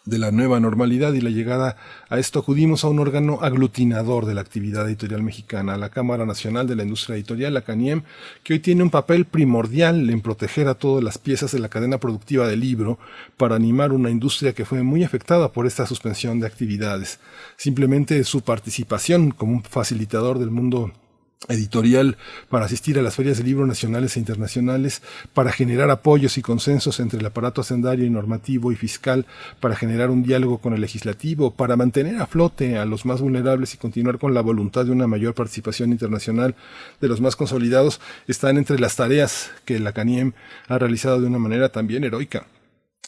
de la nueva normalidad y la llegada a esto acudimos a un órgano aglutinador de la actividad editorial mexicana, la Cámara Nacional de la Industria Editorial, la CANIEM, que hoy tiene un papel primordial en proteger a todas las piezas de la cadena productiva del libro para animar una industria que fue muy afectada por esta suspensión de actividades. Simplemente su participación como un facilitador del mundo editorial para asistir a las ferias de libros nacionales e internacionales, para generar apoyos y consensos entre el aparato hacendario y normativo y fiscal, para generar un diálogo con el legislativo, para mantener a flote a los más vulnerables y continuar con la voluntad de una mayor participación internacional de los más consolidados, están entre las tareas que la CANIEM ha realizado de una manera también heroica.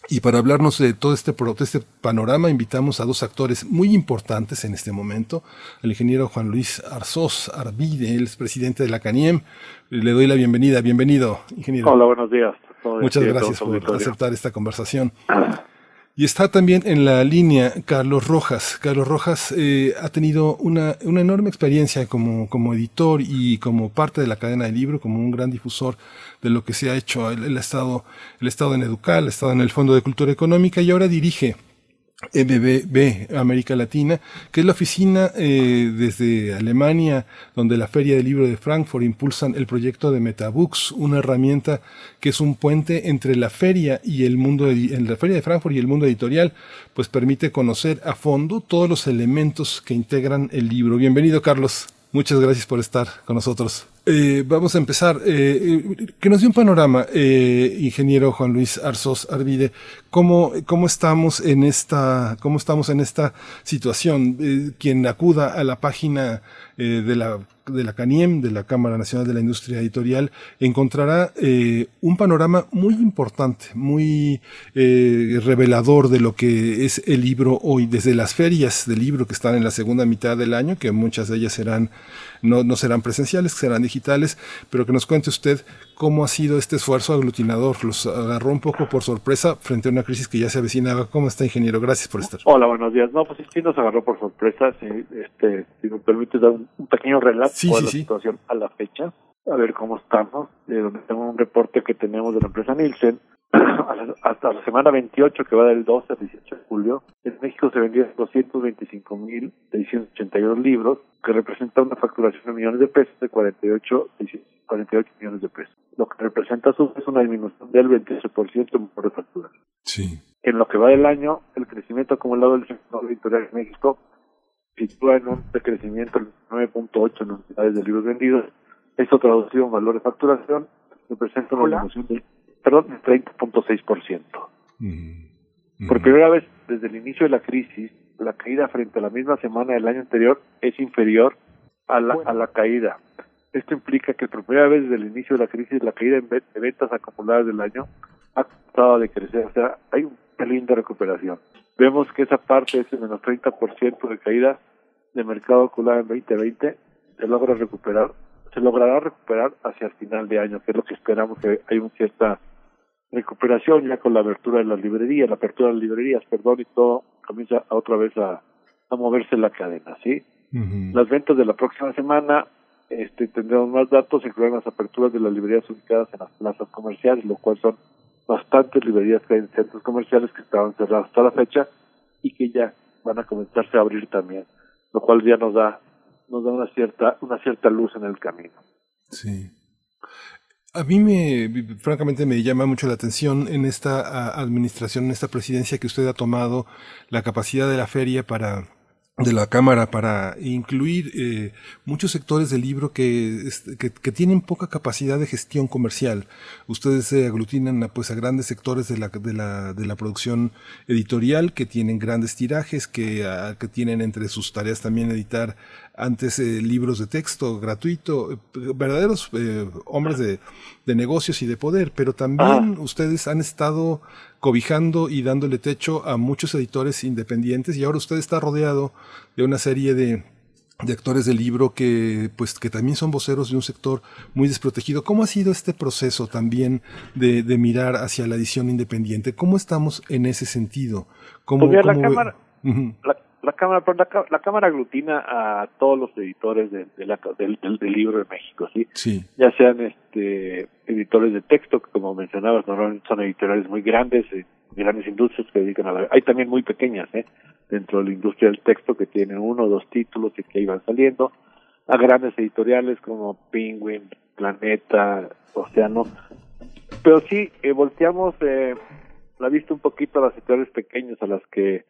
Y para hablarnos de todo este, este panorama, invitamos a dos actores muy importantes en este momento, el ingeniero Juan Luis Arzós Arvide, él es presidente de la CANIEM. Le doy la bienvenida. Bienvenido, ingeniero. Hola, buenos días. Muchas gracias por aceptar esta conversación. Y está también en la línea Carlos Rojas. Carlos Rojas eh, ha tenido una, una enorme experiencia como, como editor y como parte de la cadena de libro, como un gran difusor de lo que se ha hecho. el estado, el estado en Educal, ha estado en el Fondo de Cultura Económica y ahora dirige MBB América Latina, que es la oficina eh, desde Alemania, donde la Feria del Libro de Frankfurt impulsan el proyecto de Metabooks, una herramienta que es un puente entre la feria y el mundo, en la Feria de Frankfurt y el mundo editorial, pues permite conocer a fondo todos los elementos que integran el libro. Bienvenido, Carlos. Muchas gracias por estar con nosotros. Eh, vamos a empezar. Eh, eh, que nos dé un panorama, eh, ingeniero Juan Luis Arzós Arvide, cómo, cómo estamos en esta, cómo estamos en esta situación. Eh, quien acuda a la página de la de la CANIEM, de la Cámara Nacional de la Industria Editorial, encontrará un panorama muy importante, muy revelador de lo que es el libro hoy, desde las ferias del libro que están en la segunda mitad del año, que muchas de ellas serán no, no serán presenciales, serán digitales, pero que nos cuente usted cómo ha sido este esfuerzo aglutinador. Los agarró un poco por sorpresa frente a una crisis que ya se avecinaba. ¿Cómo está, ingeniero? Gracias por estar. Hola, buenos días. No, pues sí nos agarró por sorpresa. Si, este, si me permite dar un pequeño relato de la situación a la fecha, a ver cómo estamos. De donde tengo un reporte que tenemos de la empresa Nielsen, hasta la semana 28, que va del 12 al 18 de julio, en México se vendieron 225.682 libros, que representa una facturación de millones de pesos de 48, 48 millones de pesos, lo que representa a su vez una disminución del 28% por de factura. Sí. En lo que va del año, el crecimiento acumulado del sector editorial en México sitúa en un decrecimiento del 9.8 en unidades de libros vendidos. Esto traducido en valor de facturación representa una disminución del perdón, del 30.6%. Por primera vez desde el inicio de la crisis, la caída frente a la misma semana del año anterior es inferior a la, a la caída. Esto implica que por primera vez desde el inicio de la crisis, la caída de ventas acumuladas del año ha tratado de crecer. O sea, hay un pelín de recuperación. Vemos que esa parte, ese menos 30% de caída de mercado acumulado en 2020, se logra recuperar, se logrará recuperar hacia el final de año, que es lo que esperamos que hay una cierta recuperación ya con la apertura de las librerías, la apertura de las librerías, perdón, y todo comienza otra vez a, a moverse la cadena, ¿sí? Las ventas de la próxima semana este, tendremos más datos, incluyen las aperturas de las librerías ubicadas en las plazas comerciales, lo cual son bastantes librerías que hay en centros comerciales que estaban cerradas hasta la fecha y que ya van a comenzarse a abrir también, lo cual ya nos da nos da una cierta una cierta luz en el camino. Sí. A mí me, francamente, me llama mucho la atención en esta administración, en esta presidencia que usted ha tomado la capacidad de la feria para de la Cámara para incluir eh, muchos sectores del libro que, que, que, tienen poca capacidad de gestión comercial. Ustedes se aglutinan a, pues, a grandes sectores de la, de, la, de la producción editorial que tienen grandes tirajes, que, a, que tienen entre sus tareas también editar antes eh, libros de texto gratuito, eh, verdaderos eh, hombres de, de, negocios y de poder, pero también ustedes han estado cobijando y dándole techo a muchos editores independientes y ahora usted está rodeado de una serie de, de actores del libro que pues que también son voceros de un sector muy desprotegido. ¿Cómo ha sido este proceso también de, de mirar hacia la edición independiente? ¿Cómo estamos en ese sentido? ¿Cómo, pues la, cámara, la, la cámara la, la, cámara aglutina a todos los editores de, de la, del, del, del, libro de México sí sí. Ya sean este editores de texto que como mencionabas normalmente son editoriales muy grandes eh, grandes industrias que dedican a la hay también muy pequeñas eh dentro de la industria del texto que tienen uno o dos títulos y que iban saliendo. A grandes editoriales como Penguin Planeta Océano. Pero sí eh, volteamos eh, la vista un poquito a las editoriales pequeñas a las que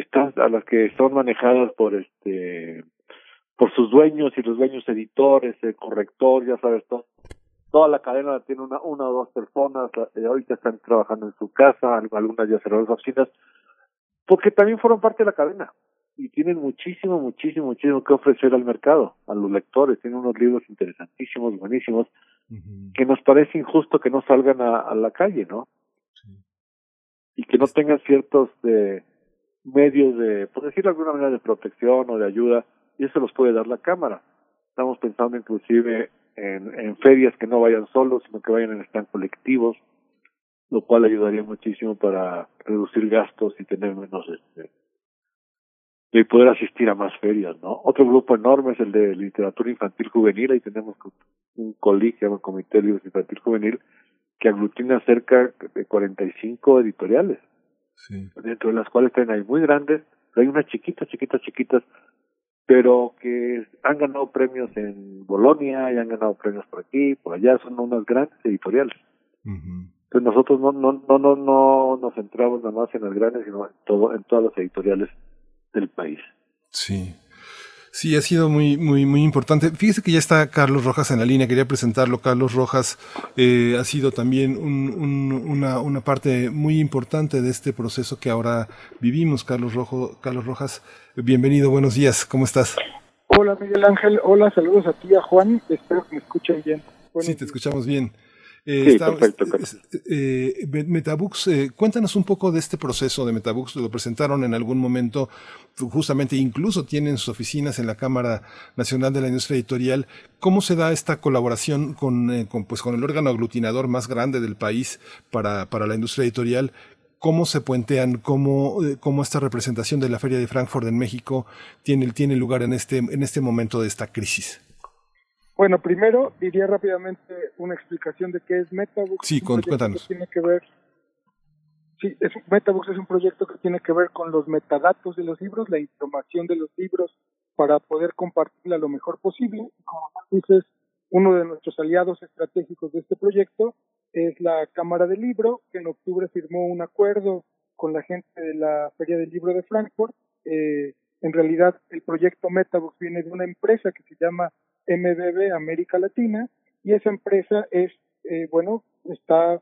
están a las que son manejadas por este por sus dueños y los dueños editores, el corrector, ya sabes todo. Toda la cadena tiene una, una o dos personas, eh, ahorita están trabajando en su casa, algunas ya cerraron las oficinas, porque también fueron parte de la cadena y tienen muchísimo, muchísimo, muchísimo que ofrecer al mercado, a los lectores. Tienen unos libros interesantísimos, buenísimos, que nos parece injusto que no salgan a, a la calle, ¿no? Sí. Y que no tengan ciertos de medios de, por decirlo de alguna manera, de protección o de ayuda, y eso los puede dar la Cámara. Estamos pensando inclusive en, en ferias que no vayan solos, sino que vayan en stand colectivos, lo cual ayudaría muchísimo para reducir gastos y tener menos este y poder asistir a más ferias, ¿no? Otro grupo enorme es el de literatura infantil juvenil, ahí tenemos un colegio, un comité de libros infantil juvenil, que aglutina cerca de 45 editoriales sí. dentro de las cuales también hay muy grandes, pero hay unas chiquitas, chiquitas, chiquitas, pero que han ganado premios en Bolonia y han ganado premios por aquí, por allá, son unas grandes editoriales. Uh -huh. Entonces nosotros no, no, no, no, no nos centramos nada más en las grandes, sino en, todo, en todas las editoriales del país. Sí. Sí, ha sido muy, muy, muy importante. Fíjese que ya está Carlos Rojas en la línea, quería presentarlo. Carlos Rojas eh, ha sido también un, un, una, una parte muy importante de este proceso que ahora vivimos. Carlos, Rojo, Carlos Rojas, bienvenido, buenos días, ¿cómo estás? Hola Miguel Ángel, hola, saludos a ti, a Juan, espero que me escuchen bien. Buenos sí, te escuchamos bien. Eh, sí, está, perfecto, eh, Metabooks, eh, cuéntanos un poco de este proceso de Metabooks. Lo presentaron en algún momento, justamente incluso tienen sus oficinas en la Cámara Nacional de la Industria Editorial. ¿Cómo se da esta colaboración con, eh, con, pues, con el órgano aglutinador más grande del país para, para la industria editorial? ¿Cómo se puentean? ¿Cómo, cómo esta representación de la Feria de Frankfurt en México tiene, tiene lugar en este, en este momento de esta crisis? Bueno, primero diría rápidamente una explicación de qué es Metabooks. Sí, cuéntanos. Tiene que ver Sí, es, Metabooks es un proyecto que tiene que ver con los metadatos de los libros, la información de los libros para poder compartirla lo mejor posible. Como dices, uno de nuestros aliados estratégicos de este proyecto es la Cámara del Libro, que en octubre firmó un acuerdo con la gente de la Feria del Libro de Frankfurt. Eh, en realidad, el proyecto Metabooks viene de una empresa que se llama MBB América Latina y esa empresa es, eh, bueno, está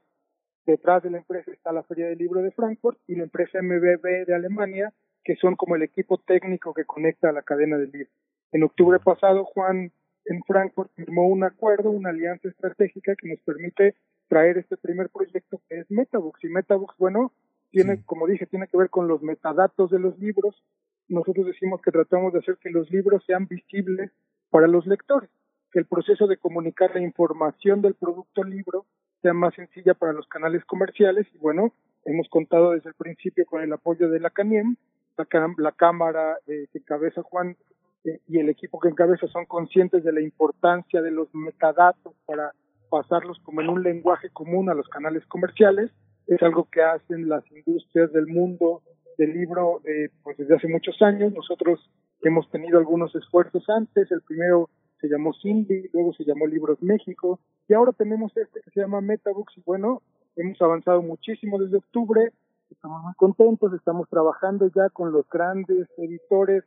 detrás de la empresa está la Feria del Libro de Frankfurt y la empresa MBB de Alemania, que son como el equipo técnico que conecta a la cadena del libro. En octubre pasado, Juan en Frankfurt firmó un acuerdo, una alianza estratégica que nos permite traer este primer proyecto que es Metabooks. Y Metabooks, bueno, tiene, como dije, tiene que ver con los metadatos de los libros. Nosotros decimos que tratamos de hacer que los libros sean visibles para los lectores, que el proceso de comunicar la información del producto libro sea más sencilla para los canales comerciales. Y bueno, hemos contado desde el principio con el apoyo de la CANIEM, la, la Cámara eh, que encabeza Juan eh, y el equipo que encabeza son conscientes de la importancia de los metadatos para pasarlos como en un lenguaje común a los canales comerciales. Es algo que hacen las industrias del mundo del libro eh, pues desde hace muchos años. Nosotros hemos tenido algunos esfuerzos antes. El primero se llamó Cindy, luego se llamó Libros México y ahora tenemos este que se llama Metabooks y bueno, hemos avanzado muchísimo desde octubre. Estamos muy contentos, estamos trabajando ya con los grandes editores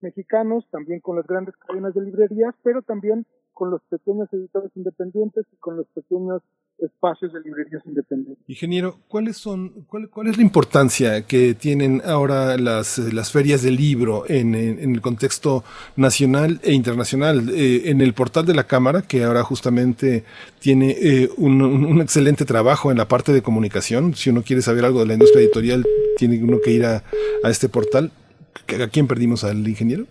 mexicanos, también con las grandes cadenas de librerías, pero también con los pequeños editores independientes y con los pequeños espacios de librerías independientes. Ingeniero, ¿cuáles son, cuál, cuál es la importancia que tienen ahora las, las ferias del libro en, en, el contexto nacional e internacional? Eh, en el portal de la Cámara, que ahora justamente tiene eh, un, un, excelente trabajo en la parte de comunicación, si uno quiere saber algo de la industria editorial, tiene uno que ir a, a este portal. ¿A quién perdimos? ¿Al ingeniero?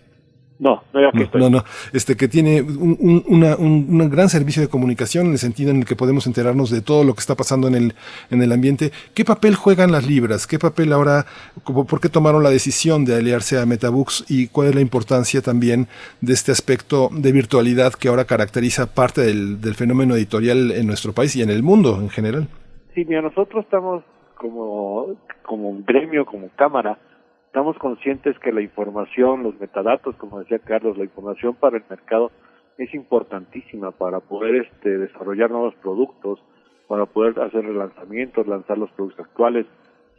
No, no, no, no, no, este que tiene un, una, un, gran servicio de comunicación en el sentido en el que podemos enterarnos de todo lo que está pasando en el, en el ambiente. ¿Qué papel juegan las libras? ¿Qué papel ahora, por qué tomaron la decisión de aliarse a Metabooks y cuál es la importancia también de este aspecto de virtualidad que ahora caracteriza parte del, del fenómeno editorial en nuestro país y en el mundo en general? Sí, mira, nosotros estamos como, como un gremio, como cámara, Estamos conscientes que la información, los metadatos, como decía Carlos, la información para el mercado es importantísima para poder este, desarrollar nuevos productos, para poder hacer relanzamientos, lanzar los productos actuales,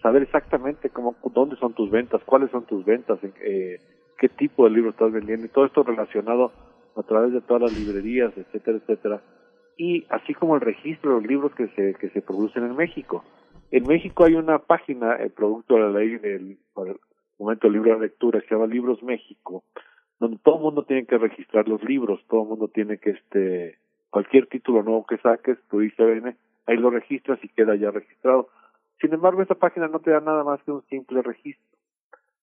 saber exactamente cómo, dónde son tus ventas, cuáles son tus ventas, eh, qué tipo de libro estás vendiendo y todo esto relacionado a través de todas las librerías, etcétera, etcétera. Y así como el registro de los libros que se, que se producen en México. En México hay una página, el producto de la ley del, momento del libro de lectura que se llama Libros México, donde todo el mundo tiene que registrar los libros, todo el mundo tiene que, este, cualquier título nuevo que saques, tu ICBN, ahí lo registras y queda ya registrado. Sin embargo, esta página no te da nada más que un simple registro,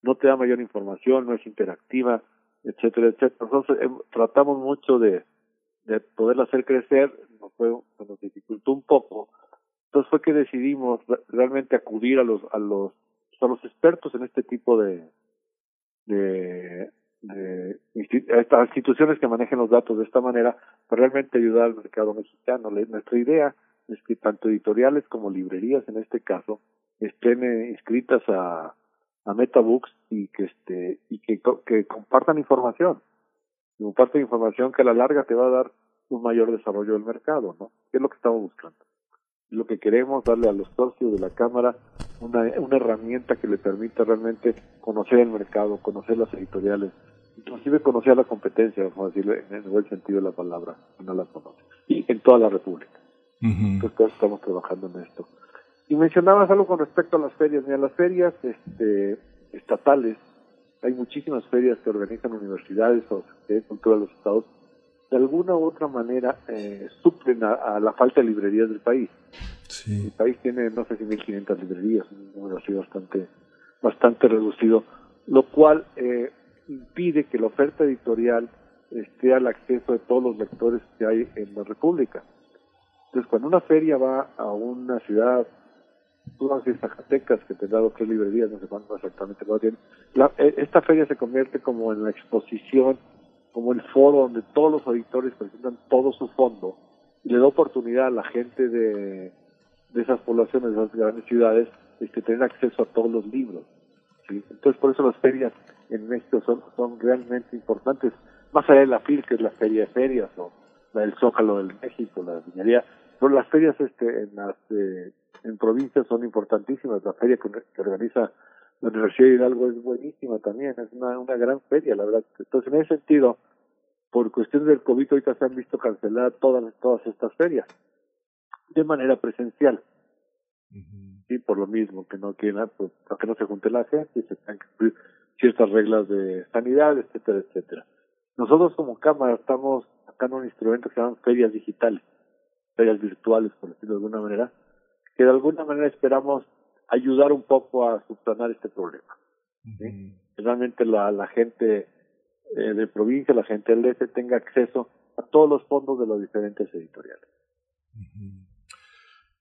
no te da mayor información, no es interactiva, etcétera, etcétera. Entonces, em, tratamos mucho de, de poderla hacer crecer, nos fue, nos dificultó un poco. Entonces fue que decidimos realmente acudir a los, a los son los expertos en este tipo de, de, de instituciones que manejen los datos de esta manera para realmente ayudar al mercado mexicano. nuestra idea es que tanto editoriales como librerías en este caso estén eh, inscritas a, a Metabooks y que este y que, que compartan información compartan información que a la larga te va a dar un mayor desarrollo del mercado, ¿no? Que es lo que estamos buscando lo que queremos darle a los socios de la Cámara una, una herramienta que le permita realmente conocer el mercado, conocer las editoriales, inclusive conocer la competencia, vamos a decirlo en el buen sentido de la palabra, no la conoce, y en toda la República. Entonces estamos trabajando en esto. Y mencionabas algo con respecto a las ferias. Mira, las ferias este, estatales, hay muchísimas ferias que organizan universidades o de cultura de los estados de alguna u otra manera eh, suplen a, la falta de librerías del país. El país tiene, no sé si 1.500 librerías, un número así bastante, bastante reducido, lo cual eh, impide que la oferta editorial esté al acceso de todos los lectores que hay en la República. Entonces, cuando una feria va a una ciudad, tú vas a Zacatecas, que tendrá dos tres librerías, no sé cuánto exactamente lo tiene, la, eh, esta feria se convierte como en la exposición como el foro donde todos los auditores presentan todo su fondo y le da oportunidad a la gente de, de esas poblaciones, de esas grandes ciudades, este, tener acceso a todos los libros. Entonces, por eso las ferias en México son, son realmente importantes, más allá de la FIL, que es la feria de ferias, o la del Zócalo del México, la viñería, pero las ferias este, en las eh, en provincias son importantísimas. La feria que, organiza la Universidad de Hidalgo es buenísima también, es una, una gran feria, la verdad. Entonces, en ese sentido, por cuestiones del COVID, ahorita se han visto cancelar todas, todas estas ferias de manera presencial. Sí, por lo mismo, que no quieren, pues, para que no se junte la gente se tengan que cumplir ciertas reglas de sanidad, etcétera, etcétera. Nosotros como Cámara estamos sacando un instrumento que se llaman ferias digitales, ferias virtuales, por decirlo de alguna manera, que de alguna manera esperamos ayudar un poco a subsanar este problema. Realmente la, la gente eh, de provincia, la gente del DF tenga acceso a todos los fondos de los diferentes editoriales.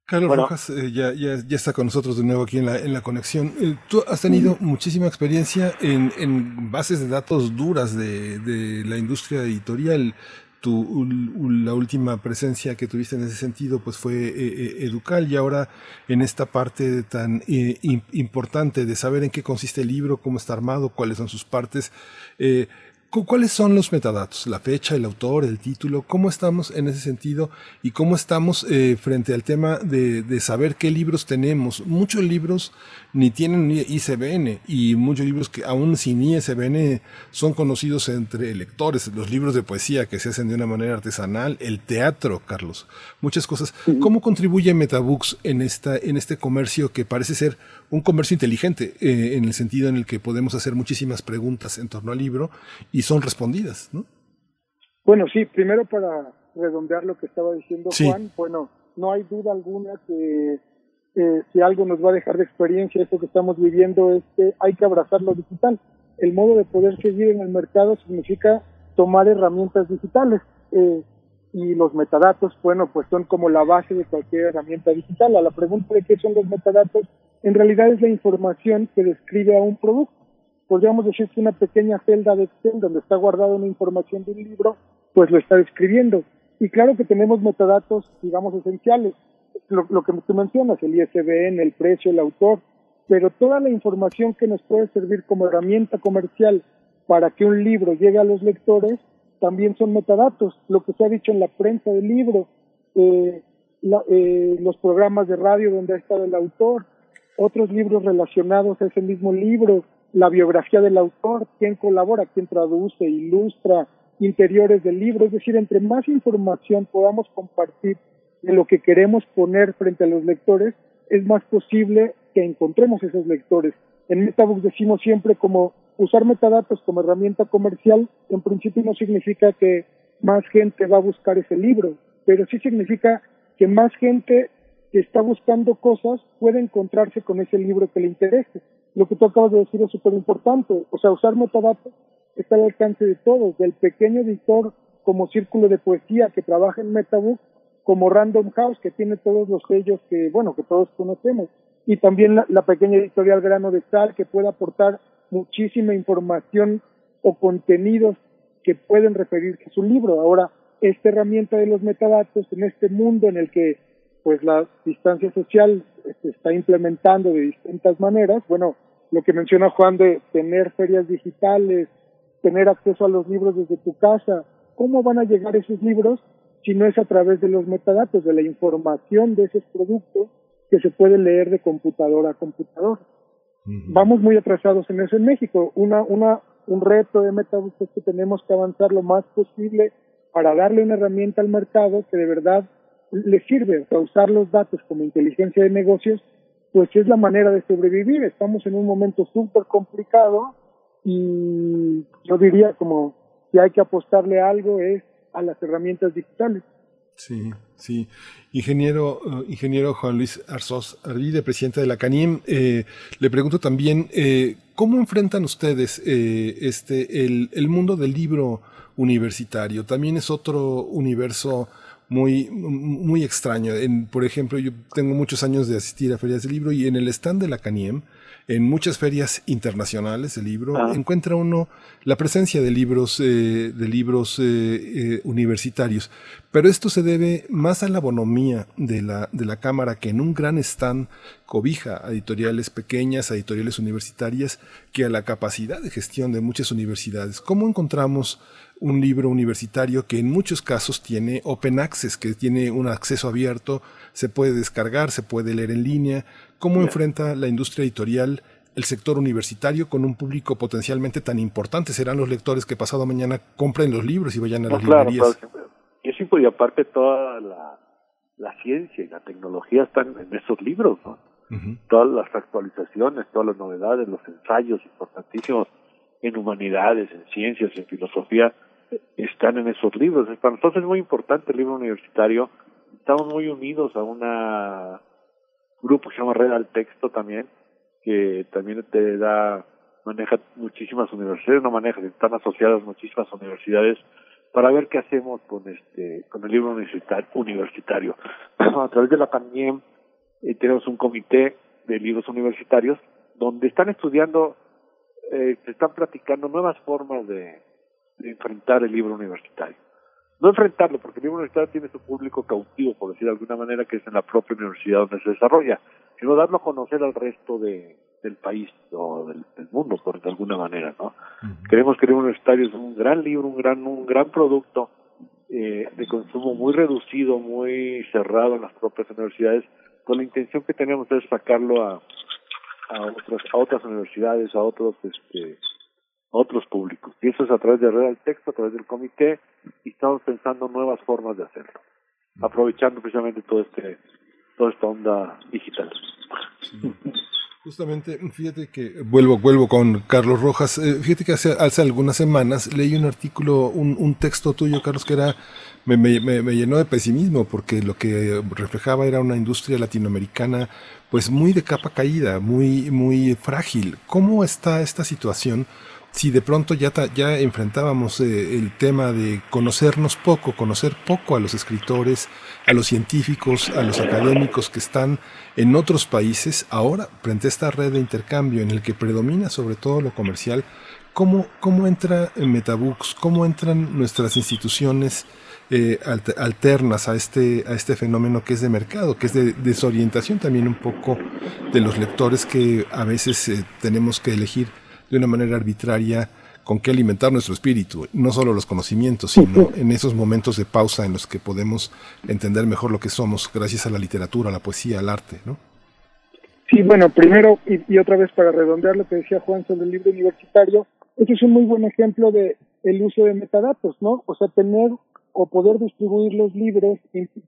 Carlos Rojas eh, ya, ya, ya, está con nosotros de nuevo aquí en la, en la conexión. Eh, tú has tenido muchísima experiencia en, en, bases de datos duras de, de la industria editorial. La última presencia que tuviste en ese sentido pues fue eh, Educal y ahora en esta parte tan importante de saber en qué consiste el libro, cómo está armado, cuáles son sus partes. Eh, ¿Cuáles son los metadatos? La fecha, el autor, el título, ¿cómo estamos en ese sentido? ¿Y cómo estamos eh, frente al tema de, de, saber qué libros tenemos? Muchos libros ni tienen ISBN y muchos libros que aún sin ISBN son conocidos entre lectores, los libros de poesía que se hacen de una manera artesanal, el teatro, Carlos, muchas cosas. ¿Cómo contribuye Metabooks en, esta, en este comercio que parece ser un comercio inteligente eh, en el sentido en el que podemos hacer muchísimas preguntas en torno al libro y son respondidas, ¿no? Bueno, sí, primero para redondear lo que estaba diciendo Juan, bueno, no hay duda alguna que eh, si algo nos va a dejar de experiencia esto que estamos viviendo es que hay que abrazar lo digital. El modo de poder seguir en el mercado significa tomar herramientas digitales eh, y los metadatos, bueno, pues son como la base de cualquier herramienta digital. A la pregunta de qué son los metadatos, en realidad es la información que describe a un producto. Podríamos decir que una pequeña celda de Excel donde está guardada una información de un libro, pues lo está describiendo. Y claro que tenemos metadatos, digamos, esenciales lo, que tú mencionas, el ISBN, el precio, el autor, pero toda la información que nos puede servir como herramienta comercial para que un libro llegue a los lectores también son metadatos, lo que se ha dicho en la prensa del libro, eh, eh, los programas de radio donde ha estado el autor, otros libros relacionados a ese mismo libro, la biografía del autor, quién colabora, quién traduce, ilustra, interiores del libro, es decir, entre más información podamos compartir de lo que queremos poner frente a los lectores, es más posible que encontremos esos lectores. En Metabooks decimos siempre como usar metadatos como herramienta comercial, en principio no significa que más gente va a buscar ese libro, pero sí significa que más gente que está buscando cosas puede encontrarse con ese libro que le interese. Lo que tú acabas de decir es súper importante, o sea, usar metadatos está al alcance de todos, del pequeño editor como círculo de poesía que trabaja en Metabooks como Random House, que tiene todos los sellos que, bueno, que todos conocemos, y también la, pequeña editorial Grano de Sal, que puede aportar muchísima información o contenidos que pueden referirse a su libro. Ahora, esta herramienta de los metadatos en este mundo en el que pues la distancia social se está implementando de distintas maneras, bueno, lo que menciona Juan de tener ferias digitales, tener acceso a los libros desde tu casa, ¿cómo van a llegar esos libros? si no es a través de los metadatos, de la información de esos productos que se puede leer de computadora a computadora. Vamos muy atrasados en eso en México. Una, una, un reto de metadatos es que tenemos que avanzar lo más posible para darle una herramienta al mercado que de verdad le sirve. O usar los datos como inteligencia de negocios, pues es la manera de sobrevivir. Estamos en un momento súper complicado y yo diría como si hay que apostarle algo es a las herramientas digitales. Sí, sí. Ingeniero, uh, ingeniero Juan Luis Arzós Arvide, presidente de la CANIEM, eh, le pregunto también, eh, ¿cómo enfrentan ustedes eh, este, el, el, mundo del libro universitario? También es otro universo muy, muy extraño. En, por ejemplo, yo tengo muchos años de asistir a ferias de libro y en el stand de la CANIEM en muchas ferias internacionales de libro Ah. encuentra uno la presencia de libros, eh, de libros eh, eh, universitarios. Pero esto se debe más a la bonomía de la, de la Cámara que en un gran stand cobija a editoriales pequeñas, a editoriales universitarias, que a la capacidad de gestión de muchas universidades. ¿Cómo encontramos un libro universitario que en muchos casos tiene open access, que tiene un acceso abierto, se puede descargar, se puede leer en línea? ¿Cómo enfrenta la industria editorial el sector universitario con un público potencialmente tan importante? ¿Serán los lectores que pasado mañana compren los libros y vayan a las claro, librerías? claro. Y es y aparte toda la, la ciencia y la tecnología están en esos libros, ¿no? Todas las actualizaciones, todas las novedades, los ensayos importantísimos en humanidades, en ciencias, en filosofía, están en esos libros. Para nosotros es muy importante el libro universitario. Estamos muy unidos a una grupo que se llama Red al Texto también, que también te da, maneja muchísimas universidades, no maneja, están asociadas muchísimas universidades para ver qué hacemos con este, con el libro universitar- universitario. A través de la pandemia eh, tenemos un comité de libros universitarios donde están estudiando, eh, están practicando nuevas formas de, de enfrentar el libro universitario. No enfrentarlo, porque el libro universitario tiene su público cautivo, por decir de alguna manera, que es en la propia universidad donde se desarrolla, sino darlo a conocer al resto de, del país o del, del mundo, por de alguna manera, ¿no? Creemos que el universitario es un gran libro, un gran, un gran producto eh, de consumo muy reducido, muy cerrado en las propias universidades, con la intención que tenemos es sacarlo a, a otras, a otras universidades, a otros, este, otros públicos. Y eso es a través de Red al Texto, a través del comité, y estamos pensando nuevas formas de hacerlo, aprovechando precisamente todo este, toda esta onda digital. Justamente, fíjate que vuelvo, vuelvo con Carlos Rojas. eh, fíjate que hace, hace algunas semanas leí un artículo, un, un texto tuyo, Carlos, que era me, me- me llenó de pesimismo porque lo que reflejaba era una industria latinoamericana, pues muy de capa caída, muy, muy frágil. ¿Cómo está esta situación? Si de pronto ya, ya enfrentábamos eh, el tema de conocernos poco, conocer poco a los escritores, a los científicos, a los académicos que están en otros países, ahora frente a esta red de intercambio en el que predomina sobre todo lo comercial, ¿cómo, cómo entra en Metabooks? ¿Cómo entran nuestras instituciones eh, alter- alternas a este, a este fenómeno que es de mercado, que es de desorientación también un poco de los lectores que a veces eh, tenemos que elegir de una manera arbitraria con qué alimentar nuestro espíritu, no solo los conocimientos, sino en esos momentos de pausa en los que podemos entender mejor lo que somos gracias a la literatura, a la poesía, al arte, ¿no? Sí, bueno, primero y, y otra vez para redondear lo que decía Juan sobre el libro universitario, este es un muy buen ejemplo de el uso de metadatos, ¿no? O sea, tener o poder distribuir los libros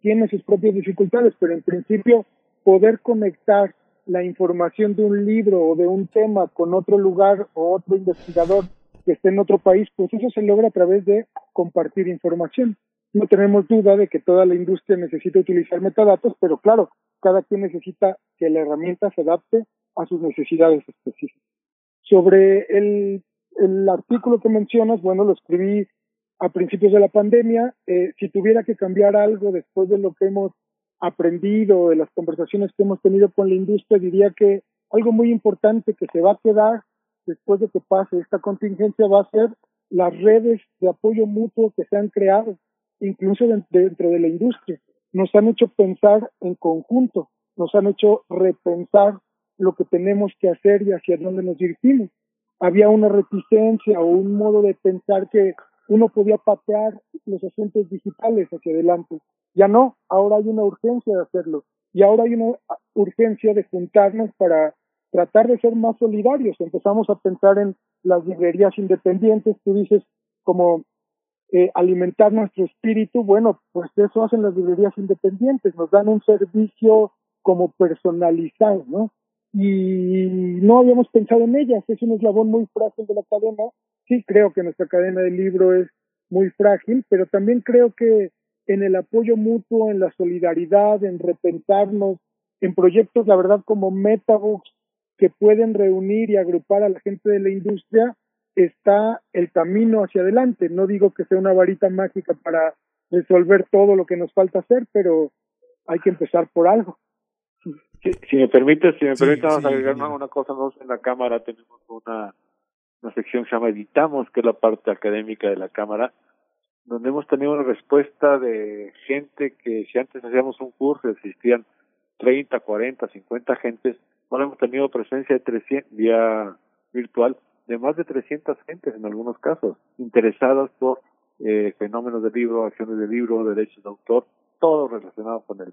tiene sus propias dificultades, pero en principio poder conectar la información de un libro o de un tema con otro lugar o otro investigador que esté en otro país, pues eso se logra a través de compartir información. No tenemos duda de que toda la industria necesita utilizar metadatos, pero claro, cada quien necesita que la herramienta se adapte a sus necesidades específicas. Sobre el, el artículo que mencionas, bueno, lo escribí a principios de la pandemia. Eh, si tuviera que cambiar algo después de lo que hemos aprendido, de las conversaciones que hemos tenido con la industria, diría que algo muy importante que se va a quedar después de que pase esta contingencia va a ser las redes de apoyo mutuo que se han creado, incluso de- dentro de la industria. Nos han hecho pensar en conjunto, nos han hecho repensar lo que tenemos que hacer y hacia dónde nos dirigimos. Había una reticencia o un modo de pensar que uno podía patear los asuntos digitales hacia adelante. Ya no, ahora hay una urgencia de hacerlo y ahora hay una urgencia de juntarnos para tratar de ser más solidarios. Empezamos a pensar en las librerías independientes, tú dices como eh, alimentar nuestro espíritu, bueno, pues eso hacen las librerías independientes, nos dan un servicio como personalizado, ¿no? Y no habíamos pensado en ellas, es un eslabón muy frágil de la cadena. Sí, creo que nuestra cadena de libro es muy frágil, pero también creo que en el apoyo mutuo, en la solidaridad, en repensarnos, en proyectos, la verdad, como Metabooks, que pueden reunir y agrupar a la gente de la industria, está el camino hacia adelante. No digo que sea una varita mágica para resolver todo lo que nos falta hacer, pero hay que empezar por algo. Si, me permite, si me permite, vamos a agregar una, cosa más en la cámara. Tenemos una, una sección que se llama Editamos, que es la parte académica de la cámara, donde hemos tenido una respuesta de gente que si antes hacíamos un curso existían 30, 40, 50 gentes, ahora hemos tenido presencia de 300 vía virtual de más de 300 gentes en algunos casos, interesadas por eh, fenómenos del libro, acciones del libro, derechos de autor, todo relacionado con el,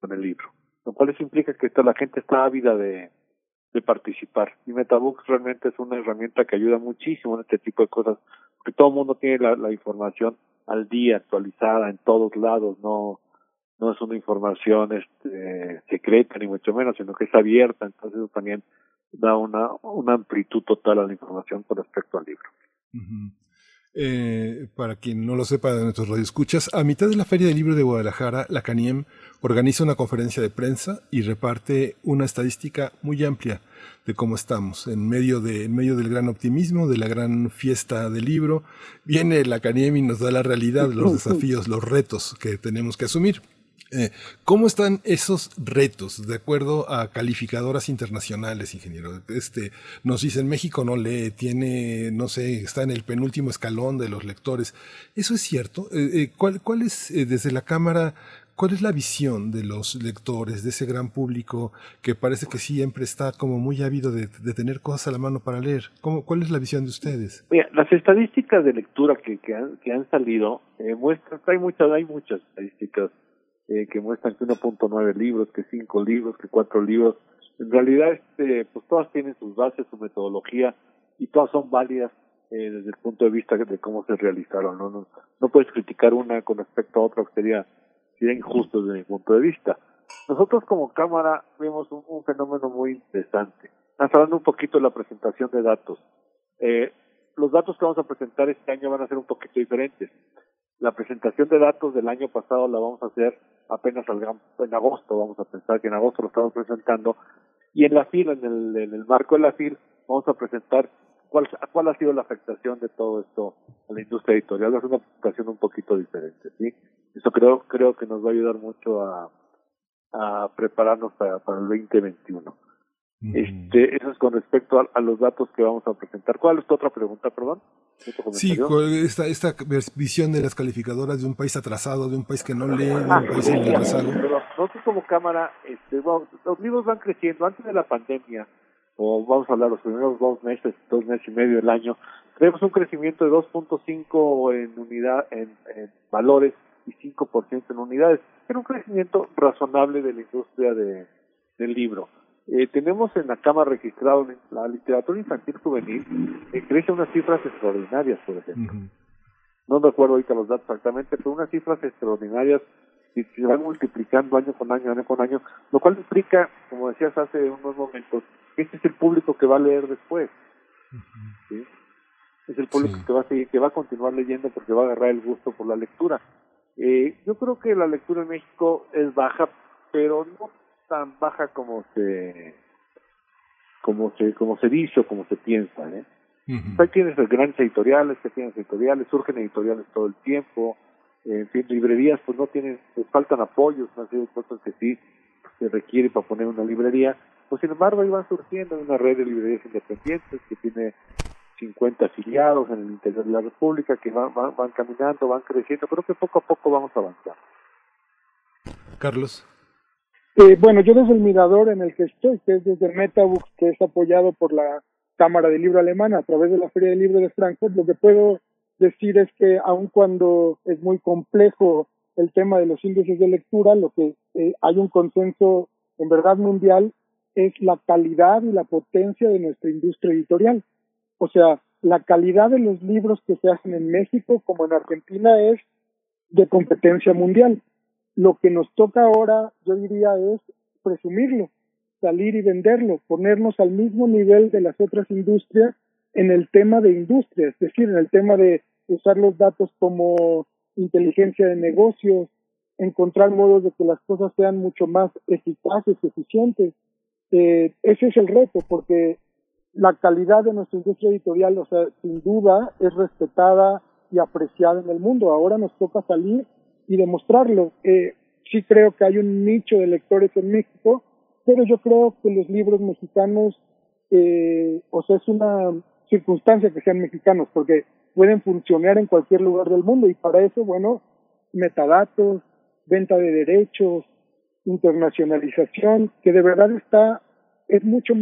con el libro. Lo cual eso implica que toda la gente está ávida de, de participar. Y Metabooks realmente es una herramienta que ayuda muchísimo en este tipo de cosas, porque todo el mundo tiene la información al día, actualizada en todos lados, no no es una información este, secreta ni mucho menos, sino que es abierta, entonces eso también da una, una amplitud total a la información con respecto al libro. Eh, para quien no lo sepa de nuestros radioescuchas, a mitad de la Feria del Libro de Guadalajara, la CANIEM organiza una conferencia de prensa y reparte una estadística muy amplia de cómo estamos. En medio, en medio del gran optimismo, de la gran fiesta del libro, viene la CANIEM y nos da la realidad, los desafíos, los retos que tenemos que asumir. Eh, ¿Cómo están esos retos de acuerdo a calificadoras internacionales, ingeniero? Este, nos dicen México no lee, tiene, no sé, está en el penúltimo escalón de los lectores. ¿Eso es cierto? Eh, eh, ¿cuál, ¿Cuál es, desde la Cámara, cuál es la visión de los lectores, de ese gran público que parece que siempre está como muy ávido de, tener cosas a la mano para leer? ¿Cómo, ¿Cuál es la visión de ustedes? Mira, las estadísticas de lectura que, que, han, que han salido muestran, hay muchas, hay muchas estadísticas eh, que muestran que 1.9 libros, que 5 libros, que 4 libros. En realidad, este, pues todas tienen sus bases, su metodología y todas son válidas eh, desde el punto de vista de cómo se realizaron. ¿no? No, no puedes criticar una con respecto a otra, que sería, sería injusto desde mi punto de vista. Nosotros como Cámara vemos un, fenómeno muy interesante. Estamos hablando un poquito de la presentación de datos. Eh, los datos que vamos a presentar este año van a ser un poquito diferentes. La presentación de datos del año pasado la vamos a hacer apenas salgamos en agosto, vamos a pensar que en agosto lo estamos presentando, y en la FIL, en el, en el marco de la FIL, vamos a presentar cuál, cuál ha sido la afectación de todo esto a la industria editorial. Es una presentación un poquito diferente, ¿sí? Eso creo, creo que nos va a ayudar mucho a, a prepararnos para, para el 2021. Este, eso es con respecto a, los datos que vamos a presentar. ¿Cuál es tu otra pregunta, perdón? Sí, esta, esta visión de las calificadoras de un país atrasado, de un país que no lee, de un país en rezago. Nosotros como Cámara, este, los libros van creciendo. Antes de la pandemia, o vamos a hablar los primeros dos meses, dos meses y medio del año, tenemos un crecimiento de 2.5 en unidad, en, en valores y 5% en unidades. Era un crecimiento razonable de la industria de, del libro eh, tenemos en la Cámara registrado la literatura infantil juvenil, que crece unas cifras extraordinarias, por ejemplo. No recuerdo ahorita los datos exactamente, pero unas cifras extraordinarias que se van multiplicando año con año, año con año, lo cual implica, como decías hace unos momentos, que este es el público que va a leer después. ¿sí? Es el público que va a seguir, que va a continuar leyendo porque va a agarrar el gusto por la lectura. Eh, yo creo que la lectura en México es baja, pero no tan baja como se como se como se dice o como se piensa ¿eh? hay tienes grandes editoriales que tienes editoriales surgen editoriales todo el tiempo en fin librerías pues no tienen pues faltan apoyos una serie de cosas que sí se requiere para poner una librería pues sin embargo ahí van surgiendo una red de librerías independientes que tiene 50 afiliados en el interior de la República que van, van, van caminando, van creciendo. Creo que poco a poco vamos a avanzar. Carlos. Eh, bueno, yo desde el mirador en el que estoy, que es desde Metabooks, que es apoyado por la Cámara de Libro Alemana a través de la Feria del Libro de Frankfurt, lo que puedo decir es que aun cuando es muy complejo el tema de los índices de lectura, lo que eh, hay un consenso en verdad mundial es la calidad y la potencia de nuestra industria editorial. O sea, la calidad de los libros que se hacen en México como en Argentina es de competencia mundial. Lo que nos toca ahora, yo diría, es presumirlo, salir y venderlo, ponernos al mismo nivel de las otras industrias en el tema de industria, es decir, en el tema de usar los datos como inteligencia de negocios, encontrar modos de que las cosas sean mucho más eficaces eficientes. Eh, ese es el reto, porque la calidad de nuestra industria editorial, o sea, sin duda es respetada y apreciada en el mundo. Ahora nos toca salir y demostrarlo. Eh, sí creo que hay un nicho de lectores en México pero yo creo que los libros mexicanos, eh, o sea, es una circunstancia que sean mexicanos, porque pueden funcionar en cualquier lugar del mundo y para eso, bueno, metadatos, venta de derechos, internacionalización, que de verdad está, es mucho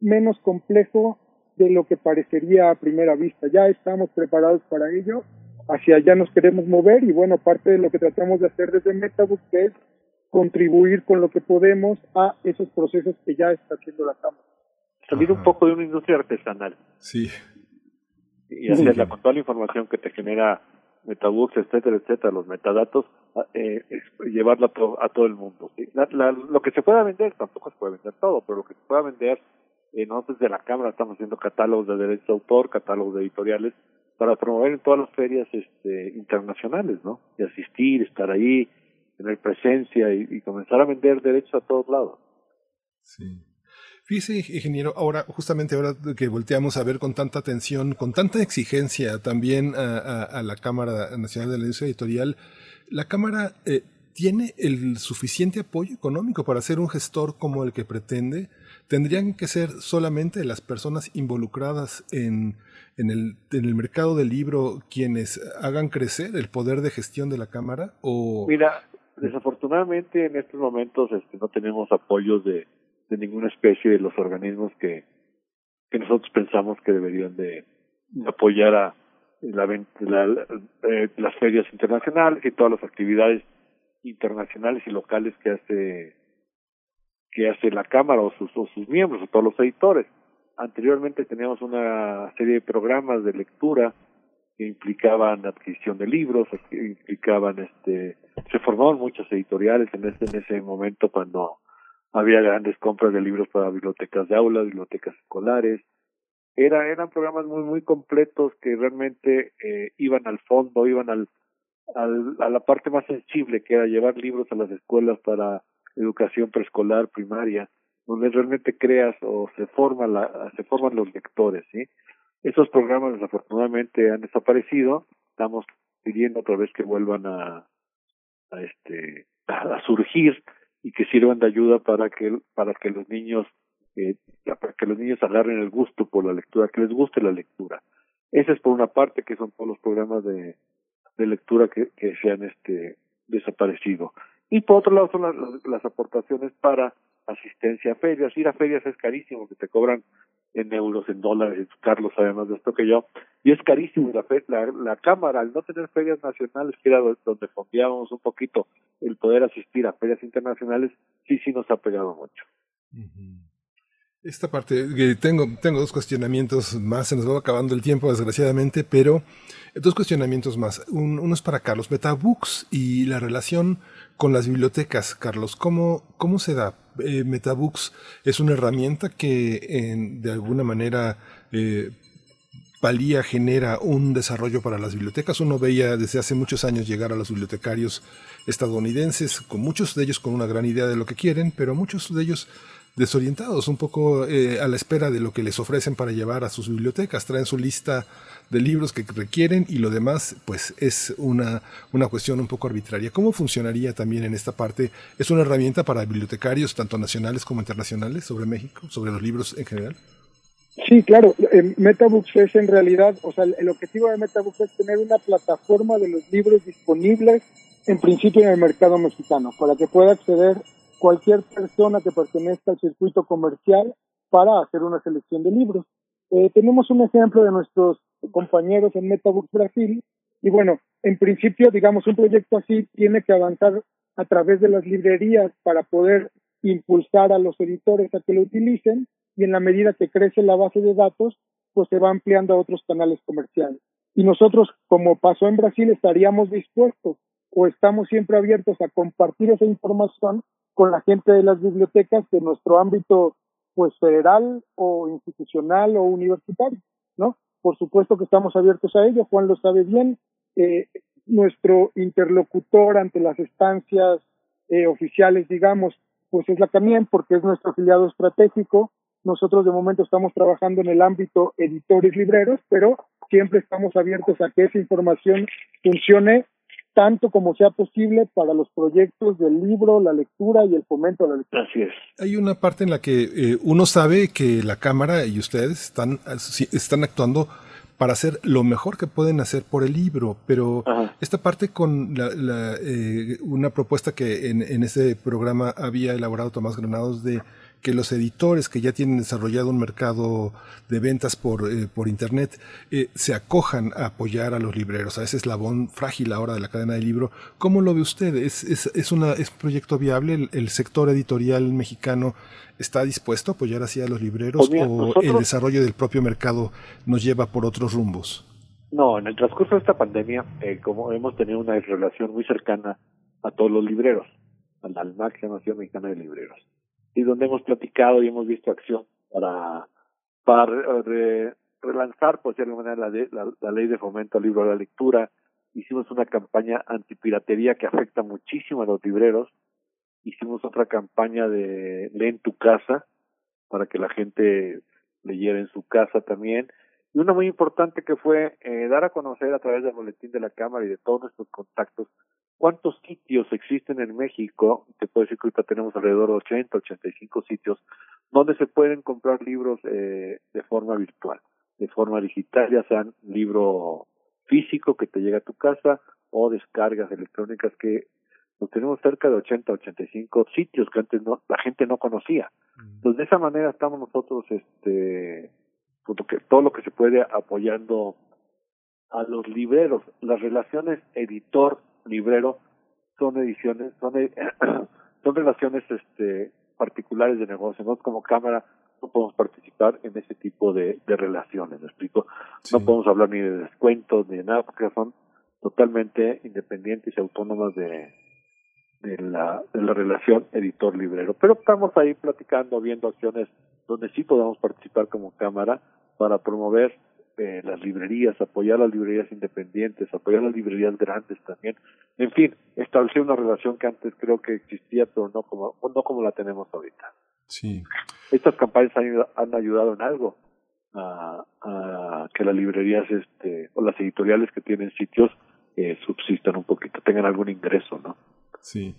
menos complejo de lo que parecería a primera vista. Ya estamos preparados para ello, hacia allá nos queremos mover y bueno, parte de lo que tratamos de hacer desde Metabook es contribuir con lo que podemos a esos procesos que ya está haciendo la Cámara. Salir un poco de una industria artesanal. Sí. Y hacerla con toda la información que te genera Metabooks, etcétera, etcétera, los metadatos, eh, llevarla a, todo, a todo el mundo. ¿sí? lo que se pueda vender, tampoco se puede vender todo, pero lo que se pueda vender, eh, nosotros desde la Cámara estamos haciendo catálogos de derechos de autor, catálogos de editoriales, para promover en todas las ferias este, internacionales, ¿no? Y asistir, estar ahí, tener presencia y, comenzar a vender derechos a todos lados. Sí. Fíjese, ingeniero, ahora, justamente ahora que volteamos a ver con tanta atención, con tanta exigencia también a, a, la Cámara Nacional de la Industria Editorial, la Cámara eh, tiene el suficiente apoyo económico para ser un gestor como el que pretende. ¿Tendrían que ser solamente las personas involucradas en, en, el, en el mercado del libro quienes hagan crecer el poder de gestión de la Cámara? O... Mira, desafortunadamente en estos momentos este, no tenemos apoyos de, de ninguna especie de los organismos que, que nosotros pensamos que deberían de, apoyar a la, la, eh, las ferias internacionales y todas las actividades internacionales y locales que hace que hace la cámara o sus, o sus miembros o todos los editores. Anteriormente teníamos una serie de programas de lectura que implicaban adquisición de libros, que implicaban este se formaban muchas editoriales en ese en ese momento cuando había grandes compras de libros para bibliotecas de aulas, bibliotecas escolares. Era, eran programas muy, muy completos que realmente eh, iban al fondo, iban al, a la parte más sensible, que era llevar libros a las escuelas para educación preescolar, primaria, donde realmente creas o se, forma la, se forman los lectores. ¿sí? Esos programas desafortunadamente han desaparecido. Estamos pidiendo otra vez que vuelvan a, este, a surgir y que sirvan de ayuda para que para que los niños eh, para que los niños agarren el gusto por la lectura, que les guste la lectura. Esa es por una parte que son todos los programas de, de lectura que, que se han este desaparecido. Y por otro lado son las, las aportaciones para asistencia a ferias. Ir a ferias es carísimo, que te cobran en euros, en dólares, Carlos sabe más de esto que yo, y es carísimo la, la, la Cámara, al no tener ferias nacionales, que era donde fondeábamos un poquito el poder asistir a ferias internacionales, sí, sí nos ha pegado mucho. Esta parte, tengo, tengo dos cuestionamientos más, se nos va acabando el tiempo desgraciadamente, pero dos cuestionamientos más. uno es para Carlos, Metabooks y la relación con las bibliotecas. Carlos, ¿cómo, cómo se da? Eh, Metabooks es una herramienta que de alguna manera eh, palía, genera un desarrollo para las bibliotecas. Uno veía desde hace muchos años llegar a los bibliotecarios estadounidenses, con muchos de ellos con una gran idea de lo que quieren, pero muchos de ellos desorientados, un poco eh, a la espera de lo que les ofrecen para llevar a sus bibliotecas. Traen su lista de libros que requieren y lo demás, pues es una, una cuestión un poco arbitraria. ¿Cómo funcionaría también en esta parte? ¿Es una herramienta para bibliotecarios, tanto nacionales como internacionales, sobre México, sobre los libros en general? Sí, claro. Metabooks es en realidad, o sea, el objetivo de Metabooks es tener una plataforma de los libros disponibles en principio en el mercado mexicano, para que pueda acceder cualquier persona que pertenezca al circuito comercial para hacer una selección de libros. Eh, tenemos un ejemplo de nuestros compañeros en Metabooks Brasil y bueno, en principio, digamos, un proyecto así tiene que avanzar a través de las librerías para poder impulsar a los editores a que lo utilicen y en la medida que crece la base de datos, pues se va ampliando a otros canales comerciales. Y nosotros, como pasó en Brasil, estaríamos dispuestos o estamos siempre abiertos a compartir esa información con la gente de las bibliotecas de nuestro ámbito pues federal o institucional o universitario, ¿no? Por supuesto que estamos abiertos a ello, Juan lo sabe bien, eh, nuestro interlocutor ante las estancias eh, oficiales, digamos, pues es la CAMIEN porque es nuestro afiliado estratégico. Nosotros de momento estamos trabajando en el ámbito editores libreros, pero siempre estamos abiertos a que esa información funcione tanto como sea posible para los proyectos del libro, la lectura y el fomento de la lectura. Así es. Hay una parte en la que eh, uno sabe que la Cámara y ustedes están, están actuando para hacer lo mejor que pueden hacer por el libro, pero esta parte con la, eh, una propuesta que en, en ese programa había elaborado Tomás Granados de que los editores que ya tienen desarrollado un mercado de ventas por, eh, por Internet eh, se acojan a apoyar a los libreros, a ese eslabón frágil ahora de la cadena del libro. ¿Cómo lo ve usted? ¿Es, es, es, una, es un proyecto viable? ¿El, sector editorial mexicano está dispuesto a apoyar así a los libreros pues o el desarrollo del propio mercado nos lleva por otros rumbos? No, en el transcurso de esta pandemia, eh, como hemos tenido una relación muy cercana a todos los libreros, al ALMAC, Nación Mexicana de Libreros y donde hemos platicado y hemos visto acción para, para relanzar, por decirlo de alguna manera, la, la, ley de fomento al libro de la lectura. Hicimos una campaña antipiratería que afecta muchísimo a los libreros. Hicimos otra campaña de lee en tu casa para que la gente leyera en su casa también. Y una muy importante que fue eh, dar a conocer a través del boletín de la Cámara y de todos nuestros contactos ¿Cuántos sitios existen en México? Te puedo decir que ahorita tenemos alrededor de 80, 85 sitios donde se pueden comprar libros eh, de forma virtual, de forma digital, ya sean libro físico que te llega a tu casa o descargas electrónicas que pues, tenemos cerca de 80, 85 sitios que antes no, la gente no conocía. Mm. Entonces, de esa manera estamos nosotros, este, pues, todo lo que se puede apoyando a los libreros, las relaciones editor librero son ediciones, son, son relaciones este, particulares de negocio. Nosotros como cámara no podemos participar en ese tipo de, de relaciones, ¿me explico? No podemos hablar ni de descuentos ni de nada porque son totalmente independientes y autónomas de, de la, de la relación editor-librero. Pero estamos ahí platicando, viendo acciones donde sí podamos participar como cámara para promover eh, las librerías, apoyar las librerías independientes, apoyar las librerías grandes también. En fin, establecer una relación que antes creo que existía, pero no como, no como la tenemos ahorita. Sí. Estas campañas han, han ayudado en algo a, a, que las librerías este, o las editoriales que tienen sitios eh, subsistan un poquito, tengan algún ingreso, ¿no? Sí.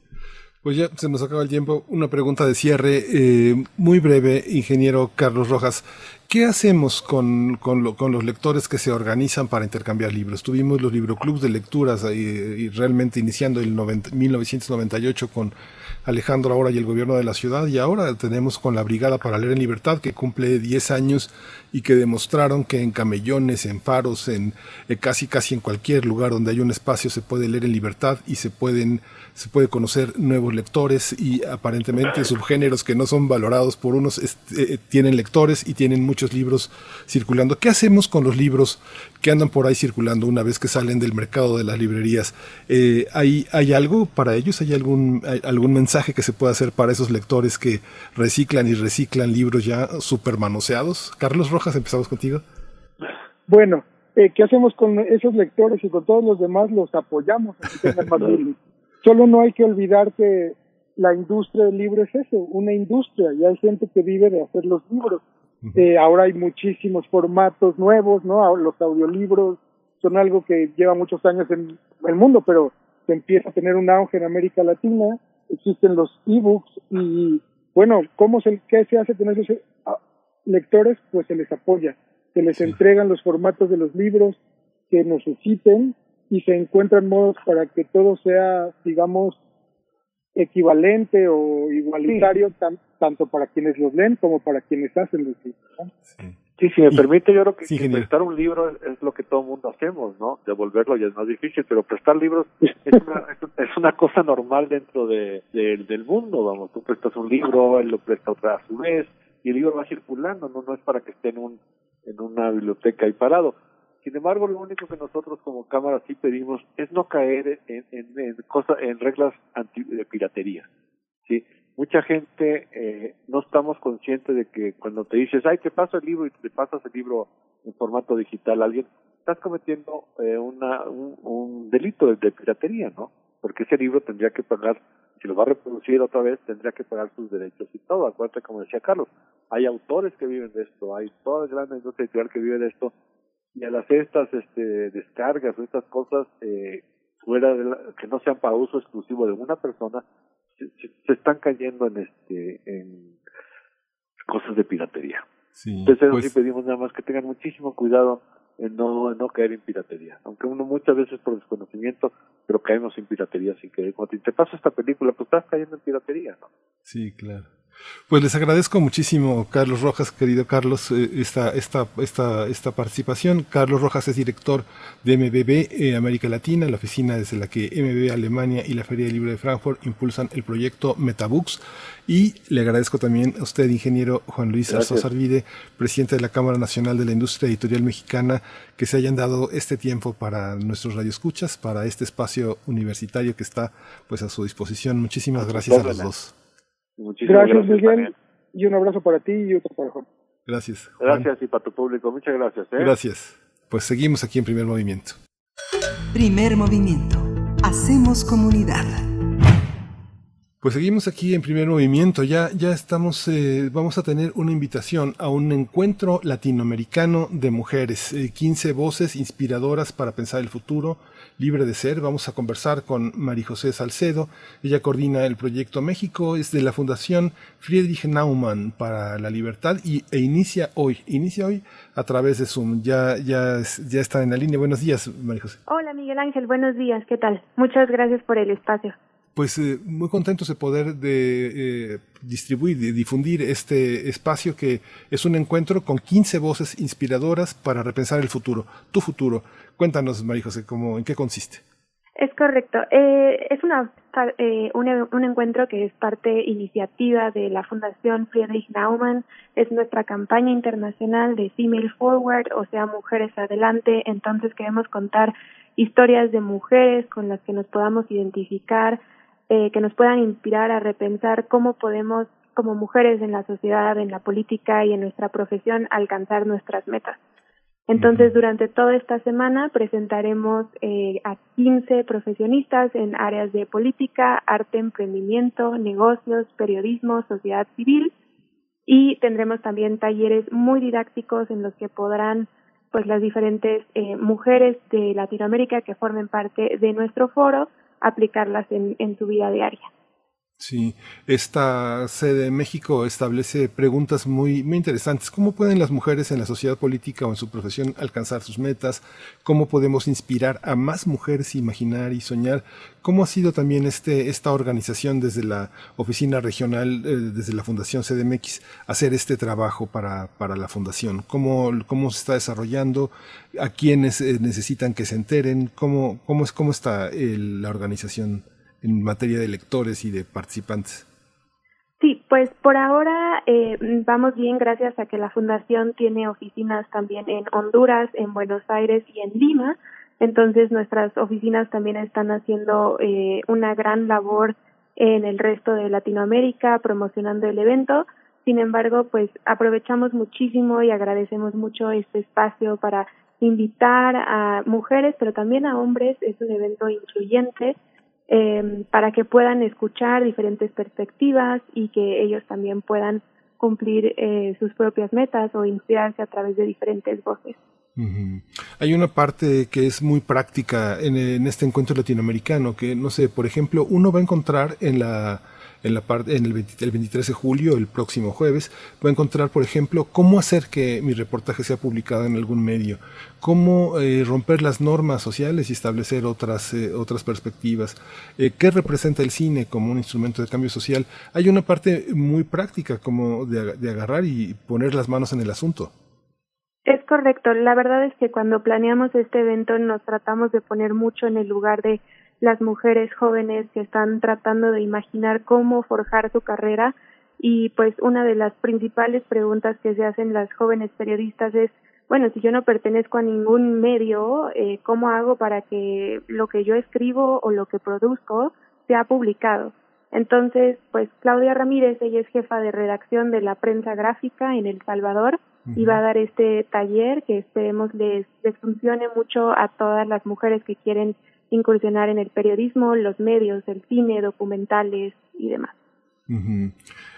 Pues ya se nos acaba el tiempo. Una pregunta de cierre eh, muy breve, ingeniero Carlos Rojas. ¿Qué hacemos con, con, los lectores que se organizan para intercambiar libros? Tuvimos los libroclubs de lecturas y, realmente iniciando el 1998 con Alejandro ahora y el gobierno de la ciudad y ahora tenemos con la Brigada para Leer en Libertad que cumple 10 años y que demostraron que en camellones, en faros, en eh, casi casi en cualquier lugar donde hay un espacio se puede leer en libertad y se pueden se puede conocer nuevos lectores y aparentemente subgéneros que no son valorados por unos eh, tienen lectores y tienen muchos libros circulando. ¿Qué hacemos con los libros que andan por ahí circulando una vez que salen del mercado de las librerías? Eh, ¿hay, ¿Hay algo para ellos? ¿Hay algún, algún mensaje que se pueda hacer para esos lectores que reciclan y reciclan libros ya super manoseados? Carlos Rojas, empezamos contigo. Bueno, eh, ¿qué hacemos con esos lectores y con todos los demás? Los apoyamos Solo no hay que olvidar que la industria del libro es eso, una industria, y hay gente que vive de hacer los libros. Eh, ahora hay muchísimos formatos nuevos, ¿no? Los audiolibros son algo que lleva muchos años en el mundo, pero se empieza a tener un auge en América Latina. Existen los ebooks y, bueno, ¿cómo se, ¿qué se hace con esos ah, lectores? Pues se les apoya, se les entregan los formatos de los libros que necesiten y se encuentran modos para que todo sea, digamos, equivalente o igualitario tanto para quienes los leen como para quienes hacen los libros. Sí. Si me permite, yo creo que, prestar un libro es, lo que todo el mundo hacemos, ¿no? Devolverlo ya es más difícil, pero prestar libros es una, es una cosa normal dentro de, del mundo, vamos. Tú prestas un libro, él lo presta otra a su vez, y el libro va circulando, no, no es para que esté en, un, en una biblioteca ahí parado sin embargo, lo único que nosotros como Cámara sí pedimos es no caer en, en, en, en reglas anti, de piratería. ¿sí? Mucha gente eh, no estamos conscientes de que cuando te dices, ay, te paso el libro y te pasas el libro en formato digital a alguien, estás cometiendo eh, una, un, un delito de, piratería, ¿no? Porque ese libro tendría que pagar si lo va a reproducir otra vez, tendría que pagar sus derechos y todo. Acuérdate, como decía Carlos, hay autores que viven de esto, hay toda la gran industria editorial que vive de esto, y al hacer estas este, descargas o estas cosas, eh, fuera de la, que no sean para uso exclusivo de una persona, se, se están cayendo en este en cosas de piratería. Sí, Entonces pues- sí pedimos nada más que tengan muchísimo cuidado en no, en no caer en piratería. Aunque uno muchas veces por desconocimiento, pero caemos en piratería sin querer. Cuando te pasa esta película, pues estás cayendo en piratería, ¿no? Sí, claro. Pues les agradezco muchísimo, Carlos Rojas, querido Carlos, eh, esta, esta, esta, esta participación. Carlos Rojas es director de MBB eh, América Latina, la oficina desde la que MBB Alemania y la Feria del Libro de Frankfurt impulsan el proyecto Metabooks. Y le agradezco también a usted, ingeniero Juan Luis. Arzosa Arvide, presidente de la Cámara Nacional de la Industria Editorial Mexicana, que se hayan dado este tiempo para nuestros radioescuchas, para este espacio universitario que está pues a su disposición. Muchísimas gracias a los dos. Muchísimas Gracias, gracias, Miguel. Daniel. Y un abrazo para ti y otro para Juan. Gracias. Juan. Gracias y para tu público. Muchas gracias. ¿eh? Gracias. Pues seguimos aquí en primer movimiento. Primer movimiento. Hacemos comunidad. Pues seguimos aquí en primer movimiento. Ya, ya estamos, eh, vamos a tener una invitación a un encuentro latinoamericano de mujeres. Eh, 15 voces inspiradoras para pensar el futuro, libre de ser. Vamos a conversar con María José Salcedo. Ella coordina el proyecto México, es de la Fundación Friedrich Naumann para la Libertad y, e inicia hoy, inicia hoy a través de Zoom. Ya, ya, ya está en la línea. Buenos días, María José. Hola Miguel Ángel, buenos días, ¿qué tal? Muchas gracias por el espacio. Pues eh, muy contentos de poder de, eh, distribuir, de difundir este espacio que es un encuentro con 15 voces inspiradoras para repensar el futuro, tu futuro. Cuéntanos, María José, ¿cómo, ¿en qué consiste? Es correcto, eh, es una, eh, un, un encuentro que es parte iniciativa de la Fundación Friedrich Naumann, es nuestra campaña internacional de Female Forward, o sea, Mujeres Adelante, entonces queremos contar historias de mujeres con las que nos podamos identificar, eh, que nos puedan inspirar a repensar cómo podemos, como mujeres en la sociedad, en la política y en nuestra profesión, alcanzar nuestras metas. Entonces, durante toda esta semana presentaremos eh, a 15 profesionistas en áreas de política, arte, emprendimiento, negocios, periodismo, sociedad civil y tendremos también talleres muy didácticos en los que podrán pues las diferentes eh, mujeres de Latinoamérica que formen parte de nuestro foro aplicarlas en, en su vida diaria. Sí, esta sede México establece preguntas muy, muy interesantes. ¿Cómo pueden las mujeres en la sociedad política o en su profesión alcanzar sus metas? ¿Cómo podemos inspirar a más mujeres a imaginar y soñar? ¿Cómo ha sido también este, esta organización desde la oficina regional, eh, desde la Fundación CDMX, hacer este trabajo para, para la Fundación? ¿Cómo, ¿Cómo se está desarrollando? ¿A quiénes eh, necesitan que se enteren? ¿Cómo, cómo, es, cómo está el- la organización? En materia de lectores y de participantes? Sí, pues por ahora eh, vamos bien gracias a que la Fundación tiene oficinas también en Honduras, en Buenos Aires y en Lima. Entonces nuestras oficinas también están haciendo eh, una gran labor en el resto de Latinoamérica promocionando el evento. Sin embargo, pues aprovechamos muchísimo y agradecemos mucho este espacio para invitar a mujeres, pero también a hombres. Es un evento incluyente eh, para que puedan escuchar diferentes perspectivas y que ellos también puedan cumplir eh, sus propias metas o inspirarse a través de diferentes voces. Hay una parte que es muy práctica en, en este encuentro latinoamericano, que no sé, por ejemplo, uno va a encontrar en la en la parte en el, 20 el 23 de julio, el próximo jueves, va a encontrar, por ejemplo, cómo hacer que mi reportaje sea publicado en algún medio, cómo eh, romper las normas sociales y establecer otras eh, otras perspectivas, eh, qué representa el cine como un instrumento de cambio social. Hay una parte muy práctica como de, de agarrar y poner las manos en el asunto. Es correcto. La verdad es que cuando planeamos este evento nos tratamos de poner mucho en el lugar de las mujeres jóvenes que están tratando de imaginar cómo forjar su carrera y pues una de las principales preguntas que se hacen las jóvenes periodistas es bueno, si yo no pertenezco a ningún medio, eh, ¿cómo hago para que lo que yo escribo o lo que produzco sea publicado? Entonces, pues Claudia Ramírez, ella es jefa de redacción de la prensa gráfica en El Salvador y va a dar este taller que esperemos les, les funcione mucho a todas las mujeres que quieren incursionar en el periodismo, los medios, el cine, documentales y demás.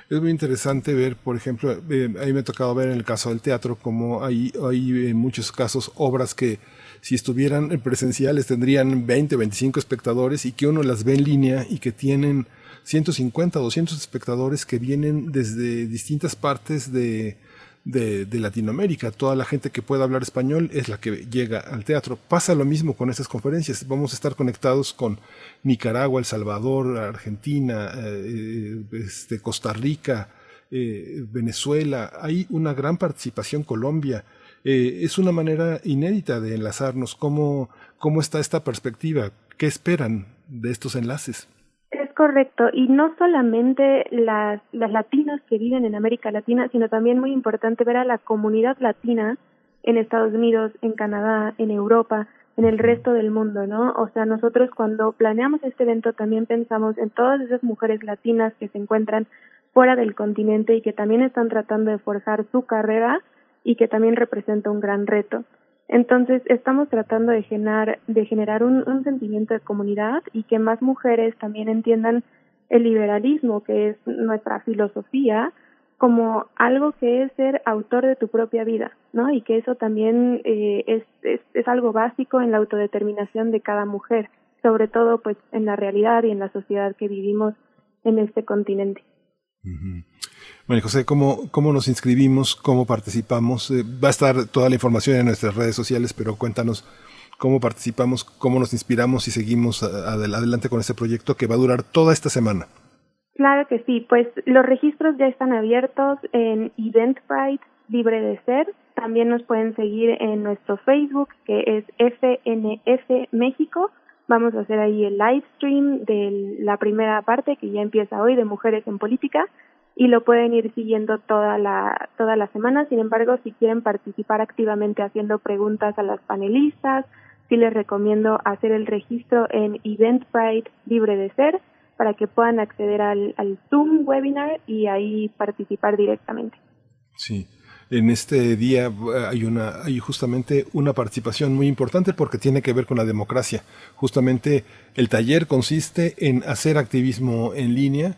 Es muy interesante ver, por ejemplo, eh, a mí me ha tocado ver en el caso del teatro como hay, hay en muchos casos obras que si estuvieran presenciales tendrían 20, 25 espectadores y que uno las ve en línea y que tienen 150, 200 espectadores que vienen desde distintas partes de, de, Latinoamérica. Toda la gente que pueda hablar español es la que llega al teatro. Pasa lo mismo con estas conferencias. Vamos a estar conectados con Nicaragua, El Salvador, Argentina, eh, este, Costa Rica, eh, Venezuela. Hay una gran participación Colombia. Eh, es una manera inédita de enlazarnos. ¿Cómo, ¿Cómo está esta perspectiva? ¿Qué esperan de estos enlaces? Correcto, y no solamente las, las latinas que viven en América Latina, sino también muy importante ver a la comunidad latina en Estados Unidos, en Canadá, en Europa, en el resto del mundo, ¿no? O sea, nosotros cuando planeamos este evento también pensamos en todas esas mujeres latinas que se encuentran fuera del continente y que también están tratando de forjar su carrera y que también representa un gran reto. Entonces, estamos tratando de generar, de generar un, un sentimiento de comunidad y que más mujeres también entiendan el liberalismo, que es nuestra filosofía, como algo que es ser autor de tu propia vida, ¿no? Y que eso también eh, es, es, es algo básico en la autodeterminación de cada mujer, sobre todo pues en la realidad y en la sociedad que vivimos en este continente. Bueno, José, ¿cómo, ¿cómo nos inscribimos? ¿Cómo participamos? Eh, va a estar toda la información en nuestras redes sociales, pero cuéntanos cómo participamos, cómo nos inspiramos y seguimos adelante con este proyecto que va a durar toda esta semana. Claro que sí, pues los registros ya están abiertos en Eventbrite Libre de Ser. También nos pueden seguir en nuestro Facebook, que es FNF México. Vamos a hacer ahí el live stream de la primera parte que ya empieza hoy de Mujeres en Política y lo pueden ir siguiendo toda la, toda la semana. Sin embargo, si quieren participar activamente haciendo preguntas a las panelistas, sí les recomiendo hacer el registro en Eventbrite Libre de Ser para que puedan acceder al, al Zoom webinar y ahí participar directamente. Sí. En este día eh, hay una hay justamente una participación muy importante porque tiene que ver con la democracia. Justamente el taller consiste en hacer activismo en línea,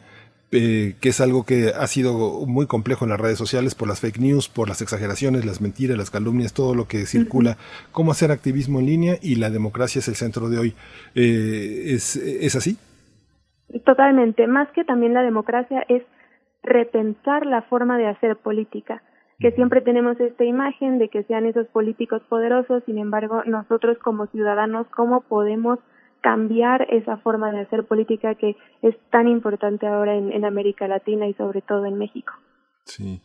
eh, que es algo que ha sido muy complejo en las redes sociales por las fake news, por las exageraciones, las mentiras, las calumnias, todo lo que circula, cómo hacer activismo en línea y la democracia es el centro de hoy. Eh, ¿es, ¿Es así? Totalmente, más que también la democracia es repensar la forma de hacer política que siempre tenemos esta imagen de que sean esos políticos poderosos, sin embargo, nosotros como ciudadanos, ¿cómo podemos cambiar esa forma de hacer política que es tan importante ahora en, América Latina y sobre todo en México. Sí.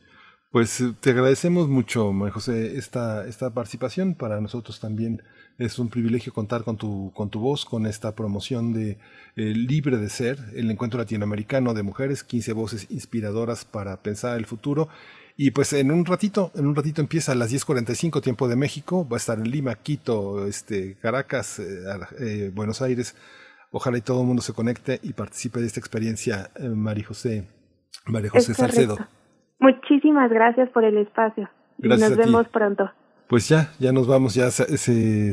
Pues eh, te agradecemos mucho, María José, esta, esta participación. Para nosotros también es un privilegio contar con tu, con tu voz, con esta promoción de eh, Libre de Ser, el encuentro latinoamericano de mujeres, 15 voces inspiradoras para pensar el futuro. Y pues en un ratito, en un ratito empieza a las 10.45 tiempo de México, va a estar en Lima, Quito, este, Caracas, eh, eh, Buenos Aires. Ojalá y todo el mundo se conecte y participe de esta experiencia, eh, María José, María José Salcedo. Muchísimas gracias por el espacio. Gracias nos vemos pronto. Pues ya, ya nos vamos, ya se,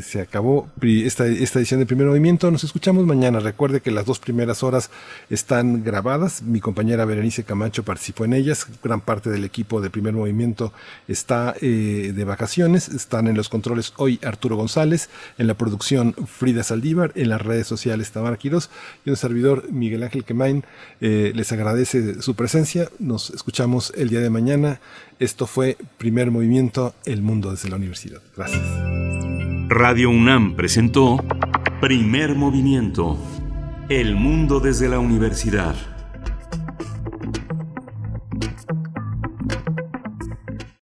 se, acabó esta, esta edición de Primer Movimiento. Nos escuchamos mañana. Recuerde que las dos primeras horas están grabadas. Mi compañera Berenice Camacho participó en ellas. Gran parte del equipo de Primer Movimiento está eh, de vacaciones. Están en los controles hoy Arturo González, en la producción Frida Saldívar, en las redes sociales Tamara Quiroz y un servidor Miguel Ángel Quemain. Eh, les agradece su presencia. Nos escuchamos el día de mañana. Esto fue Primer Movimiento, El Mundo desde la Universidad. Gracias. Radio UNAM presentó Primer Movimiento, El Mundo desde la Universidad.